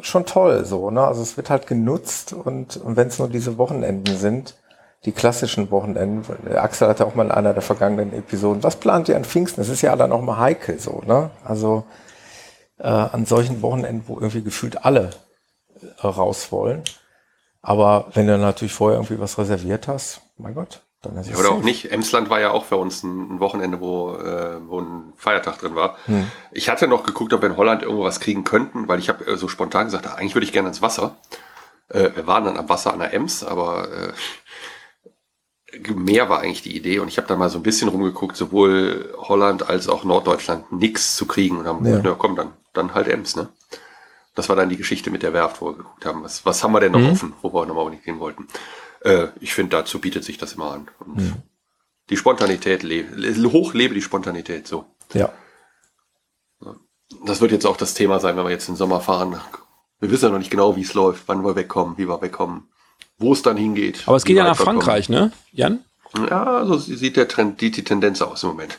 schon toll so. Ne? Also es wird halt genutzt und, und wenn es nur diese Wochenenden sind, die klassischen Wochenenden. Axel hatte auch mal in einer der vergangenen Episoden, was plant ihr an Pfingsten? Das ist ja dann auch mal heikel so. Ne? Also äh, an solchen Wochenenden, wo irgendwie gefühlt alle äh, raus wollen. Aber wenn du natürlich vorher irgendwie was reserviert hast, mein Gott, dann ist es. Ja, oder safe. auch nicht. Emsland war ja auch für uns ein, Wochenende, wo, äh, wo ein Feiertag drin war. Hm. Ich hatte noch geguckt, ob wir in Holland irgendwo was kriegen könnten, weil ich habe äh, so spontan gesagt, eigentlich würde ich gerne ins Wasser. Äh, wir waren dann am Wasser an der Ems, aber äh, mehr war eigentlich die Idee und ich habe da mal so ein bisschen rumgeguckt, sowohl Holland als auch Norddeutschland nix zu kriegen und haben ja. gesagt, na komm, dann, dann halt Ems, ne? Das war dann die Geschichte mit der Werft, wo wir geguckt haben, was, was haben wir denn noch mhm. offen, wo wir nochmal nicht gehen wollten. Äh, ich finde, dazu bietet sich das immer an. Mhm. Die Spontanität, hoch lebe die Spontanität, so. Ja. Das wird jetzt auch das Thema sein, wenn wir jetzt den Sommer fahren. Wir wissen ja noch nicht genau, wie es läuft, wann wir wegkommen, wie wir wegkommen wo es dann hingeht. Aber es geht ja nach Frankreich, kommen. ne, Jan? Ja, so sieht der Trend, die, die Tendenz aus im Moment.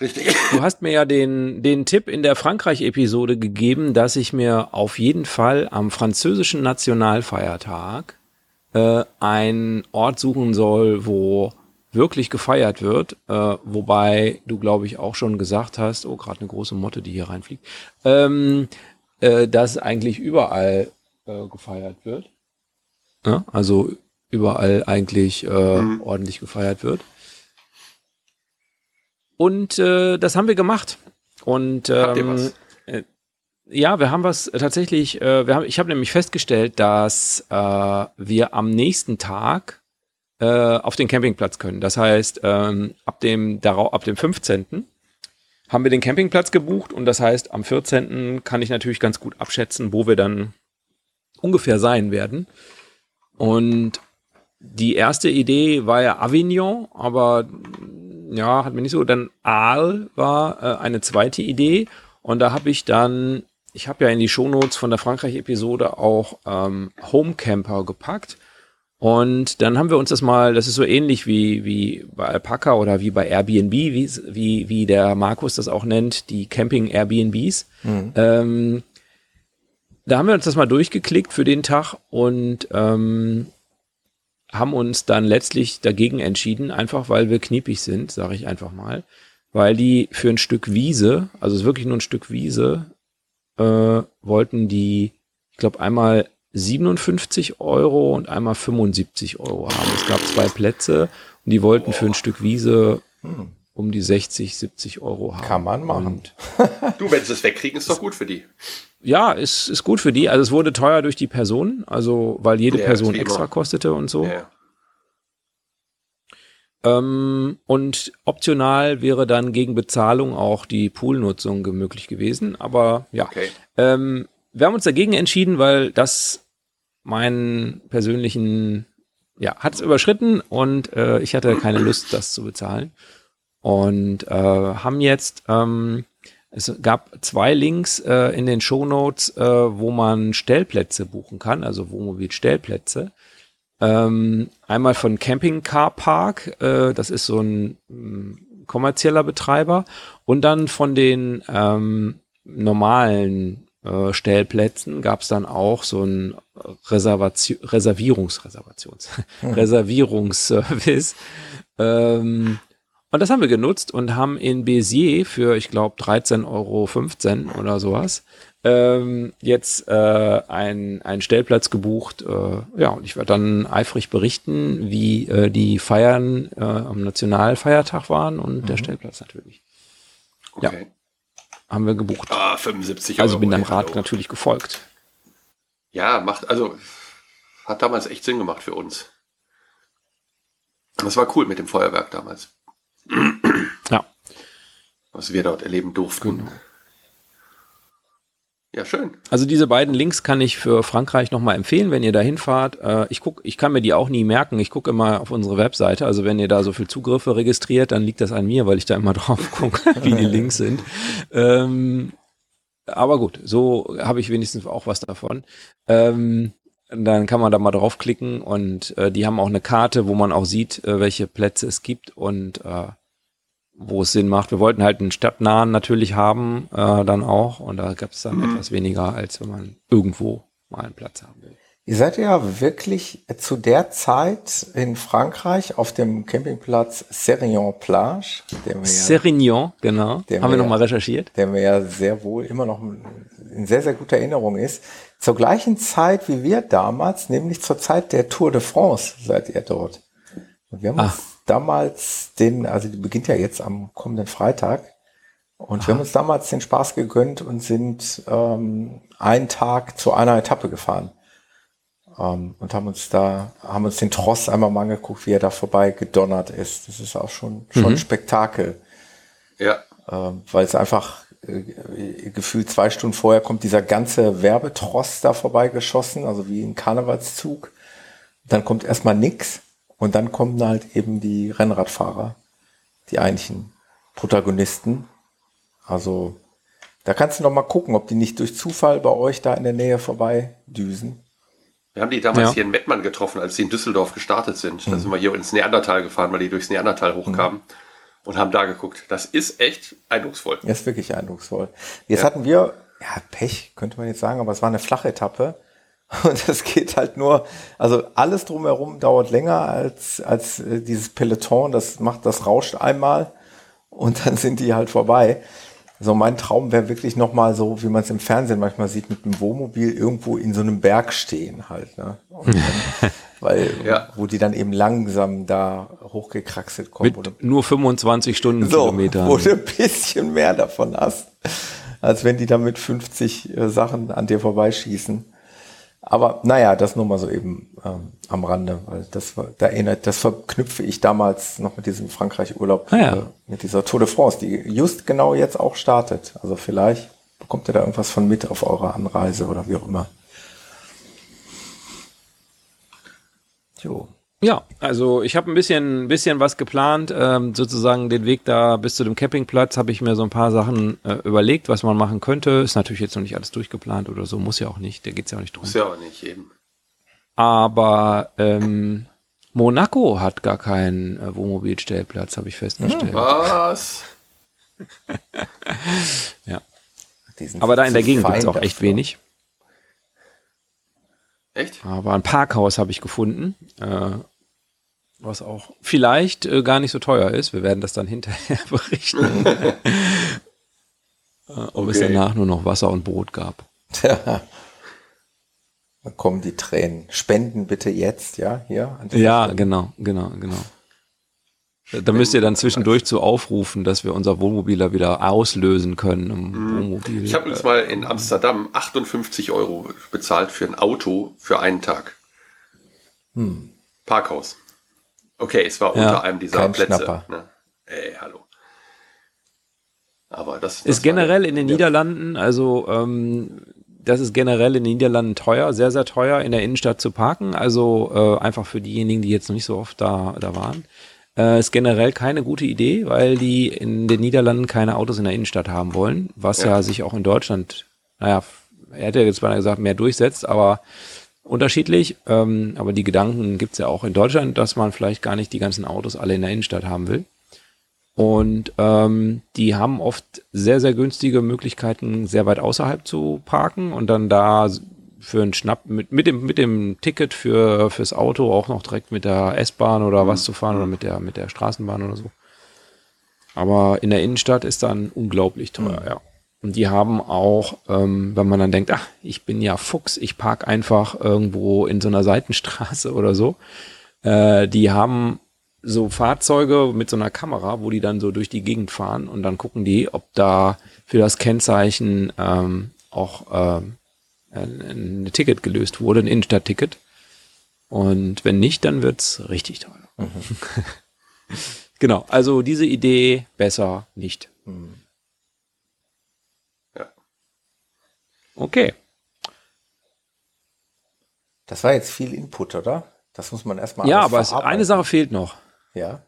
Richtig. Du hast mir ja den, den Tipp in der Frankreich-Episode gegeben, dass ich mir auf jeden Fall am französischen Nationalfeiertag äh, einen Ort suchen soll, wo wirklich gefeiert wird, äh, wobei du, glaube ich, auch schon gesagt hast, oh, gerade eine große Motte, die hier reinfliegt, ähm, äh, dass eigentlich überall äh, gefeiert wird. Ne? Also überall eigentlich äh, mhm. ordentlich gefeiert wird. Und äh, das haben wir gemacht. Und ähm, äh, ja, wir haben was tatsächlich, äh, wir haben, ich habe nämlich festgestellt, dass äh, wir am nächsten Tag äh, auf den Campingplatz können. Das heißt, ähm, ab dem darauf, ab dem 15. haben wir den Campingplatz gebucht und das heißt, am 14. kann ich natürlich ganz gut abschätzen, wo wir dann ungefähr sein werden. Und die erste Idee war ja Avignon, aber ja, hat mir nicht so. Dann Aal war äh, eine zweite Idee. Und da habe ich dann, ich habe ja in die Shownotes von der Frankreich-Episode auch ähm, Homecamper gepackt. Und dann haben wir uns das mal, das ist so ähnlich wie, wie bei Alpaca oder wie bei Airbnb, wie, wie, wie der Markus das auch nennt, die Camping-Airbnbs. Mhm. Ähm, da haben wir uns das mal durchgeklickt für den Tag und ähm, haben uns dann letztlich dagegen entschieden, einfach weil wir kniepig sind, sage ich einfach mal, weil die für ein Stück Wiese, also wirklich nur ein Stück Wiese, äh, wollten die, ich glaube, einmal 57 Euro und einmal 75 Euro haben. Es gab zwei Plätze und die wollten für ein Stück Wiese um die 60, 70 Euro haben. Kann man machen. Und du, wenn sie es wegkriegen, ist doch gut für die. Ja, ist, ist gut für die. Also es wurde teuer durch die Person, also weil jede ja, Person extra immer. kostete und so. Ja. Ähm, und optional wäre dann gegen Bezahlung auch die Poolnutzung möglich gewesen. Aber ja, okay. ähm, wir haben uns dagegen entschieden, weil das meinen persönlichen, ja, hat es überschritten und äh, ich hatte keine Lust, das zu bezahlen. Und äh, haben jetzt, ähm, es gab zwei Links äh, in den Show Notes, äh, wo man Stellplätze buchen kann, also Wohnmobil-Stellplätze. Ähm, einmal von Camping Car Park, äh, das ist so ein mh, kommerzieller Betreiber, und dann von den ähm, normalen äh, Stellplätzen gab es dann auch so ein Reservation, Reservierungsreservations, hm. Reservierungsservice. Ähm, und das haben wir genutzt und haben in Béziers für, ich glaube, 13,15 Euro oder sowas ähm, jetzt äh, ein, einen Stellplatz gebucht. Äh, ja, und ich werde dann eifrig berichten, wie äh, die Feiern äh, am Nationalfeiertag waren und mhm. der Stellplatz natürlich. Okay. Ja, haben wir gebucht. Ah, 75 Euro. Also bin deinem Rat natürlich gefolgt. Ja, macht, also hat damals echt Sinn gemacht für uns. Das war cool mit dem Feuerwerk damals. Ja. Was wir dort erleben durften. Genau. Ja, schön. Also diese beiden Links kann ich für Frankreich nochmal empfehlen, wenn ihr da hinfahrt. Äh, ich guck, ich kann mir die auch nie merken. Ich gucke immer auf unsere Webseite. Also wenn ihr da so viel Zugriffe registriert, dann liegt das an mir, weil ich da immer drauf gucke, wie die Links sind. Ähm, aber gut, so habe ich wenigstens auch was davon. Ähm, dann kann man da mal draufklicken und äh, die haben auch eine Karte, wo man auch sieht, äh, welche Plätze es gibt und äh, wo es Sinn macht. Wir wollten halt einen stadtnahen natürlich haben, äh, dann auch. Und da gab es dann mhm. etwas weniger, als wenn man irgendwo mal einen Platz haben will. Ihr seid ja wirklich zu der Zeit in Frankreich auf dem Campingplatz Serignan Plage. Der Serignan, genau. Haben wir nochmal recherchiert. Der mir ja sehr wohl immer noch in sehr, sehr guter Erinnerung ist. Zur gleichen Zeit wie wir damals, nämlich zur Zeit der Tour de France seid ihr dort. Und wir haben Ach. uns damals den, also die beginnt ja jetzt am kommenden Freitag. Und Ach. wir haben uns damals den Spaß gegönnt und sind ähm, einen Tag zu einer Etappe gefahren ähm, und haben uns da, haben uns den Tross einmal mal angeguckt, wie er da vorbei gedonnert ist. Das ist auch schon, schon mhm. ein Spektakel. Ja. Ähm, weil es einfach gefühlt zwei Stunden vorher kommt dieser ganze Werbetross da vorbei geschossen, also wie ein Karnevalszug. Dann kommt erstmal nix und dann kommen halt eben die Rennradfahrer, die eigentlichen Protagonisten. Also da kannst du noch mal gucken, ob die nicht durch Zufall bei euch da in der Nähe vorbei düsen. Wir haben die damals ja. hier in Mettmann getroffen, als sie in Düsseldorf gestartet sind. Mhm. Da sind wir hier ins Neandertal gefahren, weil die durchs Neandertal hochkamen. Mhm. Und haben da geguckt. Das ist echt eindrucksvoll. Das ist wirklich eindrucksvoll. Jetzt ja. hatten wir, ja, Pech, könnte man jetzt sagen, aber es war eine flache Etappe. Und das geht halt nur, also alles drumherum dauert länger als, als äh, dieses Peloton. Das macht, das rauscht einmal und dann sind die halt vorbei. So mein Traum wäre wirklich nochmal so, wie man es im Fernsehen manchmal sieht, mit einem Wohnmobil irgendwo in so einem Berg stehen halt. Ne? Dann, weil, ja. wo die dann eben langsam da hochgekraxelt kommen. Mit nur 25 Stundenkilometer. So, wo du ein bisschen mehr davon hast, als wenn die da mit 50 äh, Sachen an dir vorbeischießen. Aber naja, das nur mal so eben ähm, am Rande, weil das da erinnert, das verknüpfe ich damals noch mit diesem Frankreich-Urlaub, ah, ja. äh, mit dieser Tour de France, die just genau jetzt auch startet. Also vielleicht bekommt ihr da irgendwas von mit auf eurer Anreise oder wie auch immer. Jo. Ja, also ich habe ein bisschen, bisschen was geplant, ähm, sozusagen den Weg da bis zu dem Campingplatz habe ich mir so ein paar Sachen äh, überlegt, was man machen könnte. Ist natürlich jetzt noch nicht alles durchgeplant oder so, muss ja auch nicht, da geht's ja auch nicht drum. Muss ja auch nicht eben. Aber ähm, Monaco hat gar keinen äh, Wohnmobilstellplatz, habe ich festgestellt. Was? ja. Aber da in der Gegend gibt's auch echt wenig. Echt? Aber ein Parkhaus habe ich gefunden, äh, was auch vielleicht äh, gar nicht so teuer ist. Wir werden das dann hinterher berichten. äh, ob okay. es danach nur noch Wasser und Brot gab. Tja. Da kommen die Tränen. Spenden bitte jetzt, ja, hier. Ja, genau, genau, genau. Da müsst ihr dann zwischendurch zu aufrufen, dass wir unser Wohnmobil wieder auslösen können. Wohnmobil. Ich habe uns mal in Amsterdam 58 Euro bezahlt für ein Auto für einen Tag. Hm. Parkhaus. Okay, es war ja, unter einem dieser Plätze. Ne? Ey, hallo. Aber das, das ist generell in den Niederlanden, also ähm, das ist generell in den Niederlanden teuer, sehr, sehr teuer, in der Innenstadt zu parken. Also äh, einfach für diejenigen, die jetzt noch nicht so oft da, da waren. Äh, ist generell keine gute Idee, weil die in den Niederlanden keine Autos in der Innenstadt haben wollen, was ja, ja sich auch in Deutschland, naja, er hätte jetzt beinahe gesagt, mehr durchsetzt, aber unterschiedlich. Ähm, aber die Gedanken gibt's ja auch in Deutschland, dass man vielleicht gar nicht die ganzen Autos alle in der Innenstadt haben will. Und ähm, die haben oft sehr, sehr günstige Möglichkeiten, sehr weit außerhalb zu parken und dann da für einen Schnapp mit, mit dem mit dem Ticket für fürs Auto auch noch direkt mit der S-Bahn oder mhm. was zu fahren oder mit der mit der Straßenbahn oder so. Aber in der Innenstadt ist dann unglaublich teuer, mhm. ja. Und die haben auch, ähm, wenn man dann denkt, ach, ich bin ja Fuchs, ich park einfach irgendwo in so einer Seitenstraße oder so. Äh, die haben so Fahrzeuge mit so einer Kamera, wo die dann so durch die Gegend fahren und dann gucken die, ob da für das Kennzeichen ähm, auch ähm, ein Ticket gelöst wurde, ein Innenstadtticket. Und wenn nicht, dann wird's richtig teuer. Mhm. genau, also diese Idee besser nicht. Mhm. Ja. Okay. Das war jetzt viel Input, oder? Das muss man erstmal. Ja, aber es, eine Sache fehlt noch. Ja.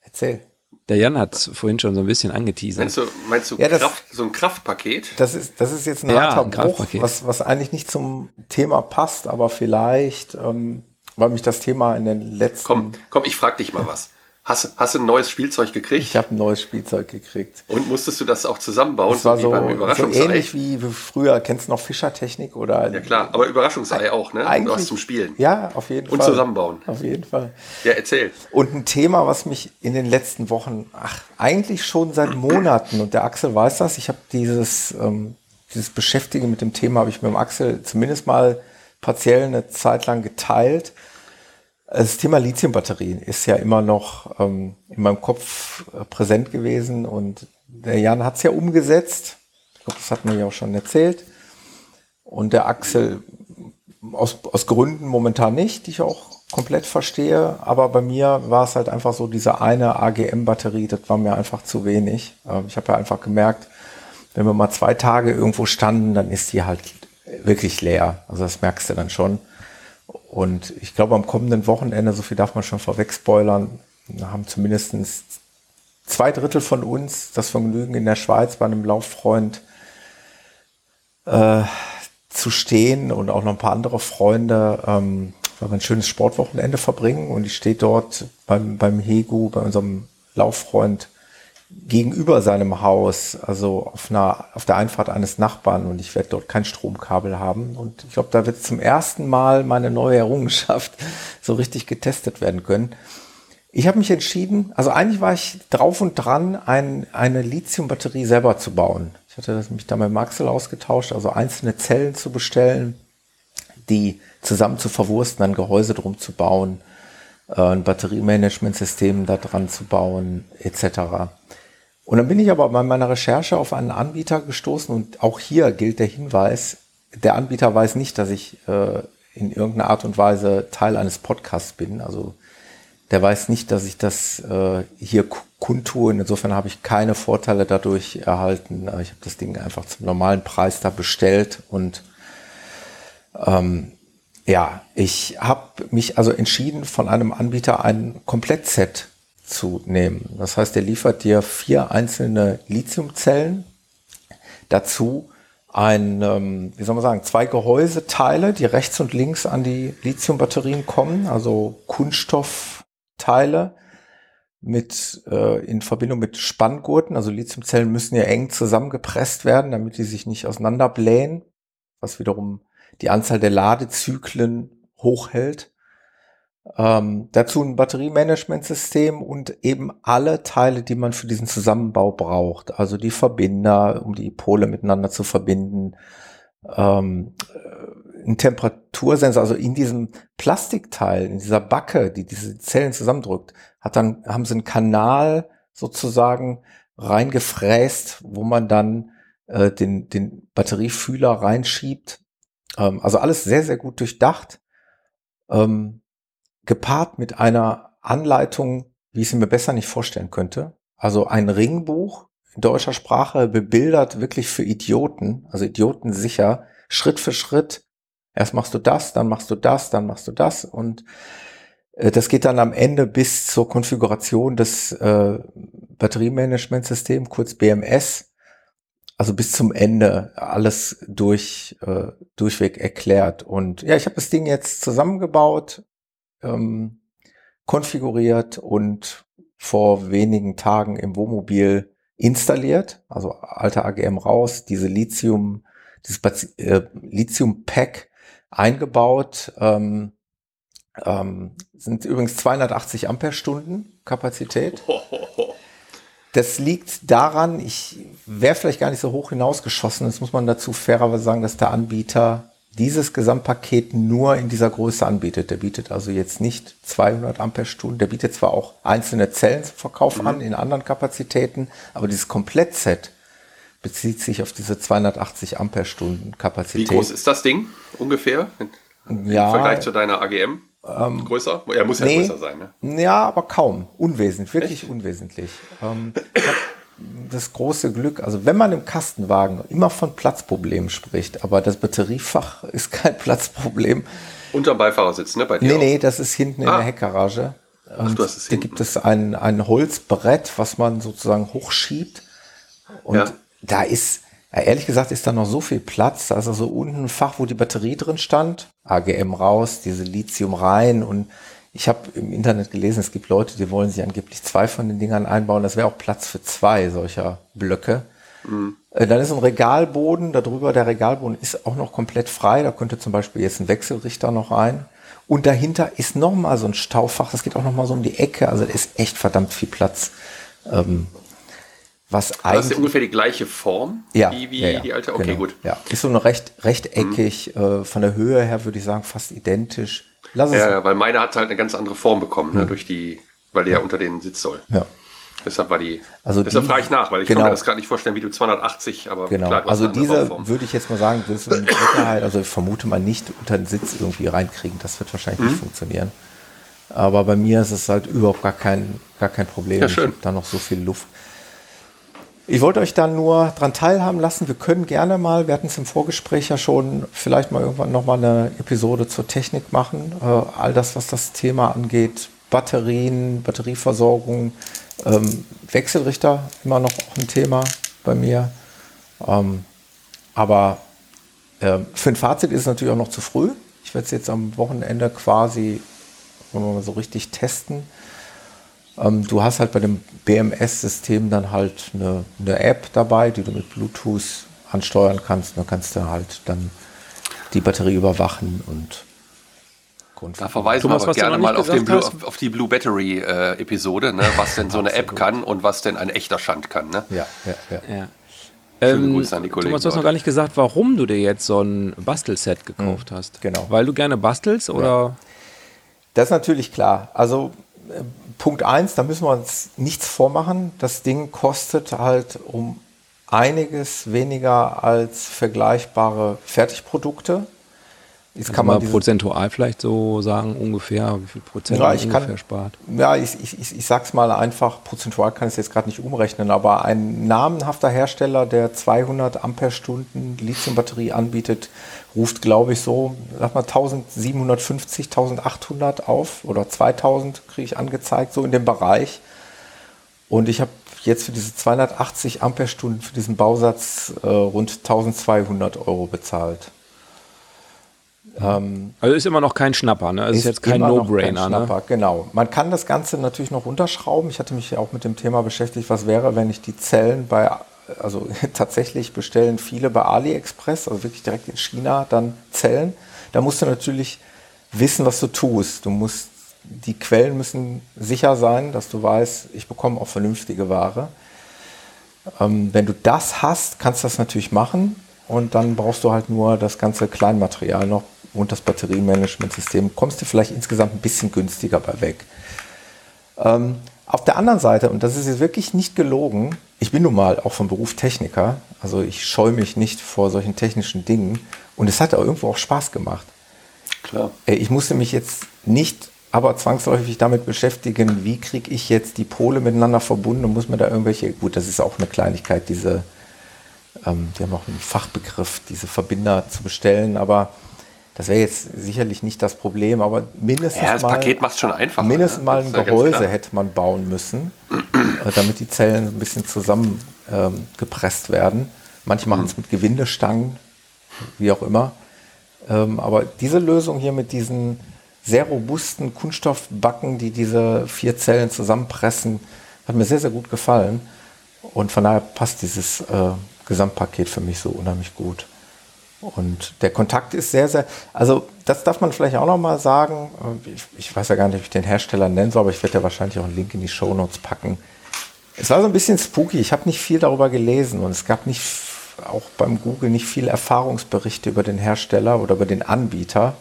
Erzähl. Der Jan hat vorhin schon so ein bisschen angeteasert. Meinst du, meinst du ja, das, Kraft, so ein Kraftpaket? Das ist, das ist jetzt ein ja, harter ein Bruch, was, was eigentlich nicht zum Thema passt, aber vielleicht, ähm, weil mich das Thema in den letzten... Komm, komm ich frag dich mal was. Hast, hast du ein neues Spielzeug gekriegt? Ich habe ein neues Spielzeug gekriegt. Und musstest du das auch zusammenbauen? Das war so, so ähnlich wie früher. Kennst du noch Fischertechnik oder? Ja klar, aber Überraschungsei auch, ne? Eigentlich, was zum Spielen. Ja, auf jeden Und Fall. Und zusammenbauen. Auf jeden Fall. Ja, erzähl. Und ein Thema, was mich in den letzten Wochen, ach, eigentlich schon seit Monaten, und der Axel weiß das, ich habe dieses, ähm, dieses Beschäftigen mit dem Thema, habe ich mit dem Axel zumindest mal partiell eine Zeit lang geteilt. Das Thema Lithiumbatterien ist ja immer noch ähm, in meinem Kopf äh, präsent gewesen und der Jan hat es ja umgesetzt. Ich glaube, das hat man ja auch schon erzählt. Und der Axel aus, aus Gründen momentan nicht, die ich auch komplett verstehe. Aber bei mir war es halt einfach so, diese eine AGM-Batterie, das war mir einfach zu wenig. Ähm, ich habe ja einfach gemerkt, wenn wir mal zwei Tage irgendwo standen, dann ist die halt wirklich leer. Also das merkst du dann schon. Und ich glaube, am kommenden Wochenende, so viel darf man schon vorweg spoilern, haben zumindest zwei Drittel von uns das Vergnügen in der Schweiz bei einem Lauffreund äh, zu stehen und auch noch ein paar andere Freunde, ähm, weil wir ein schönes Sportwochenende verbringen. Und ich stehe dort beim, beim Hegu, bei unserem Lauffreund, gegenüber seinem Haus, also auf einer, auf der Einfahrt eines Nachbarn und ich werde dort kein Stromkabel haben. Und ich glaube, da wird zum ersten Mal meine neue Errungenschaft so richtig getestet werden können. Ich habe mich entschieden, also eigentlich war ich drauf und dran, ein, eine Lithium-Batterie selber zu bauen. Ich hatte mich da mit Maxel ausgetauscht, also einzelne Zellen zu bestellen, die zusammen zu verwursten, ein Gehäuse drum zu bauen, äh, ein Batteriemanagementsystem da dran zu bauen, etc. Und dann bin ich aber bei meiner Recherche auf einen Anbieter gestoßen und auch hier gilt der Hinweis, der Anbieter weiß nicht, dass ich äh, in irgendeiner Art und Weise Teil eines Podcasts bin. Also der weiß nicht, dass ich das äh, hier kundtue. Insofern habe ich keine Vorteile dadurch erhalten. Ich habe das Ding einfach zum normalen Preis da bestellt und ähm, ja, ich habe mich also entschieden, von einem Anbieter ein Komplettset zu nehmen. Das heißt, er liefert dir vier einzelne Lithiumzellen, dazu ein, ähm, wie soll man sagen, zwei Gehäuseteile, die rechts und links an die Lithiumbatterien kommen, also Kunststoffteile mit äh, in Verbindung mit Spanngurten. Also Lithiumzellen müssen ja eng zusammengepresst werden, damit die sich nicht auseinanderblähen, was wiederum die Anzahl der Ladezyklen hochhält. Ähm, dazu ein Batteriemanagementsystem und eben alle Teile, die man für diesen Zusammenbau braucht. Also die Verbinder, um die Pole miteinander zu verbinden. Ähm, ein Temperatursensor, also in diesem Plastikteil, in dieser Backe, die diese Zellen zusammendrückt, hat dann, haben sie einen Kanal sozusagen reingefräst, wo man dann äh, den, den Batteriefühler reinschiebt. Ähm, also alles sehr, sehr gut durchdacht. Ähm, gepaart mit einer Anleitung, wie ich sie mir besser nicht vorstellen könnte. Also ein Ringbuch in deutscher Sprache bebildert wirklich für Idioten, also Idioten sicher, Schritt für Schritt. Erst machst du das, dann machst du das, dann machst du das und äh, das geht dann am Ende bis zur Konfiguration des äh, Batteriemanagementsystems, kurz BMS, also bis zum Ende alles durch äh, durchweg erklärt. Und ja, ich habe das Ding jetzt zusammengebaut, ähm, konfiguriert und vor wenigen Tagen im Wohnmobil installiert, also alter AGM raus, diese Lithium, dieses äh, Lithium-Pack eingebaut. Ähm, ähm, sind übrigens 280 Ampere-Stunden Kapazität. Das liegt daran, ich wäre vielleicht gar nicht so hoch hinausgeschossen. Das muss man dazu fairerweise sagen, dass der Anbieter dieses Gesamtpaket nur in dieser Größe anbietet. Der bietet also jetzt nicht 200 Ampere-Stunden. Der bietet zwar auch einzelne Zellen zum Verkauf mhm. an in anderen Kapazitäten, aber dieses Komplettset bezieht sich auf diese 280 Ampere-Stunden Kapazität. Wie groß ist das Ding ungefähr im ja, Vergleich zu deiner AGM? Ähm, größer? Er muss ja nee, größer sein, ne? Ja, aber kaum. Unwesentlich, wirklich Echt? unwesentlich. Ähm, das große Glück, also wenn man im Kastenwagen immer von Platzproblemen spricht, aber das Batteriefach ist kein Platzproblem. Unterm Beifahrersitz, ne? Bei dir nee, auch. nee, das ist hinten ah. in der Heckgarage. Ach, du hast es da hinten. gibt es ein, ein Holzbrett, was man sozusagen hochschiebt. Und ja. da ist, ehrlich gesagt, ist da noch so viel Platz. Also so unten ein Fach, wo die Batterie drin stand, AGM raus, diese Lithium rein und ich habe im Internet gelesen, es gibt Leute, die wollen sich angeblich zwei von den Dingern einbauen. Das wäre auch Platz für zwei solcher Blöcke. Mhm. Dann ist ein Regalboden, darüber der Regalboden ist auch noch komplett frei. Da könnte zum Beispiel jetzt ein Wechselrichter noch rein. Und dahinter ist noch mal so ein Staufach. Das geht auch noch mal so um die Ecke. Also da ist echt verdammt viel Platz. Ähm, was eigentlich. Das ist ungefähr die gleiche Form ja, wie, wie ja, ja, die alte. Okay, genau. gut. Ja, ist so eine recht rechteckig. Mhm. Äh, von der Höhe her würde ich sagen fast identisch. Lass ja, ja, weil meine hat halt eine ganz andere Form bekommen, ne, mhm. durch die, weil die ja unter den Sitz soll. Ja. Deshalb war die. Also deshalb frage ich nach, weil ich genau. kann mir das gerade nicht vorstellen, wie du 280, aber genau. klar, also diese würde ich jetzt mal sagen, wirst du mit Sicherheit, also ich vermute mal nicht unter den Sitz irgendwie reinkriegen. Das wird wahrscheinlich mhm. nicht funktionieren. Aber bei mir ist es halt überhaupt gar kein, gar kein Problem. Ja, schön. Ich da noch so viel Luft. Ich wollte euch dann nur dran teilhaben lassen. Wir können gerne mal, wir hatten es im Vorgespräch ja schon, vielleicht mal irgendwann nochmal eine Episode zur Technik machen. Äh, all das, was das Thema angeht. Batterien, Batterieversorgung, ähm, Wechselrichter, immer noch auch ein Thema bei mir. Ähm, aber äh, für ein Fazit ist es natürlich auch noch zu früh. Ich werde es jetzt am Wochenende quasi mal so richtig testen. Ähm, du hast halt bei dem BMS-System dann halt eine, eine, App dabei, die du mit Bluetooth ansteuern kannst. Da kannst du halt dann die Batterie überwachen und da verweisen Thomas, wir aber gerne mal auf, Blue, auf, auf, die Blue Battery äh, Episode, ne, was denn so eine App kann und was denn ein echter Schand kann. Ne? Ja, ja, ja. ja. Ähm, Grüße an die Kollegen. Thomas, du hast noch gar nicht gesagt, warum du dir jetzt so ein Bastelset gekauft mhm, hast. Genau. Weil du gerne bastelst oder? Ja. Das ist natürlich klar. Also Punkt eins, da müssen wir uns nichts vormachen. Das Ding kostet halt um einiges weniger als vergleichbare Fertigprodukte. Jetzt kann man prozentual vielleicht so sagen, ungefähr, wie viel Prozent ja, ich ungefähr kann, spart? Ja, ich, ich, ich, ich sag's mal einfach, prozentual kann ich es jetzt gerade nicht umrechnen, aber ein namenhafter Hersteller, der 200 Ampere-Stunden Lithium-Batterie anbietet, ruft, glaube ich, so, sag mal 1750, 1800 auf oder 2000 kriege ich angezeigt, so in dem Bereich. Und ich habe jetzt für diese 280 Ampere-Stunden für diesen Bausatz äh, rund 1200 Euro bezahlt. Ähm, also ist immer noch kein Schnapper, ne? Also ist, ist jetzt kein No-Brainer. Ne? Genau. Man kann das Ganze natürlich noch unterschrauben. Ich hatte mich ja auch mit dem Thema beschäftigt, was wäre, wenn ich die Zellen bei, also tatsächlich bestellen viele bei AliExpress, also wirklich direkt in China dann Zellen. Da musst du natürlich wissen, was du tust. Du musst, die Quellen müssen sicher sein, dass du weißt, ich bekomme auch vernünftige Ware. Ähm, wenn du das hast, kannst du das natürlich machen. Und dann brauchst du halt nur das ganze Kleinmaterial noch und das Batteriemanagementsystem, kommst du vielleicht insgesamt ein bisschen günstiger bei weg. Ähm, auf der anderen Seite, und das ist jetzt wirklich nicht gelogen, ich bin nun mal auch vom Beruf Techniker, also ich scheue mich nicht vor solchen technischen Dingen und es hat auch irgendwo auch Spaß gemacht. Klar. Äh, ich musste mich jetzt nicht aber zwangsläufig damit beschäftigen, wie kriege ich jetzt die Pole miteinander verbunden und muss mir da irgendwelche, gut, das ist auch eine Kleinigkeit, diese, ähm, die haben auch einen Fachbegriff, diese Verbinder zu bestellen, aber das wäre jetzt sicherlich nicht das Problem, aber mindestens ja, das mal, Paket macht schon einfach. Mindestens ne? mal ein Gehäuse hätte man bauen müssen, äh, damit die Zellen ein bisschen zusammengepresst ähm, werden. Manche machen es mhm. mit Gewindestangen, wie auch immer. Ähm, aber diese Lösung hier mit diesen sehr robusten Kunststoffbacken, die diese vier Zellen zusammenpressen, hat mir sehr, sehr gut gefallen. Und von daher passt dieses äh, Gesamtpaket für mich so unheimlich gut. Und der Kontakt ist sehr, sehr, also das darf man vielleicht auch nochmal sagen. Ich, ich, weiß ja gar nicht, ob ich den Hersteller nennen soll, aber ich werde ja wahrscheinlich auch einen Link in die Show Notes packen. Es war so ein bisschen spooky. Ich habe nicht viel darüber gelesen und es gab nicht, auch beim Google nicht viele Erfahrungsberichte über den Hersteller oder über den Anbieter.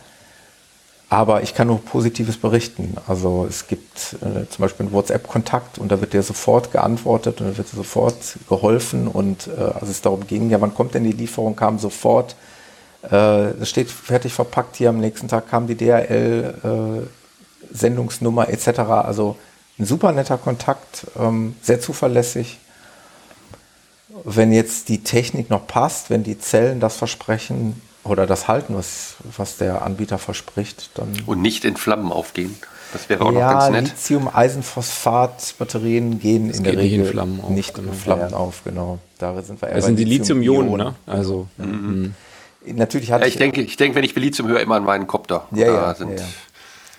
Aber ich kann nur Positives berichten. Also es gibt äh, zum Beispiel einen WhatsApp-Kontakt und da wird dir sofort geantwortet und da wird dir sofort geholfen. Und äh, als es darum ging, ja, wann kommt denn die Lieferung, kam sofort. Äh, das steht fertig verpackt hier. Am nächsten Tag kam die DHL-Sendungsnummer äh, etc. Also ein super netter Kontakt, ähm, sehr zuverlässig. Wenn jetzt die Technik noch passt, wenn die Zellen das versprechen, oder das halten, was, was der Anbieter verspricht. Dann Und nicht in Flammen aufgehen. Das wäre auch ja, noch ganz nett. Lithium-Eisenphosphat-Batterien gehen das in der Regel in Flammen auf, nicht in Flammen ja. auf, genau. Da sind wir Das sind die Lithium-Ionen, ne? Also. Mhm. Natürlich hatte ja, ich, ich denke, ich denke, wenn ich Lithium höre, immer an meinen Kopter. Ja, ja, sind ja,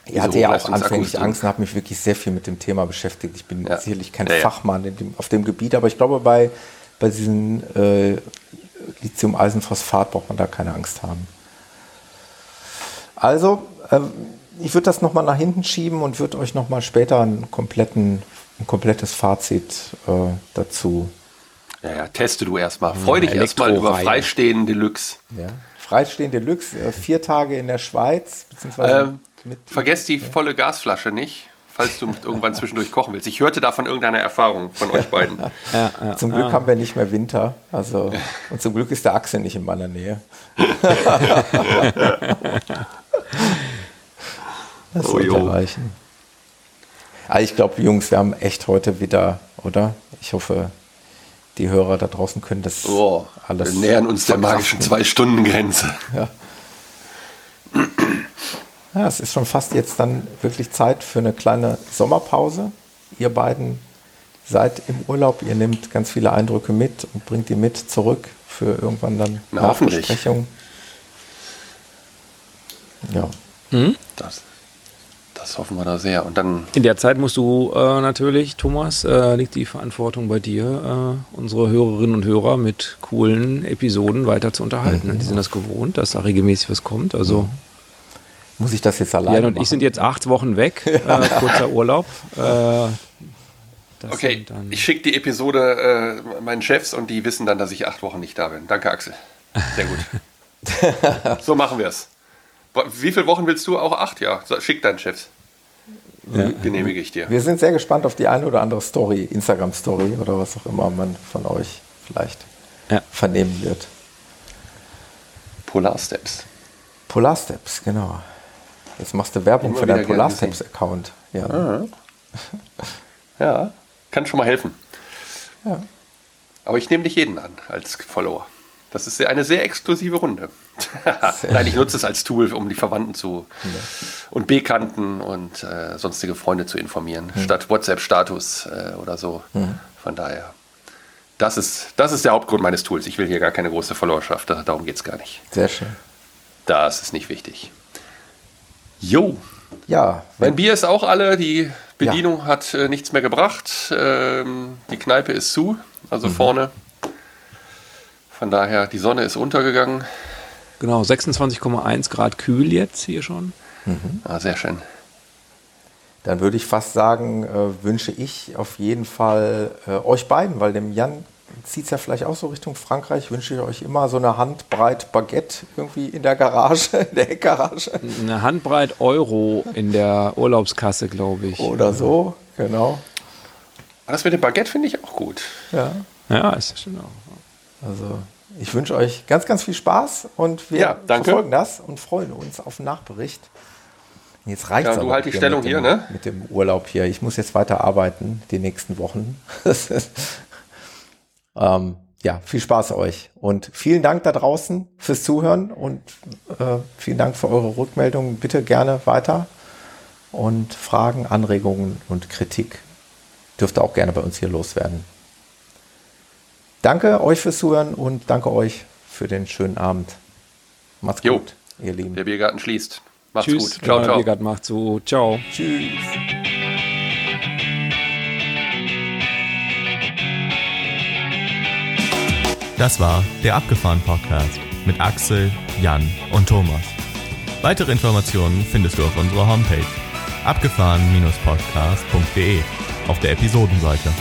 Ich hatte ja auch anfänglich Angst und habe mich wirklich sehr viel mit dem Thema beschäftigt. Ich bin ja. sicherlich kein ja, ja. Fachmann dem, auf dem Gebiet, aber ich glaube, bei, bei diesen äh, Lithium-Eisenphosphat braucht man da keine Angst haben. Also, ähm, ich würde das nochmal nach hinten schieben und würde euch nochmal später kompletten, ein komplettes Fazit äh, dazu. Ja, ja, teste du erstmal. Freu dich erstmal über Freistehen Deluxe. Ja. Freistehen Deluxe, äh, vier Tage in der Schweiz, beziehungsweise ähm, mit, Vergesst die ja. volle Gasflasche nicht, falls du irgendwann zwischendurch kochen willst. Ich hörte da von irgendeiner Erfahrung von euch beiden. ja, ja, zum Glück haben wir nicht mehr Winter. Also, und zum Glück ist der Axel nicht in meiner Nähe. das oh, sollte reichen. Also ich glaube, Jungs, wir haben echt heute wieder, oder? Ich hoffe, die Hörer da draußen können das oh, alles. Wir nähern uns der magischen Zwei-Stunden-Grenze. Ja. Ja, es ist schon fast jetzt dann wirklich Zeit für eine kleine Sommerpause. Ihr beiden seid im Urlaub, ihr nehmt ganz viele Eindrücke mit und bringt die mit zurück für irgendwann dann Na, Nachbesprechung. Ja. Mhm. Das, das hoffen wir da sehr. Und dann In der Zeit musst du äh, natürlich, Thomas, äh, liegt die Verantwortung bei dir, äh, unsere Hörerinnen und Hörer mit coolen Episoden weiter zu unterhalten. Mhm. Die sind das gewohnt, dass da regelmäßig was kommt. Also mhm. Muss ich das jetzt alleine Jan und machen? ich sind jetzt acht Wochen weg, äh, kurzer Urlaub. Äh, okay, ich schicke die Episode äh, meinen Chefs und die wissen dann, dass ich acht Wochen nicht da bin. Danke, Axel. Sehr gut. so machen wir es. Wie viele Wochen willst du? Auch acht? Ja, schick deinen Chefs. Ja. Genehmige ich dir. Wir sind sehr gespannt auf die eine oder andere Story, Instagram-Story oder was auch immer man von euch vielleicht ja. vernehmen wird. Polar Steps. Polar Steps, genau. Jetzt machst du Werbung für deinen Polarsteps-Account. Ja. Ah. ja, kann schon mal helfen. Ja. Aber ich nehme nicht jeden an als Follower. Das ist eine sehr exklusive Runde. Nein, ich nutze es als Tool, um die Verwandten zu ja. und Bekannten und äh, sonstige Freunde zu informieren, mhm. statt WhatsApp-Status äh, oder so. Mhm. Von daher, das ist, das ist der Hauptgrund meines Tools. Ich will hier gar keine große Followerschaft, darum geht es gar nicht. Sehr schön. Das ist nicht wichtig. Jo. Ja. Mein Bier ist auch alle. Die Bedienung ja. hat äh, nichts mehr gebracht. Ähm, die Kneipe ist zu, also mhm. vorne. Von daher, die Sonne ist untergegangen. Genau, 26,1 Grad kühl jetzt hier schon. Mhm. Ah, sehr schön. Dann würde ich fast sagen, äh, wünsche ich auf jeden Fall äh, euch beiden, weil dem Jan zieht es ja vielleicht auch so Richtung Frankreich, wünsche ich euch immer so eine Handbreit Baguette irgendwie in der Garage, in der Heckgarage. Eine Handbreit Euro in der Urlaubskasse, glaube ich. Oder so, genau. Das mit dem Baguette finde ich auch gut. Ja. Ja, ist schön auch. Also, ich wünsche euch ganz, ganz viel Spaß und wir ja, verfolgen das und freuen uns auf den Nachbericht. Jetzt reicht es ja, Du halt die Stellung dem, hier, ne? Mit dem Urlaub hier. Ich muss jetzt weiter arbeiten die nächsten Wochen. Ähm, ja, viel Spaß euch und vielen Dank da draußen fürs Zuhören und äh, vielen Dank für eure Rückmeldungen. Bitte gerne weiter und Fragen, Anregungen und Kritik dürft ihr auch gerne bei uns hier loswerden. Danke euch fürs Zuhören und danke euch für den schönen Abend. Macht's jo, gut, ihr Lieben. Der Biergarten schließt. Macht's Tschüss, gut. Ciao, ciao. Der Biergarten macht so. Ciao. Tschüss. Das war der Abgefahren Podcast mit Axel, Jan und Thomas. Weitere Informationen findest du auf unserer Homepage abgefahren-podcast.de auf der Episodenseite.